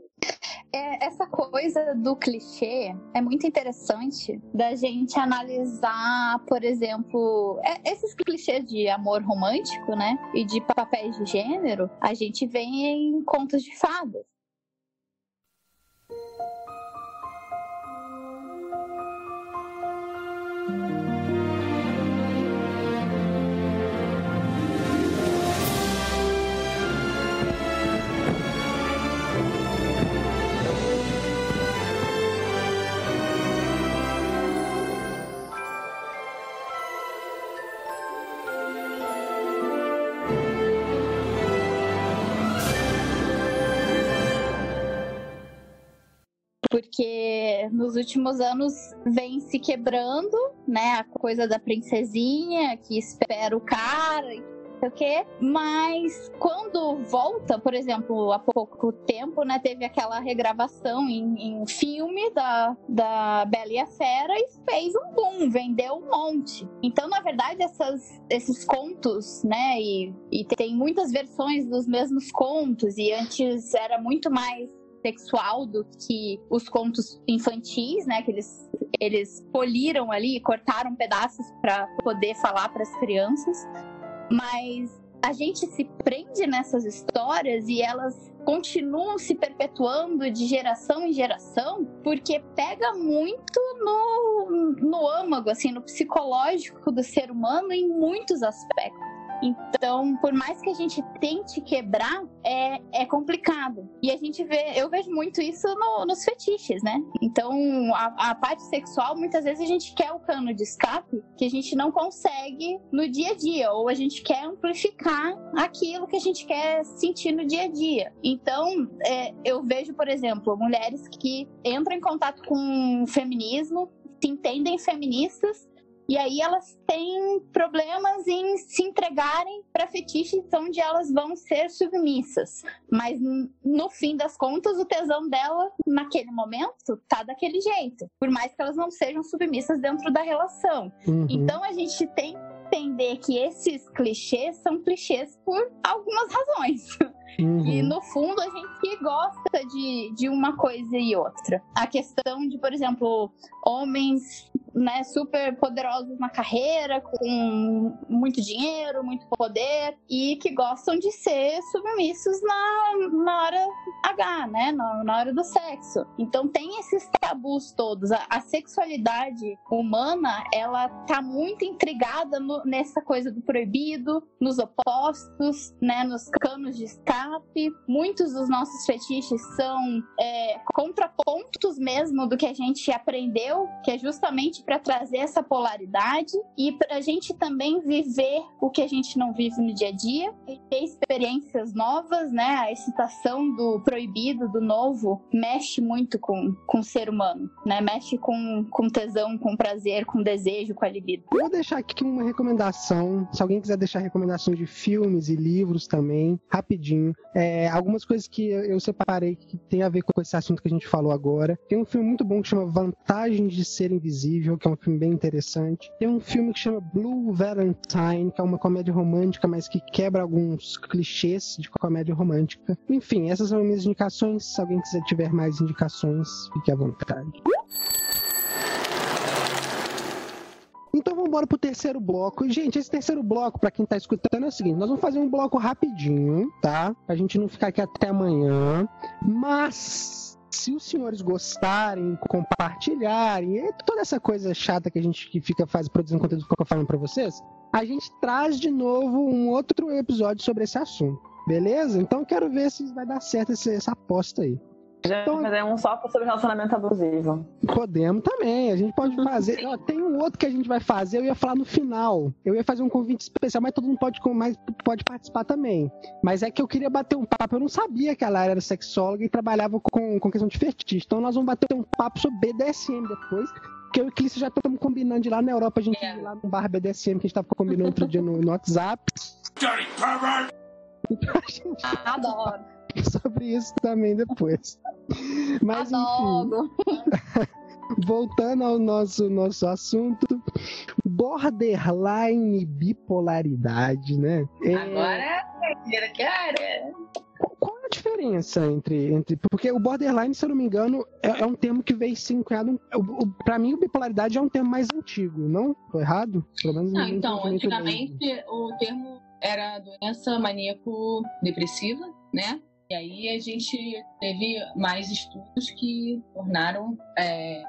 É, essa coisa do clichê é muito interessante da gente analisar, por exemplo, é- esses clichês de amor romântico, né? E de papéis de gênero, a gente vê em contos de fadas. Porque nos últimos anos vem se quebrando, né, a coisa da princesinha que espera o cara e sei o quê, mas quando volta, por exemplo, há pouco tempo, né, teve aquela regravação em, em filme da, da Bela e a Fera e fez um boom, vendeu um monte. Então, na verdade, essas, esses contos, né, e, e tem muitas versões dos mesmos contos, e antes era muito mais sexual do que os contos infantis, né? Que eles, eles poliram ali, cortaram pedaços para poder falar para as crianças. Mas a gente se prende nessas histórias e elas continuam se perpetuando de geração em geração porque pega muito no, no âmago, assim, no psicológico do ser humano em muitos aspectos. Então, por mais que a gente tente quebrar, é, é complicado. E a gente vê, eu vejo muito isso no- nos fetiches, né? Então, a, a parte sexual, muitas vezes a gente quer o cano de escape que a gente não consegue no dia a dia, ou a gente quer amplificar aquilo que a gente quer sentir no dia a dia. Então, é, eu vejo, por exemplo, mulheres que entram em contato com o feminismo, se entendem feministas, e aí elas têm problemas em se entregarem para fetiches onde elas vão ser submissas. Mas no fim das contas, o tesão dela, naquele momento, tá daquele jeito. Por mais que elas não sejam submissas dentro da relação. Uhum. Então a gente tem que entender que esses clichês são clichês por algumas razões. Uhum. E no fundo a gente gosta de, de uma coisa e outra. A questão de, por exemplo, homens né, super poderosos na carreira, com muito dinheiro, muito poder, e que gostam de ser submissos na, na hora H, né? Na, na hora do sexo. Então tem esses tabus todos. A, a sexualidade humana, ela tá muito intrigada no- nessa coisa do proibido, nos opostos, né? Nos canos de escape. Muitos dos nossos fetiches são é, contrapontos mesmo do que a gente aprendeu, que é justamente para trazer essa polaridade e para a gente também viver o que a gente não vive no dia a dia, ter experiências novas, né? A excitação do proibido, do novo, mexe muito com, com o ser humano, né? Mexe com, com tesão, com prazer, com desejo, com a libido. Vou deixar aqui uma recomendação. Se alguém quiser deixar recomendação de filmes e livros também, rapidinho. É, algumas coisas que eu separei que tem a ver com esse assunto que a gente falou agora. Tem um filme muito bom que chama Vantagens de Ser Invisível, que é um filme bem interessante. Tem um filme que chama Blue Valentine, que é uma comédia romântica, mas que quebra alguns clichês de comédia romântica. Enfim, essas são as minhas indicações. Se alguém quiser tiver mais indicações, fique à vontade. Então vamos embora pro terceiro bloco. Gente, esse terceiro bloco, para quem tá escutando, é o seguinte: nós vamos fazer um bloco rapidinho, tá? Pra gente não ficar aqui até amanhã. Mas se os senhores gostarem, compartilharem, e toda essa coisa chata que a gente que fica faz, produzindo conteúdo fica falando pra vocês, a gente traz de novo um outro episódio sobre esse assunto. Beleza? Então quero ver se vai dar certo essa aposta aí. Já então, fazer um só sobre relacionamento abusivo. Podemos também, a gente pode fazer. Ó, tem um outro que a gente vai fazer, eu ia falar no final. Eu ia fazer um convite especial, mas todo mundo pode, mas pode participar também. Mas é que eu queria bater um papo, eu não sabia que ela era sexóloga e trabalhava com, com questão de fetiche. Então nós vamos bater um papo sobre BDSM depois. Porque eu e Clícia já estamos combinando de ir lá na Europa, a gente ir lá no bar BDSM que a gente tava combinando outro dia no, no WhatsApp. (laughs) A gente Adoro. (laughs) sobre isso também depois. Mas enfim, (laughs) voltando ao nosso, nosso assunto, borderline bipolaridade, né? É, Agora, vira que área. Qual a diferença entre, entre. Porque o borderline, se eu não me engano, é, é um termo que veio ser cunhado. O, o, pra mim, bipolaridade é um termo mais antigo, não? Tô errado? Pelo menos no Não, então, antigamente o termo era doença maníaco-depressiva, né? E aí a gente teve mais estudos que tornaram é,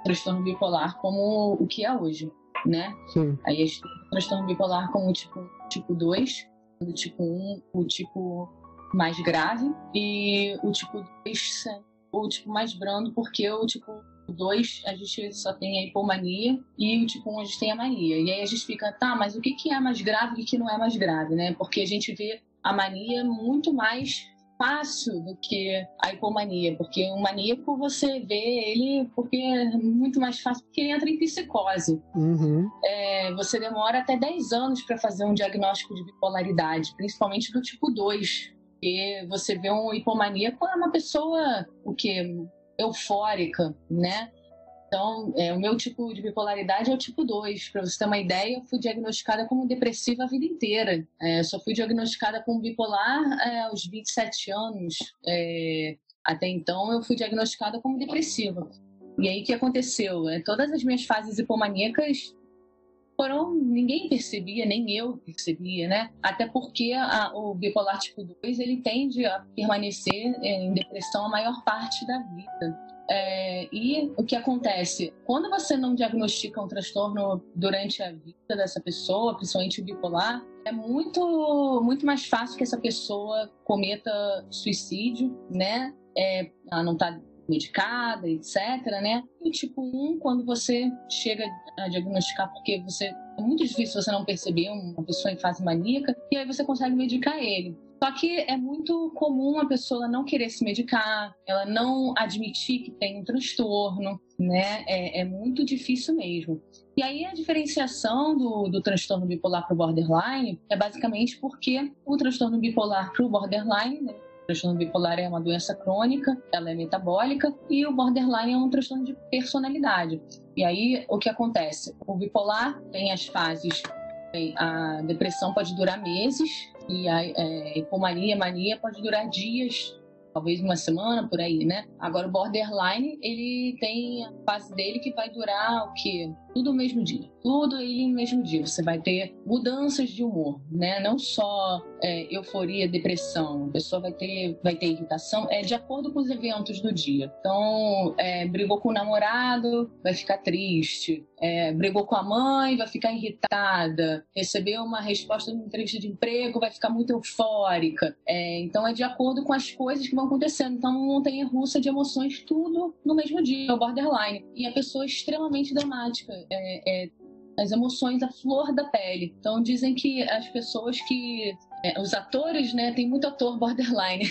o transtorno bipolar como o que é hoje, né? Sim. Aí a gente tem o transtorno bipolar como tipo, tipo 2, o tipo 1, o tipo mais grave, e o tipo 2 o tipo mais brando, porque o tipo 2 a gente só tem a hipomania e o tipo 1 a gente tem a mania. E aí a gente fica, tá, mas o que, que é mais grave e o que não é mais grave, né? Porque a gente vê a mania muito mais fácil do que a hipomania, porque o maníaco você vê ele porque é muito mais fácil, porque ele entra em psicose. Uhum. É, você demora até 10 anos para fazer um diagnóstico de bipolaridade, principalmente do tipo 2. Porque você vê um hipomaníaco é uma pessoa o que eufórica, né? Então, é, o meu tipo de bipolaridade é o tipo 2. Para você ter uma ideia, eu fui diagnosticada como depressiva a vida inteira. É, só fui diagnosticada como bipolar é, aos 27 anos. É, até então, eu fui diagnosticada como depressiva. E aí, o que aconteceu? É, todas as minhas fases hipomaníacas foram. Ninguém percebia, nem eu percebia, né? Até porque a- o bipolar tipo 2 ele tende a permanecer é, em depressão a maior parte da vida. É, e o que acontece? Quando você não diagnostica um transtorno durante a vida dessa pessoa, principalmente o bipolar, é muito, muito mais fácil que essa pessoa cometa suicídio, né? É, ela não está medicada, etc, né? E tipo 1, quando você chega a diagnosticar, porque você é muito difícil você não perceber uma pessoa em fase maníaca, e aí você consegue medicar ele. Só que é muito comum a pessoa não querer se medicar, ela não admitir que tem um transtorno, né? É, é muito difícil mesmo. E aí a diferenciação do, do transtorno bipolar para o borderline é basicamente porque o transtorno bipolar para o borderline, né? o transtorno bipolar é uma doença crônica, ela é metabólica, e o borderline é um transtorno de personalidade. E aí o que acontece? O bipolar tem as fases, tem- a depressão pode durar meses, e a é, hipomania, mania pode durar dias, talvez uma semana por aí, né? Agora o borderline, ele tem a fase dele que vai durar o quê? Tudo no mesmo dia. Tudo ele no mesmo dia. Você vai ter mudanças de humor, né? Não só é, euforia, depressão. A pessoa vai ter, vai ter irritação, é de acordo com os eventos do dia. Então, é, brigou com o namorado, vai ficar triste. é, brigou com a mãe, vai ficar irritada, recebeu uma resposta numa entrevista de emprego, vai ficar muito eufórica. É, então é de acordo com as coisas que vão acontecendo. Então montanha russa de emoções, tudo no mesmo dia, é o borderline. E a pessoa é extremamente dramática. É, é, as emoções à flor da pele. Então dizem que as pessoas que é, os atores, né, tem muito ator borderline.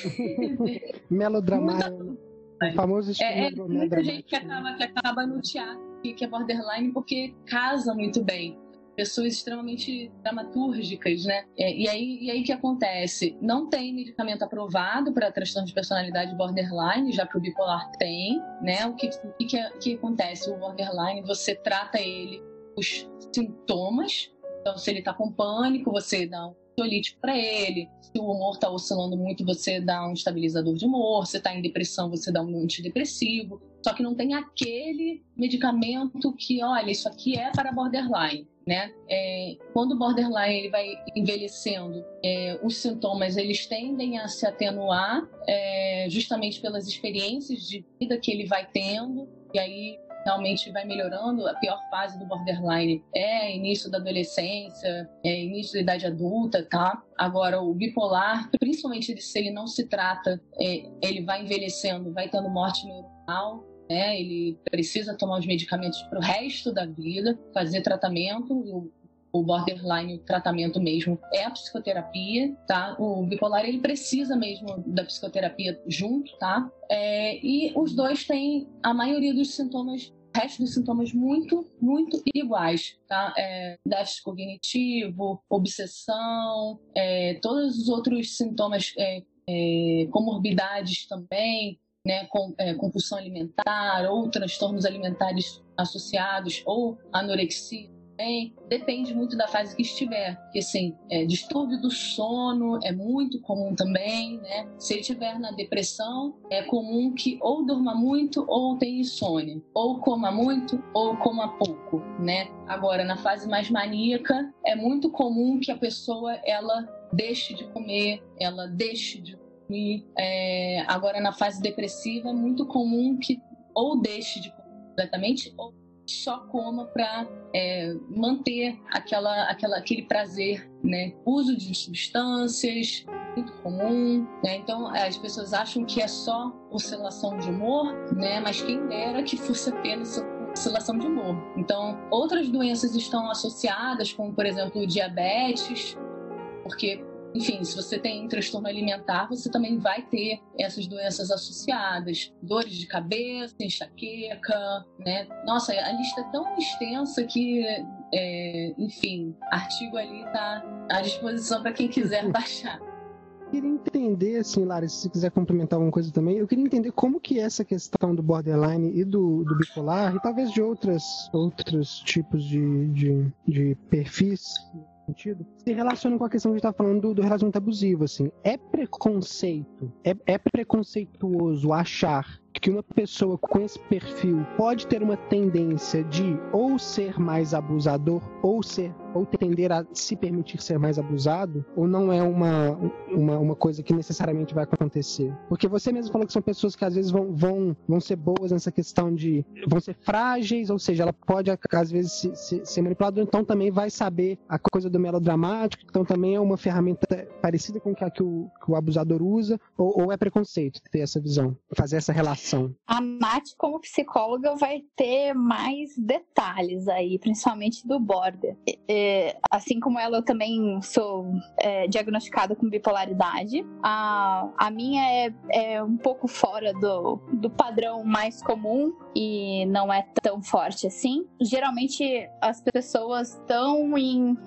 (laughs) Melodramático. O famoso é, é muita gente que acaba, que acaba no teatro que é borderline porque casa muito bem pessoas extremamente dramatúrgicas, né? É, e aí, e aí que acontece? Não tem medicamento aprovado para transtorno de personalidade borderline, já que o bipolar tem, né? O que, que, que acontece? O borderline, você trata ele os sintomas. Então, se ele está com pânico, você dá um ansiolítico para ele. Se o humor está oscilando muito, você dá um estabilizador de humor. Se está em depressão, você dá um antidepressivo. Só que não tem aquele medicamento que, olha, isso aqui é para borderline. Né? É, quando o borderline ele vai envelhecendo, é, os sintomas eles tendem a se atenuar é, justamente pelas experiências de vida que ele vai tendo e aí realmente vai melhorando. A pior fase do borderline é início da adolescência, é início da idade adulta, tá? Agora, o bipolar, principalmente se ele não se trata, é, ele vai envelhecendo, vai tendo morte neuronal, né? Ele precisa tomar os medicamentos para o resto da vida, fazer tratamento. O, o borderline, o tratamento mesmo é a psicoterapia, tá? O bipolar ele precisa mesmo da psicoterapia junto, tá? É, e os dois têm a maioria dos sintomas o resto dos sintomas muito, muito iguais, tá? É, déficit cognitivo, obsessão, é, todos os outros sintomas, é, é comorbidades também, né, com, é, compulsão alimentar ou transtornos alimentares associados ou anorexia depende muito da fase que estiver. Porque, assim, é, distúrbio do sono é muito comum também, né? Se ele estiver na depressão, é comum que ou durma muito ou tenha insônia. Ou coma muito ou coma pouco, né? Agora, na fase mais maníaca, é muito comum que a pessoa, ela deixe de comer, ela deixe de dormir. É, agora, na fase depressiva, é muito comum que ou deixe de comer completamente ou só coma para é, manter aquela, aquela, aquele prazer, né? Uso de substâncias, muito comum, né? Então as pessoas acham que é só oscilação de humor, né? Mas quem dera que fosse apenas oscilação de humor. Então outras doenças estão associadas, como por exemplo diabetes, porque enfim, se você tem transtorno alimentar, você também vai ter essas doenças associadas, dores de cabeça, enxaqueca, né? Nossa, a lista é tão extensa que, é, enfim, artigo ali está à disposição para quem quiser (laughs) baixar. Eu queria entender, assim, Lara, se você quiser complementar alguma coisa também, eu queria entender como que é essa questão do borderline e do, do bipolar, e talvez de outras, outros tipos de, de, de perfis sentido, se relaciona com a questão que a gente tá falando do, do relacionamento abusivo, assim. É preconceito, é, é preconceituoso achar que uma pessoa com esse perfil pode ter uma tendência de ou ser mais abusador ou ser ou tender a se permitir ser mais abusado, ou não é uma, uma, uma coisa que necessariamente vai acontecer? Porque você mesmo falou que são pessoas que às vezes vão, vão, vão ser boas nessa questão de. vão ser frágeis, ou seja, ela pode às vezes se, se, ser manipulada, então também vai saber a coisa do melodramático, então também é uma ferramenta parecida com a que o, que o abusador usa, ou, ou é preconceito ter essa visão, fazer essa relação a Nath, como psicóloga, vai ter mais detalhes aí, principalmente do border. É, assim como ela, eu também sou é, diagnosticada com bipolaridade. A, a minha é, é um pouco fora do, do padrão mais comum e não é tão forte assim. Geralmente as pessoas estão em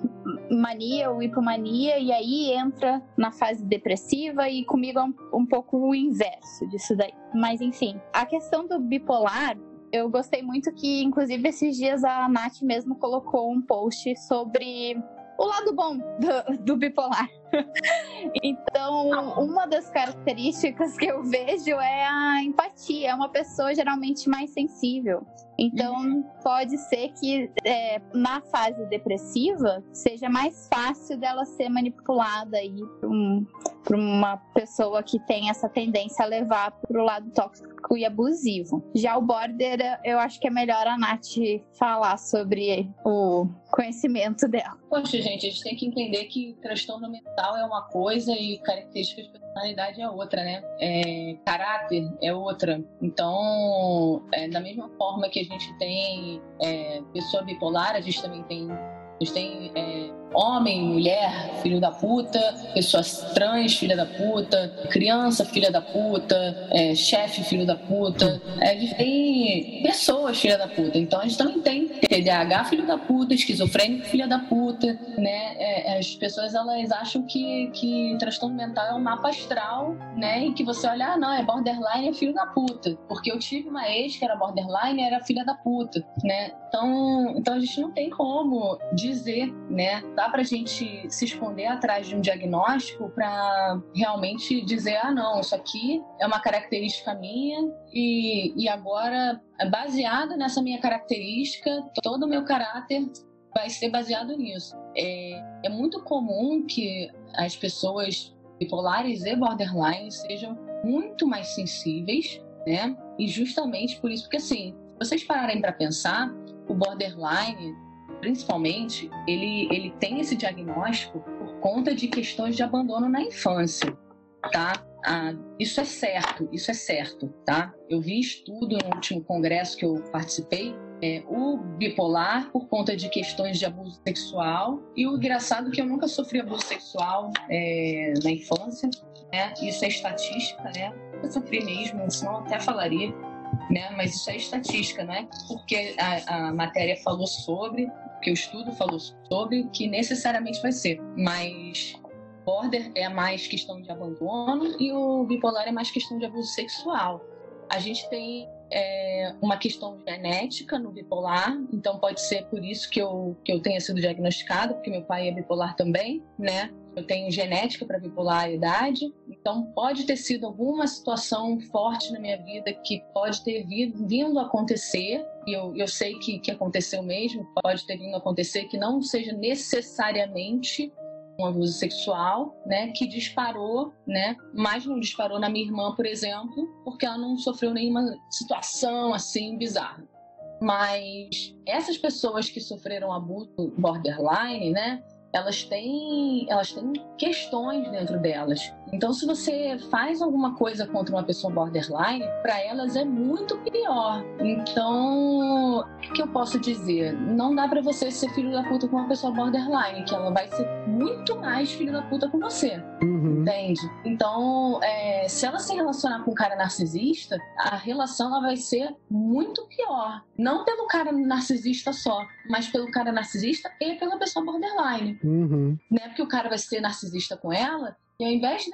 mania ou hipomania e aí entra na fase depressiva e comigo é um, um pouco o inverso disso daí. Mas enfim, a questão do bipolar, eu gostei muito que, inclusive, esses dias a Nath mesmo colocou um post sobre o lado bom do, do bipolar. (laughs) então, uma das características que eu vejo é a empatia. É uma pessoa geralmente mais sensível. Então, uhum. pode ser que é, na fase depressiva seja mais fácil dela ser manipulada aí por um, para uma pessoa que tem essa tendência a levar para o lado tóxico e abusivo. Já o border, eu acho que é melhor a Nath falar sobre o conhecimento dela. Poxa, gente, a gente tem que entender que transtorno mental é uma coisa e características de personalidade é outra, né? É, caráter é outra. Então, é, da mesma forma que a gente tem é, pessoa bipolar, a gente também tem a gente tem é, homem, mulher, filho da puta, pessoas trans, filha da puta, criança, filha da puta, é, chefe, filho da puta. É, a gente tem pessoas, filha da puta. Então a gente também tem TDAH, filho da puta, esquizofrênico, filha da puta, né? É, as pessoas elas acham que, que transtorno mental é um mapa astral, né? E que você olha, ah, não, é borderline, é filho da puta. Porque eu tive uma ex que era borderline era filha da puta, né? Então, então a gente não tem como dizer, né? Dá para a gente se esconder atrás de um diagnóstico para realmente dizer: ah, não, isso aqui é uma característica minha e, e agora, baseado nessa minha característica, todo o meu caráter vai ser baseado nisso. É, é muito comum que as pessoas bipolares e borderline sejam muito mais sensíveis, né? E justamente por isso, porque assim, se vocês pararem para pensar, o borderline principalmente, ele, ele tem esse diagnóstico por conta de questões de abandono na infância, tá? Ah, isso é certo, isso é certo, tá? Eu vi estudo no último congresso que eu participei, é, o bipolar por conta de questões de abuso sexual e o engraçado é que eu nunca sofri abuso sexual é, na infância, né? Isso é estatística, né? Eu sofri mesmo, senão até falaria, né? Mas isso é estatística, não é porque a, a matéria falou sobre, que o estudo falou sobre, que necessariamente vai ser. Mas border é mais questão de abandono e o bipolar é mais questão de abuso sexual. A gente tem é, uma questão genética no bipolar, então pode ser por isso que eu, que eu tenha sido diagnosticado, porque meu pai é bipolar também, né? Eu tenho genética para bipolaridade, então pode ter sido alguma situação forte na minha vida que pode ter vindo acontecer, e eu, eu sei que, que aconteceu mesmo, pode ter vindo acontecer que não seja necessariamente um abuso sexual, né, que disparou, né, mas não disparou na minha irmã, por exemplo, porque ela não sofreu nenhuma situação assim bizarra. Mas essas pessoas que sofreram abuso borderline, né, elas têm, elas têm questões dentro delas. Então, se você faz alguma coisa contra uma pessoa borderline, para elas é muito pior. Então, o que eu posso dizer? Não dá para você ser filho da puta com uma pessoa borderline, que ela vai ser muito mais filho da puta com você. Uhum. Entende? Então, é, se ela se relacionar com um cara narcisista, a relação ela vai ser muito pior. Não pelo cara narcisista só, mas pelo cara narcisista e pela pessoa borderline. Uhum. Né? Porque o cara vai ser narcisista com ela e ao invés de,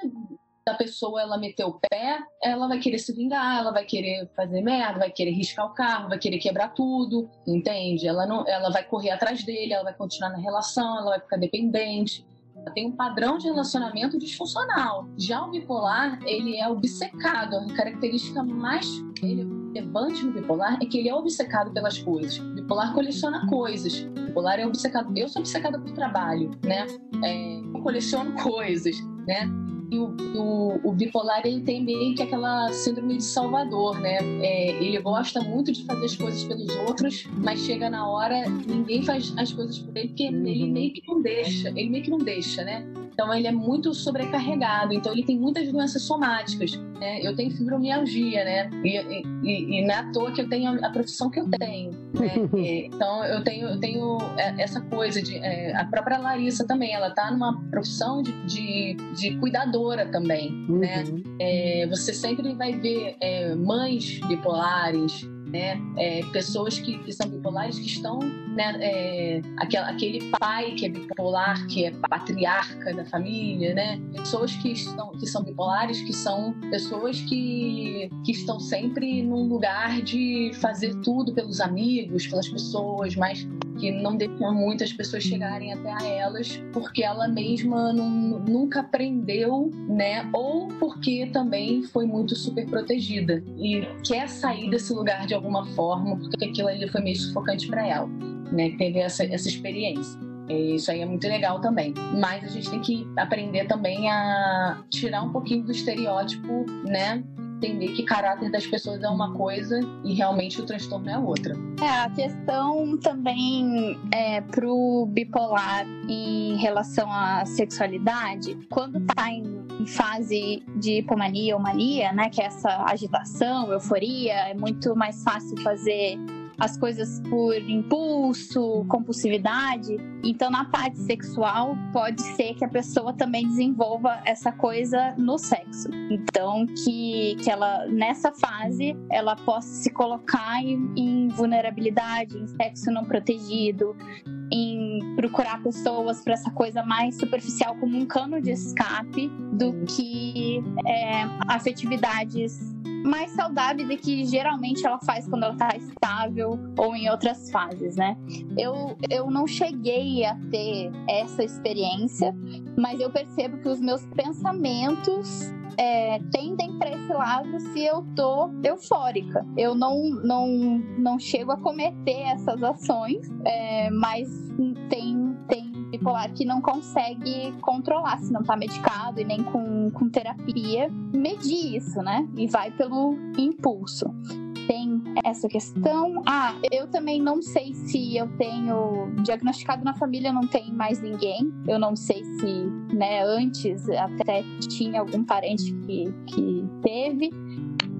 da pessoa ela meter o pé, ela vai querer se vingar, ela vai querer fazer merda, vai querer riscar o carro, vai querer quebrar tudo, entende? Ela não, ela vai correr atrás dele, ela vai continuar na relação, ela vai ficar dependente. Tem um padrão de relacionamento disfuncional. Já o bipolar, ele é obcecado. A característica mais relevante no bipolar é que ele é obcecado pelas coisas. O bipolar coleciona coisas. O bipolar é obcecado. Eu sou obcecada por trabalho, né? É, eu coleciono coisas, né? E o, o, o, bipolar ele tem meio que aquela síndrome de Salvador, né? É, ele gosta muito de fazer as coisas pelos outros, mas chega na hora ninguém faz as coisas por ele porque ele uhum. meio que não deixa, ele meio que não deixa, né? Então ele é muito sobrecarregado, então ele tem muitas doenças somáticas. Né? Eu tenho fibromialgia, né? E, e, e, não é à toa que eu tenho a profissão que eu tenho. Né? (laughs) então eu tenho, eu tenho é, essa coisa de. É, a própria Larissa também, ela tá numa profissão de, de, de cuidadora também. Né? Uhum. Né? É, você sempre vai ver é, mães bipolares, né? É, pessoas que, que, são bipolares que estão, né, é, aquele, pai que é bipolar, que é patriarca da família, né? Pessoas que, estão, que são bipolares, que são pessoas que, que estão sempre num lugar de fazer tudo pelos amigos, pelas pessoas, mas que não deixam muitas pessoas chegarem até a elas porque ela mesma não, nunca aprendeu, né? Ou porque também foi muito super protegida e quer sair desse lugar de alguma forma porque aquilo ali foi meio sufocante para ela, né? Teve essa, essa experiência. Isso aí é muito legal também. Mas a gente tem que aprender também a tirar um pouquinho do estereótipo, né? Entender que caráter das pessoas é uma coisa e realmente o transtorno é outra. É, a questão também é, pro bipolar em relação à sexualidade, quando tá em, em fase de hipomania ou mania, né, que é essa agitação, euforia, é muito mais fácil fazer as coisas por impulso, compulsividade. Então, na parte sexual, pode ser que a pessoa também desenvolva essa coisa no sexo. Então, que, que ela, nessa fase, ela possa se colocar em, em vulnerabilidade, em sexo não protegido, em procurar pessoas para essa coisa mais superficial como um cano de escape do que é, afetividades mais saudáveis e que geralmente ela faz quando ela tá estável ou em outras fases, né? Eu, eu não cheguei a ter essa experiência, mas eu percebo que os meus pensamentos é, tendem para esse lado se eu tô eufórica. Eu não, não, não chego a cometer essas ações, é, mas tem bipolar que não consegue controlar, se não tá medicado e nem com, com terapia, medir isso, né? E vai pelo impulso. Tem essa questão. Ah, eu também não sei se eu tenho diagnosticado na família, não tem mais ninguém. Eu não sei se, né, antes até tinha algum parente que, que teve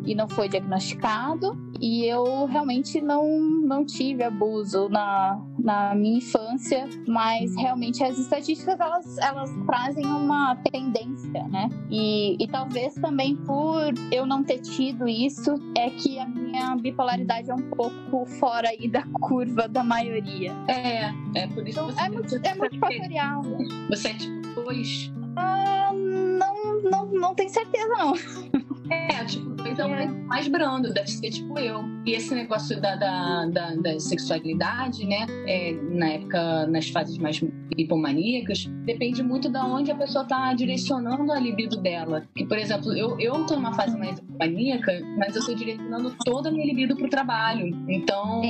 e não foi diagnosticado. E eu realmente não, não tive abuso na, na minha infância, mas realmente as estatísticas elas, elas trazem uma tendência, né? E, e talvez também por eu não ter tido isso, é que a minha bipolaridade é um pouco fora aí da curva da maioria. É, é por isso então, que você é, muito, é multifatorial. Você é tipo dois? Ah, não, não, não tenho certeza, não. (laughs) É, tipo, então é mais brando, deve ser tipo eu. E esse negócio da, da, da, da sexualidade, né, é, na época, nas fases mais hipomaníacas, depende muito da onde a pessoa tá direcionando a libido dela. Que, por exemplo, eu, eu tô numa fase mais hipomaníaca, mas eu tô direcionando toda a minha libido pro trabalho. Então,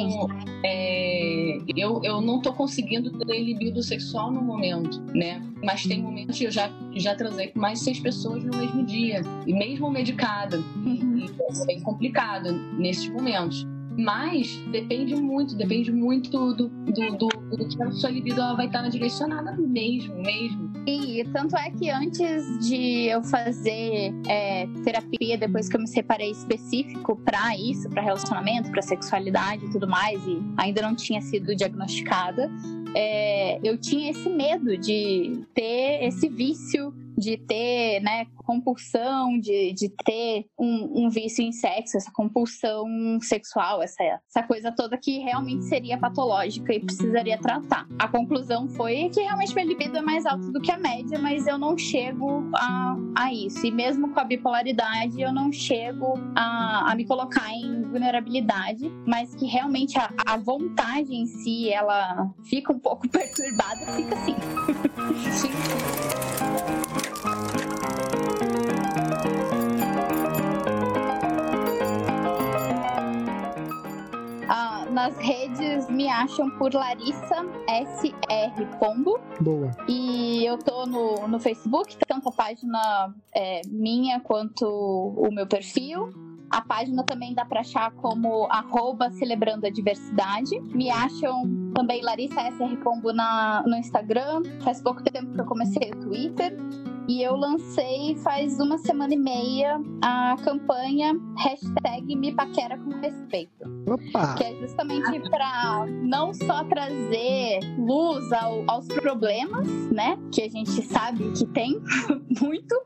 é, eu, eu não tô conseguindo ter libido sexual no momento, né? Mas tem momentos que eu já, já transei com mais seis pessoas no mesmo dia. E mesmo é bem complicado nesses momentos. Mas depende muito, depende muito do, do, do, do que a sua libido ela vai estar direcionada mesmo, mesmo. E tanto é que antes de eu fazer é, terapia, depois que eu me separei específico para isso, para relacionamento, para sexualidade e tudo mais, e ainda não tinha sido diagnosticada, é, eu tinha esse medo de ter esse vício de ter, né, compulsão, de, de ter um, um, vício em sexo, essa compulsão sexual, essa, essa coisa toda que realmente seria patológica e precisaria tratar. A conclusão foi que realmente minha libido é mais alta do que a média, mas eu não chego a, a isso. E mesmo com a bipolaridade, eu não chego a, a me colocar em vulnerabilidade, mas que realmente a, a vontade em si, ela fica um pouco (laughs) perturbada, fica assim. (laughs) Sim. nas redes me acham por Larissa SR Pombo. Boa. E eu tô no, no Facebook, tanto a página é, minha quanto o meu perfil. A página também dá para achar como arroba celebrando a diversidade. Me acham também Larissa SR Pombo na, no Instagram. Faz pouco tempo que eu comecei o Twitter. E eu lancei faz uma semana e meia a campanha hashtag Me Paquera com Respeito. Opa. Que é justamente para não só trazer luz ao, aos problemas, né? Que a gente sabe que tem (laughs) muito,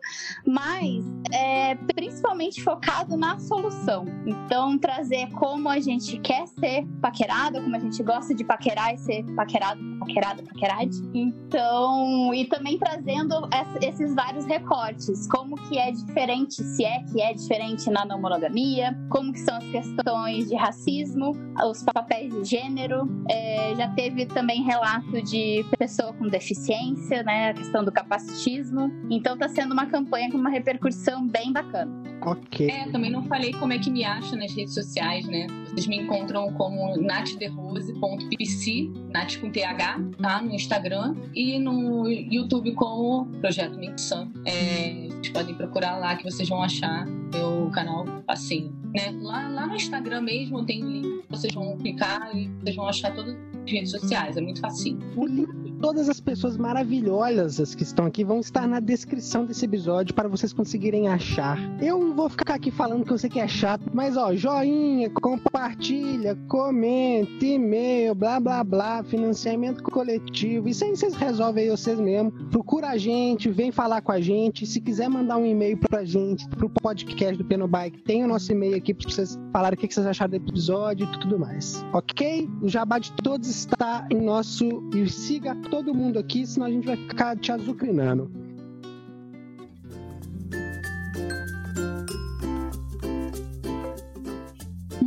mas é, principalmente focado na solução. Então, trazer como a gente quer ser paquerada, como a gente gosta de paquerar e ser paquerado, paquerada, paquerade. Então, e também trazendo esses vários recortes, como que é diferente, se é que é diferente na não monogamia, como que são as questões de racismo, os papéis de gênero, é, já teve também relato de pessoa com deficiência, né, a questão do capacitismo, então tá sendo uma campanha com uma repercussão bem bacana. Ok. É, também não falei como é que me acha nas redes sociais, né? Vocês me encontram como natderose.pc, Nath com TH, tá? No Instagram e no YouTube como Projeto Mixam. É, vocês podem procurar lá que vocês vão achar meu canal assim, né? Lá, lá no Instagram mesmo tem um link, vocês vão clicar e vocês vão achar todas as redes sociais, é muito facinho. O link de todas as pessoas maravilhosas que estão aqui vão estar na descrição desse episódio para vocês conseguirem achar. Eu não vou ficar aqui falando que eu sei que é chato, mas ó, joinha, compartilha, comenta, e-mail, blá blá blá, financiamento coletivo, isso aí vocês resolvem aí vocês mesmos. Procura a gente, vem falar com a gente. Se quiser mandar um e-mail pra gente, pro podcast do Penobike, tem o nosso e-mail aqui pra vocês falarem o que vocês acharam do episódio e tudo mais. Ok? O jabá de todos está em nosso. E siga todo mundo aqui, senão a gente vai ficar te azucrinando.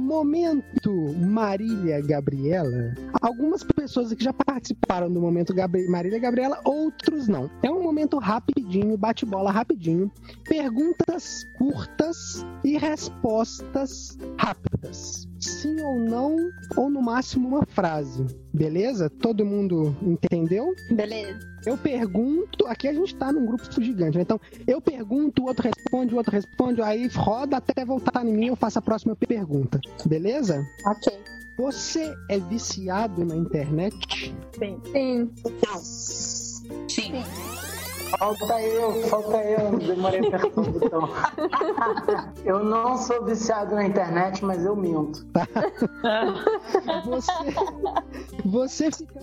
Momento Marília Gabriela. Algumas pessoas aqui já participaram do momento Gabri Marília Gabriela, outros não. É um momento rapidinho, bate-bola rapidinho. Perguntas curtas e respostas rápidas. Sim ou não, ou no máximo uma frase. Beleza? Todo mundo entendeu? Beleza. Eu pergunto, aqui a gente tá num grupo gigante, né? Então, eu pergunto, o outro responde, o outro responde, aí roda até voltar em mim, eu faço a próxima pergunta. Beleza? Ok. Você é viciado na internet? Sim. Sim. Não. Sim. Falta eu, falta eu, demorei a responder então. (laughs) Eu não sou viciado na internet, mas eu minto. (laughs) Você, você fica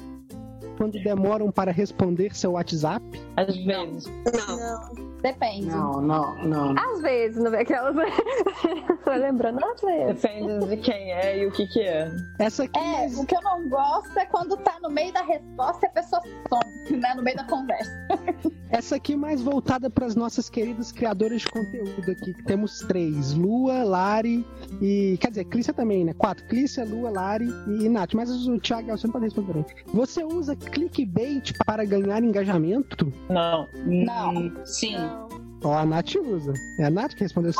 quando demoram para responder seu WhatsApp? Às vezes. Não. Depende. Não, não, não. Às vezes, não é aquelas. (laughs) Tô lembrando, às vezes. Depende de quem é e o que que é. Essa aqui É, o que eu não gosto é quando tá no meio da resposta e a pessoa some, né? No meio da conversa. Essa aqui mais voltada para as nossas queridas criadoras de conteúdo aqui. Temos três: Lua, Lari e. Quer dizer, Clícia também, né? Quatro: Clícia, Lua, Lari e Nath. Mas o Thiago você não pode responder. também. Você usa clickbait para ganhar engajamento? Não. Não. Sim. Ó, a Nath usa. É a Nath que respondeu sim?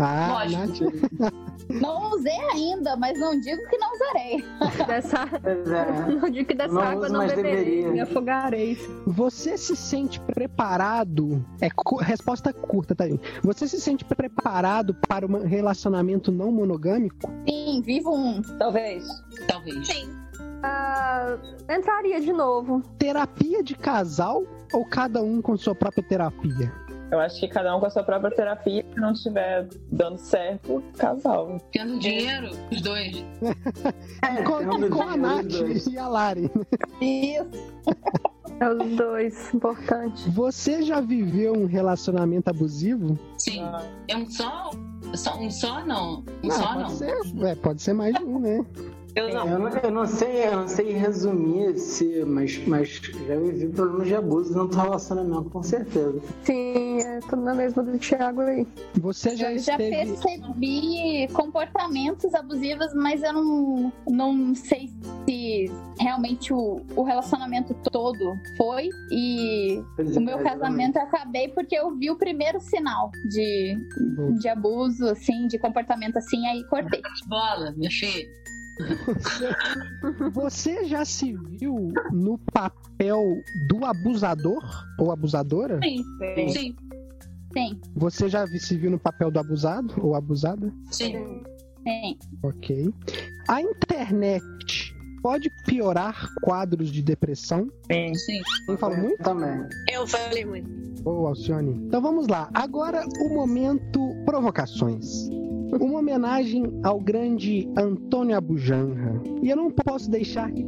Ah, a. Nath. (laughs) Não usei ainda, mas não digo que não usarei. Dessa... (laughs) É. Não digo que dessa Não água uso, não beberei, deveria. me afogarei. Você se sente preparado? É cu- resposta curta, tá aí. Você se sente preparado para um relacionamento não monogâmico? Sim, vivo um. Talvez. Talvez. Sim. Ah, entraria de novo. Terapia de casal ou cada um com sua própria terapia? Eu acho que cada um com a sua própria terapia, se não estiver dando certo, casal. Tendo dinheiro, os dois. É, com, com a Nath e a Lari. Isso. É os dois, importante. Você já viveu um relacionamento abusivo? Sim. É um só? só um só não. Um Não, só pode não. Ser, é, pode ser mais de um, né? Eu não. Eu não, eu não sei, eu não sei resumir se, mas, mas já vivi problemas de abuso dentro do relacionamento, com certeza. Sim, é tudo na mesma do Thiago aí. Você já Eu já esteve. percebi comportamentos abusivos, mas eu não, não sei se realmente o, o relacionamento todo foi. E Pois o é, meu exatamente. casamento eu acabei porque eu vi o primeiro sinal de, de abuso, assim, de comportamento assim, aí cortei. Bola, minha filha. (laughs) Você já se viu no papel do abusador ou abusadora? Sim. Sim. Sim. Sim, Você já se viu no papel do abusado ou abusada? Sim. sim. Ok. A internet pode piorar quadros de depressão? Sim. Sim. Quem falou muito? Também. Eu falei muito. Ô, Alcione. Então vamos lá. Agora o momento provocações. Uma homenagem ao grande Antônio Abujanra. E eu não posso deixar de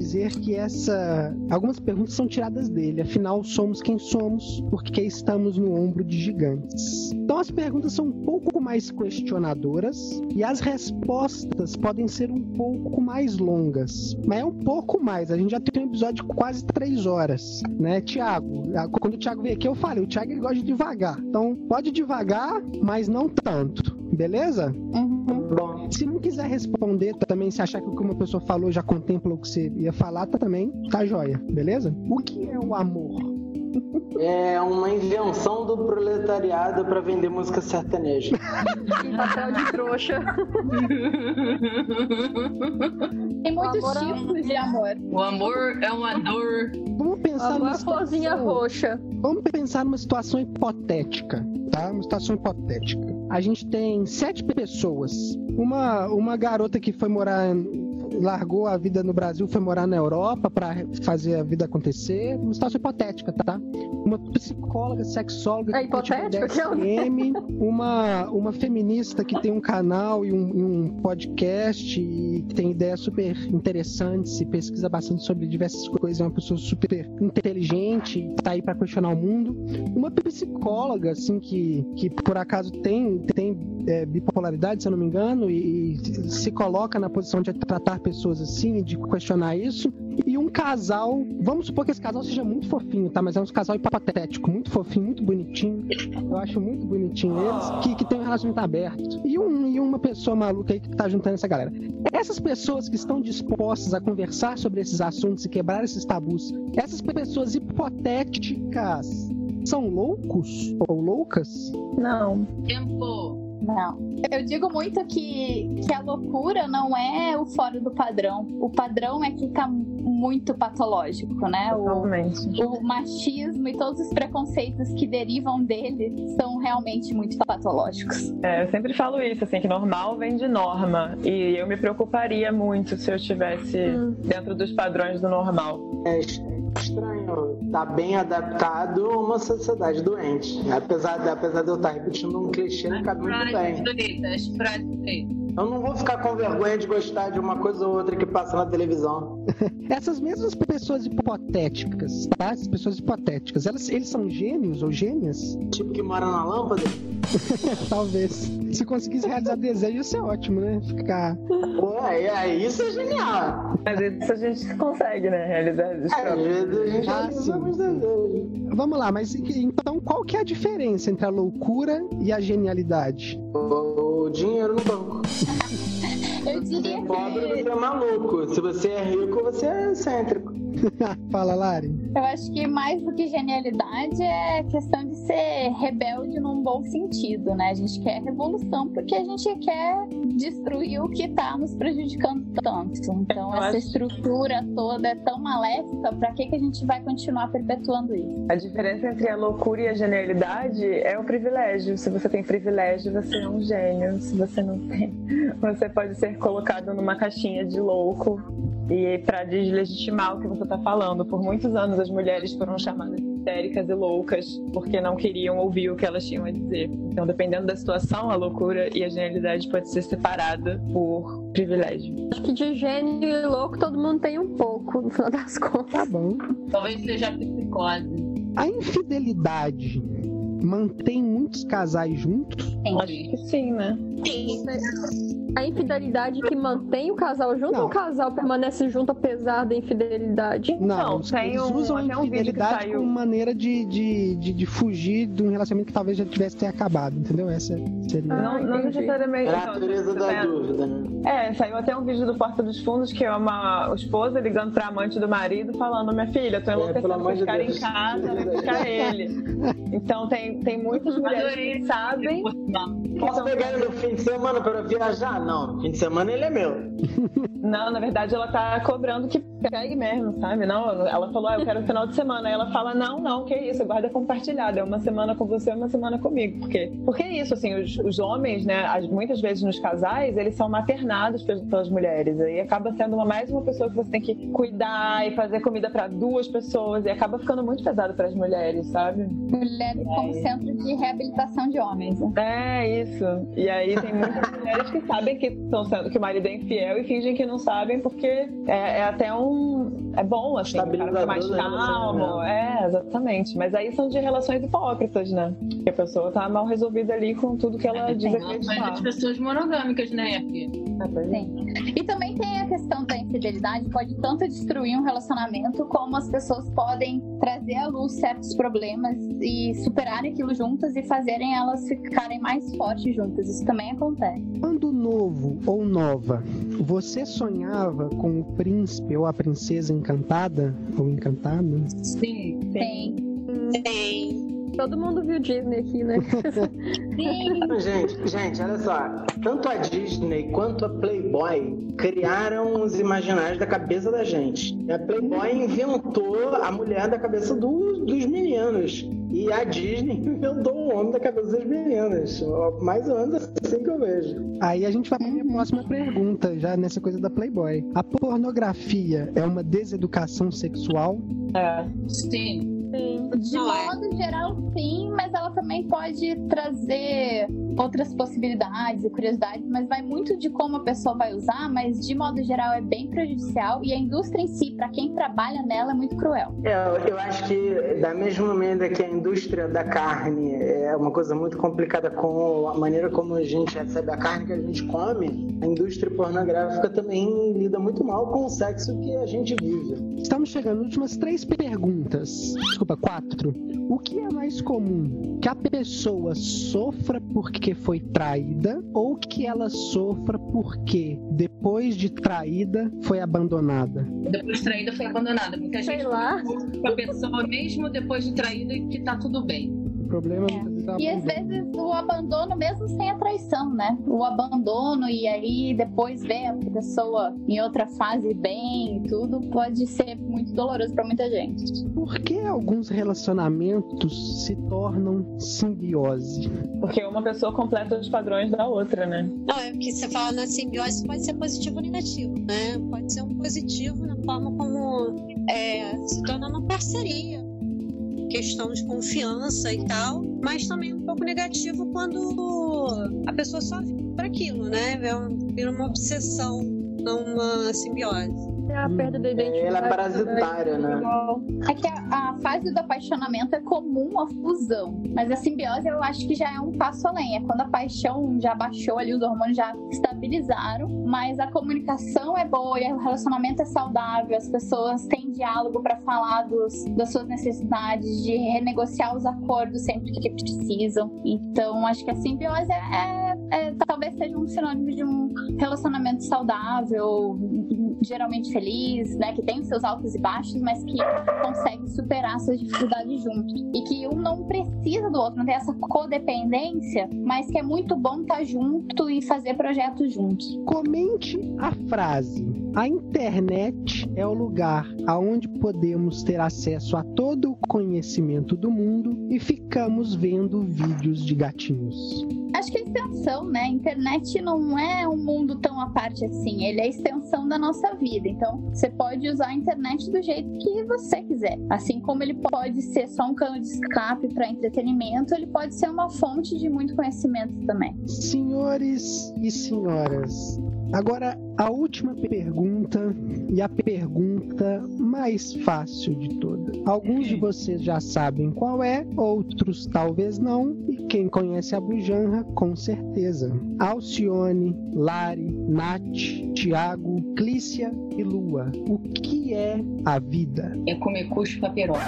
dizer que essa algumas perguntas são tiradas dele. Afinal, somos quem somos porque estamos no ombro de gigantes. Então as perguntas são um pouco mais questionadoras e as respostas podem ser um pouco mais longas. Mas é um pouco mais. A gente já tem um episódio de quase três horas, né, Tiago? Quando o Thiago veio aqui, eu falei, o Thiago ele gosta de devagar. Então, pode devagar, mas não tanto. Beleza? Uhum. Bom, Se não quiser responder também, se achar que o que uma pessoa falou já contempla o que você ia falar, tá também, tá joia, beleza? O que é o amor? (laughs) É uma invenção do proletariado para vender música sertaneja. E papel de trouxa. (laughs) Tem muitos amor é- tipos de amor. O amor é uma dor. Vamos pensar numa é situação- roxa. Vamos pensar numa situação hipotética, tá? Uma situação hipotética. A gente tem sete pessoas. Uma, uma garota que foi morar, largou a vida no Brasil, foi morar na Europa para fazer a vida acontecer. Uma situação hipotética, tá? Uma psicóloga, sexóloga É que pratica hipotético aquela? DSM, uma, uma feminista que tem um canal e um, um podcast e tem ideias super interessantes e pesquisa bastante sobre diversas coisas, é uma pessoa super inteligente, tá aí para questionar o mundo. Uma psicóloga, assim, que, que por acaso tem, tem é, bipolaridade, se eu não me engano, e, e se coloca na posição de tratar pessoas assim, de questionar isso. E um casal, vamos supor que esse casal seja muito fofinho, tá? Mas é um casal hipotético, muito fofinho, muito bonitinho. Eu acho muito bonitinho eles, que, que tem um relacionamento aberto. E, um, e uma pessoa maluca aí que tá juntando essa galera. Essas pessoas que estão dispostas a conversar sobre esses assuntos e quebrar esses tabus, essas pessoas hipotéticas são loucos ou loucas? Não. Tempo. Não. Eu digo muito que, que a loucura não é o fora do padrão. O padrão é que tá muito patológico, né? O, Totalmente. o machismo e todos os preconceitos que derivam dele são realmente muito patológicos. É, eu sempre falo isso, assim, que normal vem de norma. E eu me preocuparia muito se eu estivesse dentro dos padrões do normal. É estranho, tá bem adaptado a uma sociedade doente. Apesar de, apesar de eu estar repetindo um clichê, não cabe muito bem. bonitas, frases bonitas. Eu não vou ficar com vergonha de gostar de uma coisa ou outra que passa na televisão. (laughs) Essas mesmas pessoas hipotéticas, tá? Essas pessoas hipotéticas, elas, eles são gênios ou gênias? Tipo que mora na lâmpada? (laughs) Talvez. Se conseguisse realizar desejo, ia ser ótimo, né? Ficar. Pô, é, é, isso é genial. Às vezes a gente consegue, né? Realizar os É, às vezes a gente Ah, realiza alguns desejos. Vamos lá, mas então qual que é a diferença entre a loucura e a genialidade? O, o dinheiro no banco. (laughs) Eu diria é pobre, que você é maluco. Se você é rico, você é excêntrico. (laughs) Fala, Lari. eu acho que mais do que genialidade é questão de ser rebelde num bom sentido, né? A gente quer revolução porque a gente quer destruir o que tá nos prejudicando tanto. Então Eu essa acho- estrutura toda é tão maléfica, pra que que a gente vai continuar perpetuando isso? A diferença entre a loucura e a genialidade é o privilégio. Se você tem privilégio, você é um gênio. Se você não tem, (laughs) você pode ser colocado numa caixinha de louco e para deslegitimar o que você está falando. Por muitos anos as mulheres foram chamadas de histéricas e loucas porque não queriam ouvir o que elas tinham a dizer. Então, dependendo da situação, a loucura e a genialidade pode ser separada por privilégio. Acho que de gênio e louco todo mundo tem um pouco, no final das contas. Tá bom. Talvez seja a psicose. A infidelidade mantém muitos casais juntos? Acho que sim, né? A infidelidade que mantém o casal junto Não. ou o casal permanece junto apesar da infidelidade? Não, Não, tem eles um- usam a até um vídeo que infidelidade saiu. como maneira de, de, de, de fugir de um relacionamento que talvez já tivesse ter acabado, entendeu? Essa seria. Ah, não, não necessariamente. É a natureza da dúvida, né? É, saiu até um vídeo do Porta dos Fundos que é uma esposa ligando pra amante do marido falando: Minha filha, tô É, enlouquecendo de ficar Deus. em casa, vai (laughs) buscar ele. Então tem, tem muitas mulheres que sabem. Posso pegar ele no fim de semana para viajar? Não, no fim de semana ele é meu. (laughs) Não, na verdade ela tá cobrando que pegue mesmo, sabe? Não, ela falou: ah, Eu quero o final de semana. Aí ela fala: Não, não, que isso, guarda compartilhada. É uma semana com você, uma semana comigo. Por quê? Porque é isso, assim, os, os homens, né, as- muitas vezes nos casais, eles são maternados pelas, pelas mulheres. Aí acaba sendo uma, mais uma pessoa que você tem que cuidar e fazer comida pra duas pessoas. E acaba ficando muito pesado pras mulheres, sabe? Mulheres como centro de reabilitação de homens. né? É isso. E aí tem muitas (laughs) mulheres que sabem que estão sendo que o marido é infiel e fingem que não sabem porque é, é até um é bom assim, o cara fica mais da calmo. relação, É, exatamente. Mas aí são de relações hipócritas, né? Que a pessoa tá mal resolvida ali com tudo que ela diz Mas acreditar. de pessoas monogâmicas, né, Fia? Sim. E também tem a questão da infidelidade, pode tanto destruir um relacionamento, como as pessoas podem trazer à luz certos problemas e superarem aquilo juntas e fazerem elas ficarem mais fortes juntas. Isso também acontece. Quando novo ou nova, você sonhava com o príncipe ou a princesa encantada ou encantada? Sim. Tem. Tem. Todo mundo viu Disney aqui, né? (laughs) Sim. Gente, gente, olha só. Tanto a Disney quanto a Playboy criaram os imaginários da cabeça da gente. A Playboy inventou a mulher da cabeça do- dos meninos. E a Disney inventou o homem da cabeça das meninas. Mais ou menos assim que eu vejo. Aí a gente vai para minha próxima pergunta, já nessa coisa da Playboy. A pornografia é uma deseducação sexual? É. Sim. De modo geral, sim, mas ela também pode trazer outras possibilidades e curiosidades, mas vai muito de como a pessoa vai usar, mas de modo geral é bem prejudicial e a indústria em si, para quem trabalha nela, é muito cruel. É, eu- acho que da mesma maneira que a indústria da carne é uma coisa muito complicada com a maneira como a gente recebe a carne que a gente come, a indústria pornográfica também lida muito mal com o sexo que a gente vive. Estamos chegando nas últimas três perguntas. Desculpa, quatro. O que é mais comum? Que a pessoa sofra porque foi traída ou que ela sofra porque, depois de traída, foi abandonada? Depois de traída foi abandonada. Muita gente lá. com a pessoa mesmo depois de traída e que tá tudo bem. Problema é E às vezes o abandono, mesmo sem a traição, né? O abandono e aí depois ver a pessoa em outra fase bem e tudo, pode ser muito doloroso para muita gente. Por que alguns relacionamentos se tornam simbiose? Porque uma pessoa completa os padrões da outra, né? Não, é porque você fala na simbiose pode ser positivo ou negativo, né? Pode ser um positivo na forma como é, se torna uma parceria, questão de confiança e tal, mas também um pouco negativo quando a pessoa só vive por aquilo, né? Vira uma obsessão, não uma simbiose. É a perda da identidade. Ela é parasitária, né? É que a, a fase do apaixonamento é comum a fusão, mas a simbiose eu acho que já é um passo além. É quando a paixão já baixou ali, os hormônios já estabilizaram, mas a comunicação é boa e o relacionamento é saudável, as pessoas têm diálogo para falar dos, das suas necessidades, de renegociar os acordos sempre que precisam. Então acho que a simbiose é, é- é- talvez seja um sinônimo de um relacionamento saudável, geralmente feliz, né, que tem seus altos e baixos, mas que consegue superar suas dificuldades juntos. E que um não precisa do outro, não tem essa codependência, mas que é muito bom estar junto e fazer projetos juntos. Comente a frase: A internet é o lugar aonde podemos ter acesso a todo o conhecimento do mundo e ficamos vendo vídeos de gatinhos. Acho que a extensão, né? A internet não é um mundo tão à parte assim. Ele é a extensão da nossa vida. Então, você pode usar a internet do jeito que você quiser. Assim como ele pode ser só um cano de escape para entretenimento, ele pode ser uma fonte de muito conhecimento também. Senhores e senhoras, agora a última pergunta e a pergunta mais fácil de todas. Alguns de vocês já sabem qual é, outros talvez não, e quem conhece a Bujanra com certeza. Alcione, Lari, Nath, Tiago, Clícia e Lua. O que é a vida? É comer cuspe pra piroca.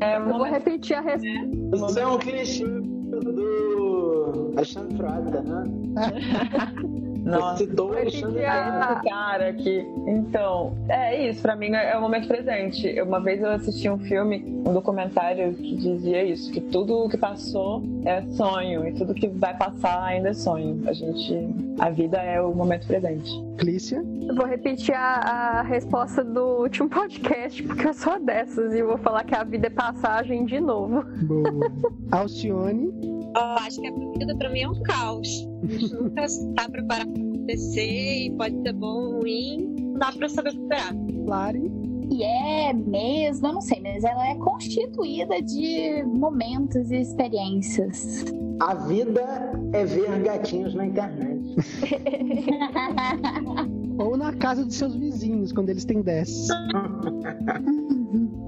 É, Eu vou repetir a resposta. Isso é um clichê do Alexandre Frota, né? (laughs) Nossa. Citou o Alexandre cara aqui. Então, é isso, pra mim é o momento presente. Eu- Uma vez eu assisti um filme, um documentário que dizia isso, que tudo que passou é sonho e tudo que vai passar ainda é sonho. A gente, a vida é o momento presente. Clícia? Eu vou repetir a, a resposta do último (laughs) podcast, porque eu sou dessas e eu vou falar que a vida é passagem de novo. Boa. (laughs) Alcione? Eu acho que a vida pra mim é um caos. A gente nunca está preparado para acontecer e pode ser bom ou ruim, não dá pra saber superar. Lari? E é mesmo, eu não sei, mas ela é constituída de momentos e experiências. A vida é ver gatinhos na internet. (laughs) Ou na casa de seus vizinhos, quando eles têm 10. (laughs)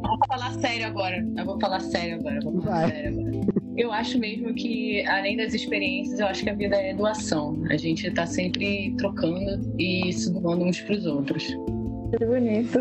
Vou falar sério agora. Eu vou falar sério agora. Vou falar Vai. sério agora. Eu acho mesmo que, além das experiências, eu acho que a vida é doação. A gente tá sempre trocando e se doando uns pros outros. Que bonito.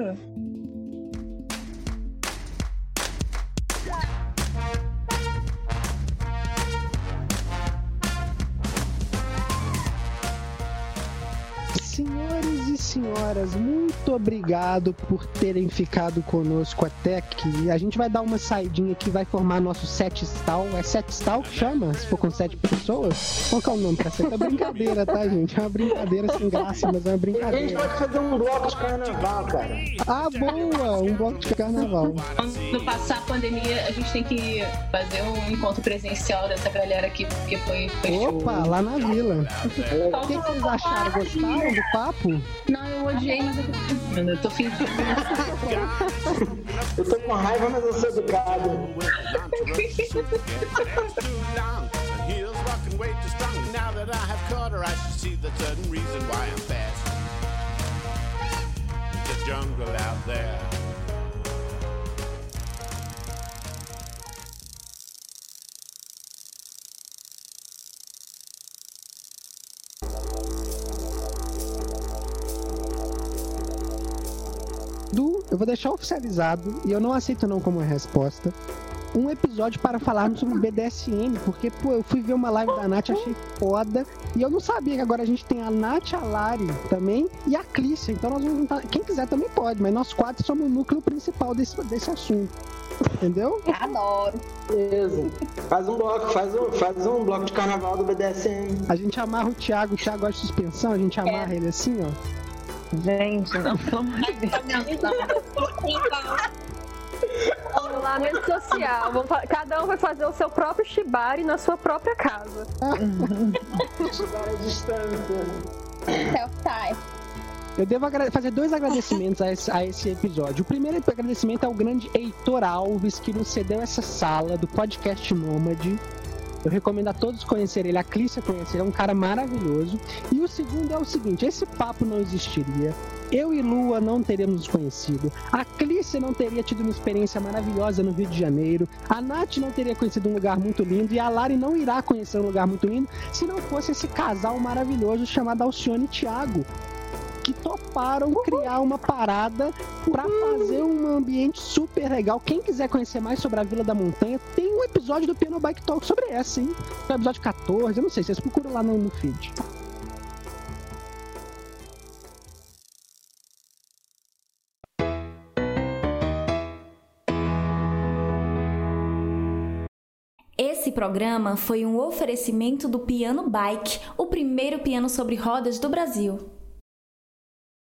Senhoras, muito obrigado por terem ficado conosco até aqui. A gente vai dar uma saidinha que vai formar nosso set stall. É set stall que chama? Se for com sete pessoas? Qual que é o nome pra ser? É brincadeira, tá, gente? É uma brincadeira sem graça, mas é uma A gente brincadeira. pode fazer um bloco de carnaval, cara. Ah, boa! Um bloco de carnaval. Quando passar a pandemia, a gente tem que fazer um encontro presencial dessa galera aqui, porque foi, foi show. Opa, lá na vila. O que, que vocês acharam? Gostaram do papo? Não, eu odiei, mas eu tô fingindo. Eu tô fingindo. Eu tô com raiva, mas eu sou educado. And heels walking eu vou deixar oficializado, e eu não aceito não como resposta, um episódio para falarmos sobre BDSM, porque, pô, eu fui ver uma live da Nath, achei foda, e eu não sabia que agora a gente tem a Nath, a Lari também, e a Clícia, então nós vamos juntar, quem quiser também pode, mas nós quatro somos o núcleo principal desse, desse assunto, entendeu? Adoro. Beleza. Faz um bloco, faz um, faz um bloco de carnaval do BDSM. A gente amarra o Thiago, o Thiago gosta de suspensão, a gente amarra ele assim, ó. Gente, não, pelo amor de Deus. Isolamento social. Vamos fa- Cada um vai fazer o seu próprio shibari na sua própria casa. Chegar à distância. Self-tie. Eu devo fazer dois agradecimentos a esse, a esse episódio. O primeiro agradecimento é ao grande Heitor Alves, que nos cedeu essa sala do podcast Nômade. Eu recomendo a todos conhecerem ele, a Clícia conhecer, é um cara maravilhoso. E o segundo é o seguinte: esse papo não existiria. Eu e Lua não teríamos nos conhecido. A Clícia não teria tido uma experiência maravilhosa no Rio de Janeiro. A Nath não teria conhecido um lugar muito lindo. E a Lari não irá conhecer um lugar muito lindo se não fosse esse casal maravilhoso chamado Alcione e Thiago que toparam criar uma parada pra fazer um ambiente super legal. Quem quiser conhecer mais sobre a Vila da Montanha, tem um episódio do Piano Bike Talk sobre essa, hein? O episódio 14, eu não sei, vocês procuram lá no, no feed. Esse programa foi um oferecimento do Piano Bike, o primeiro piano sobre rodas do Brasil.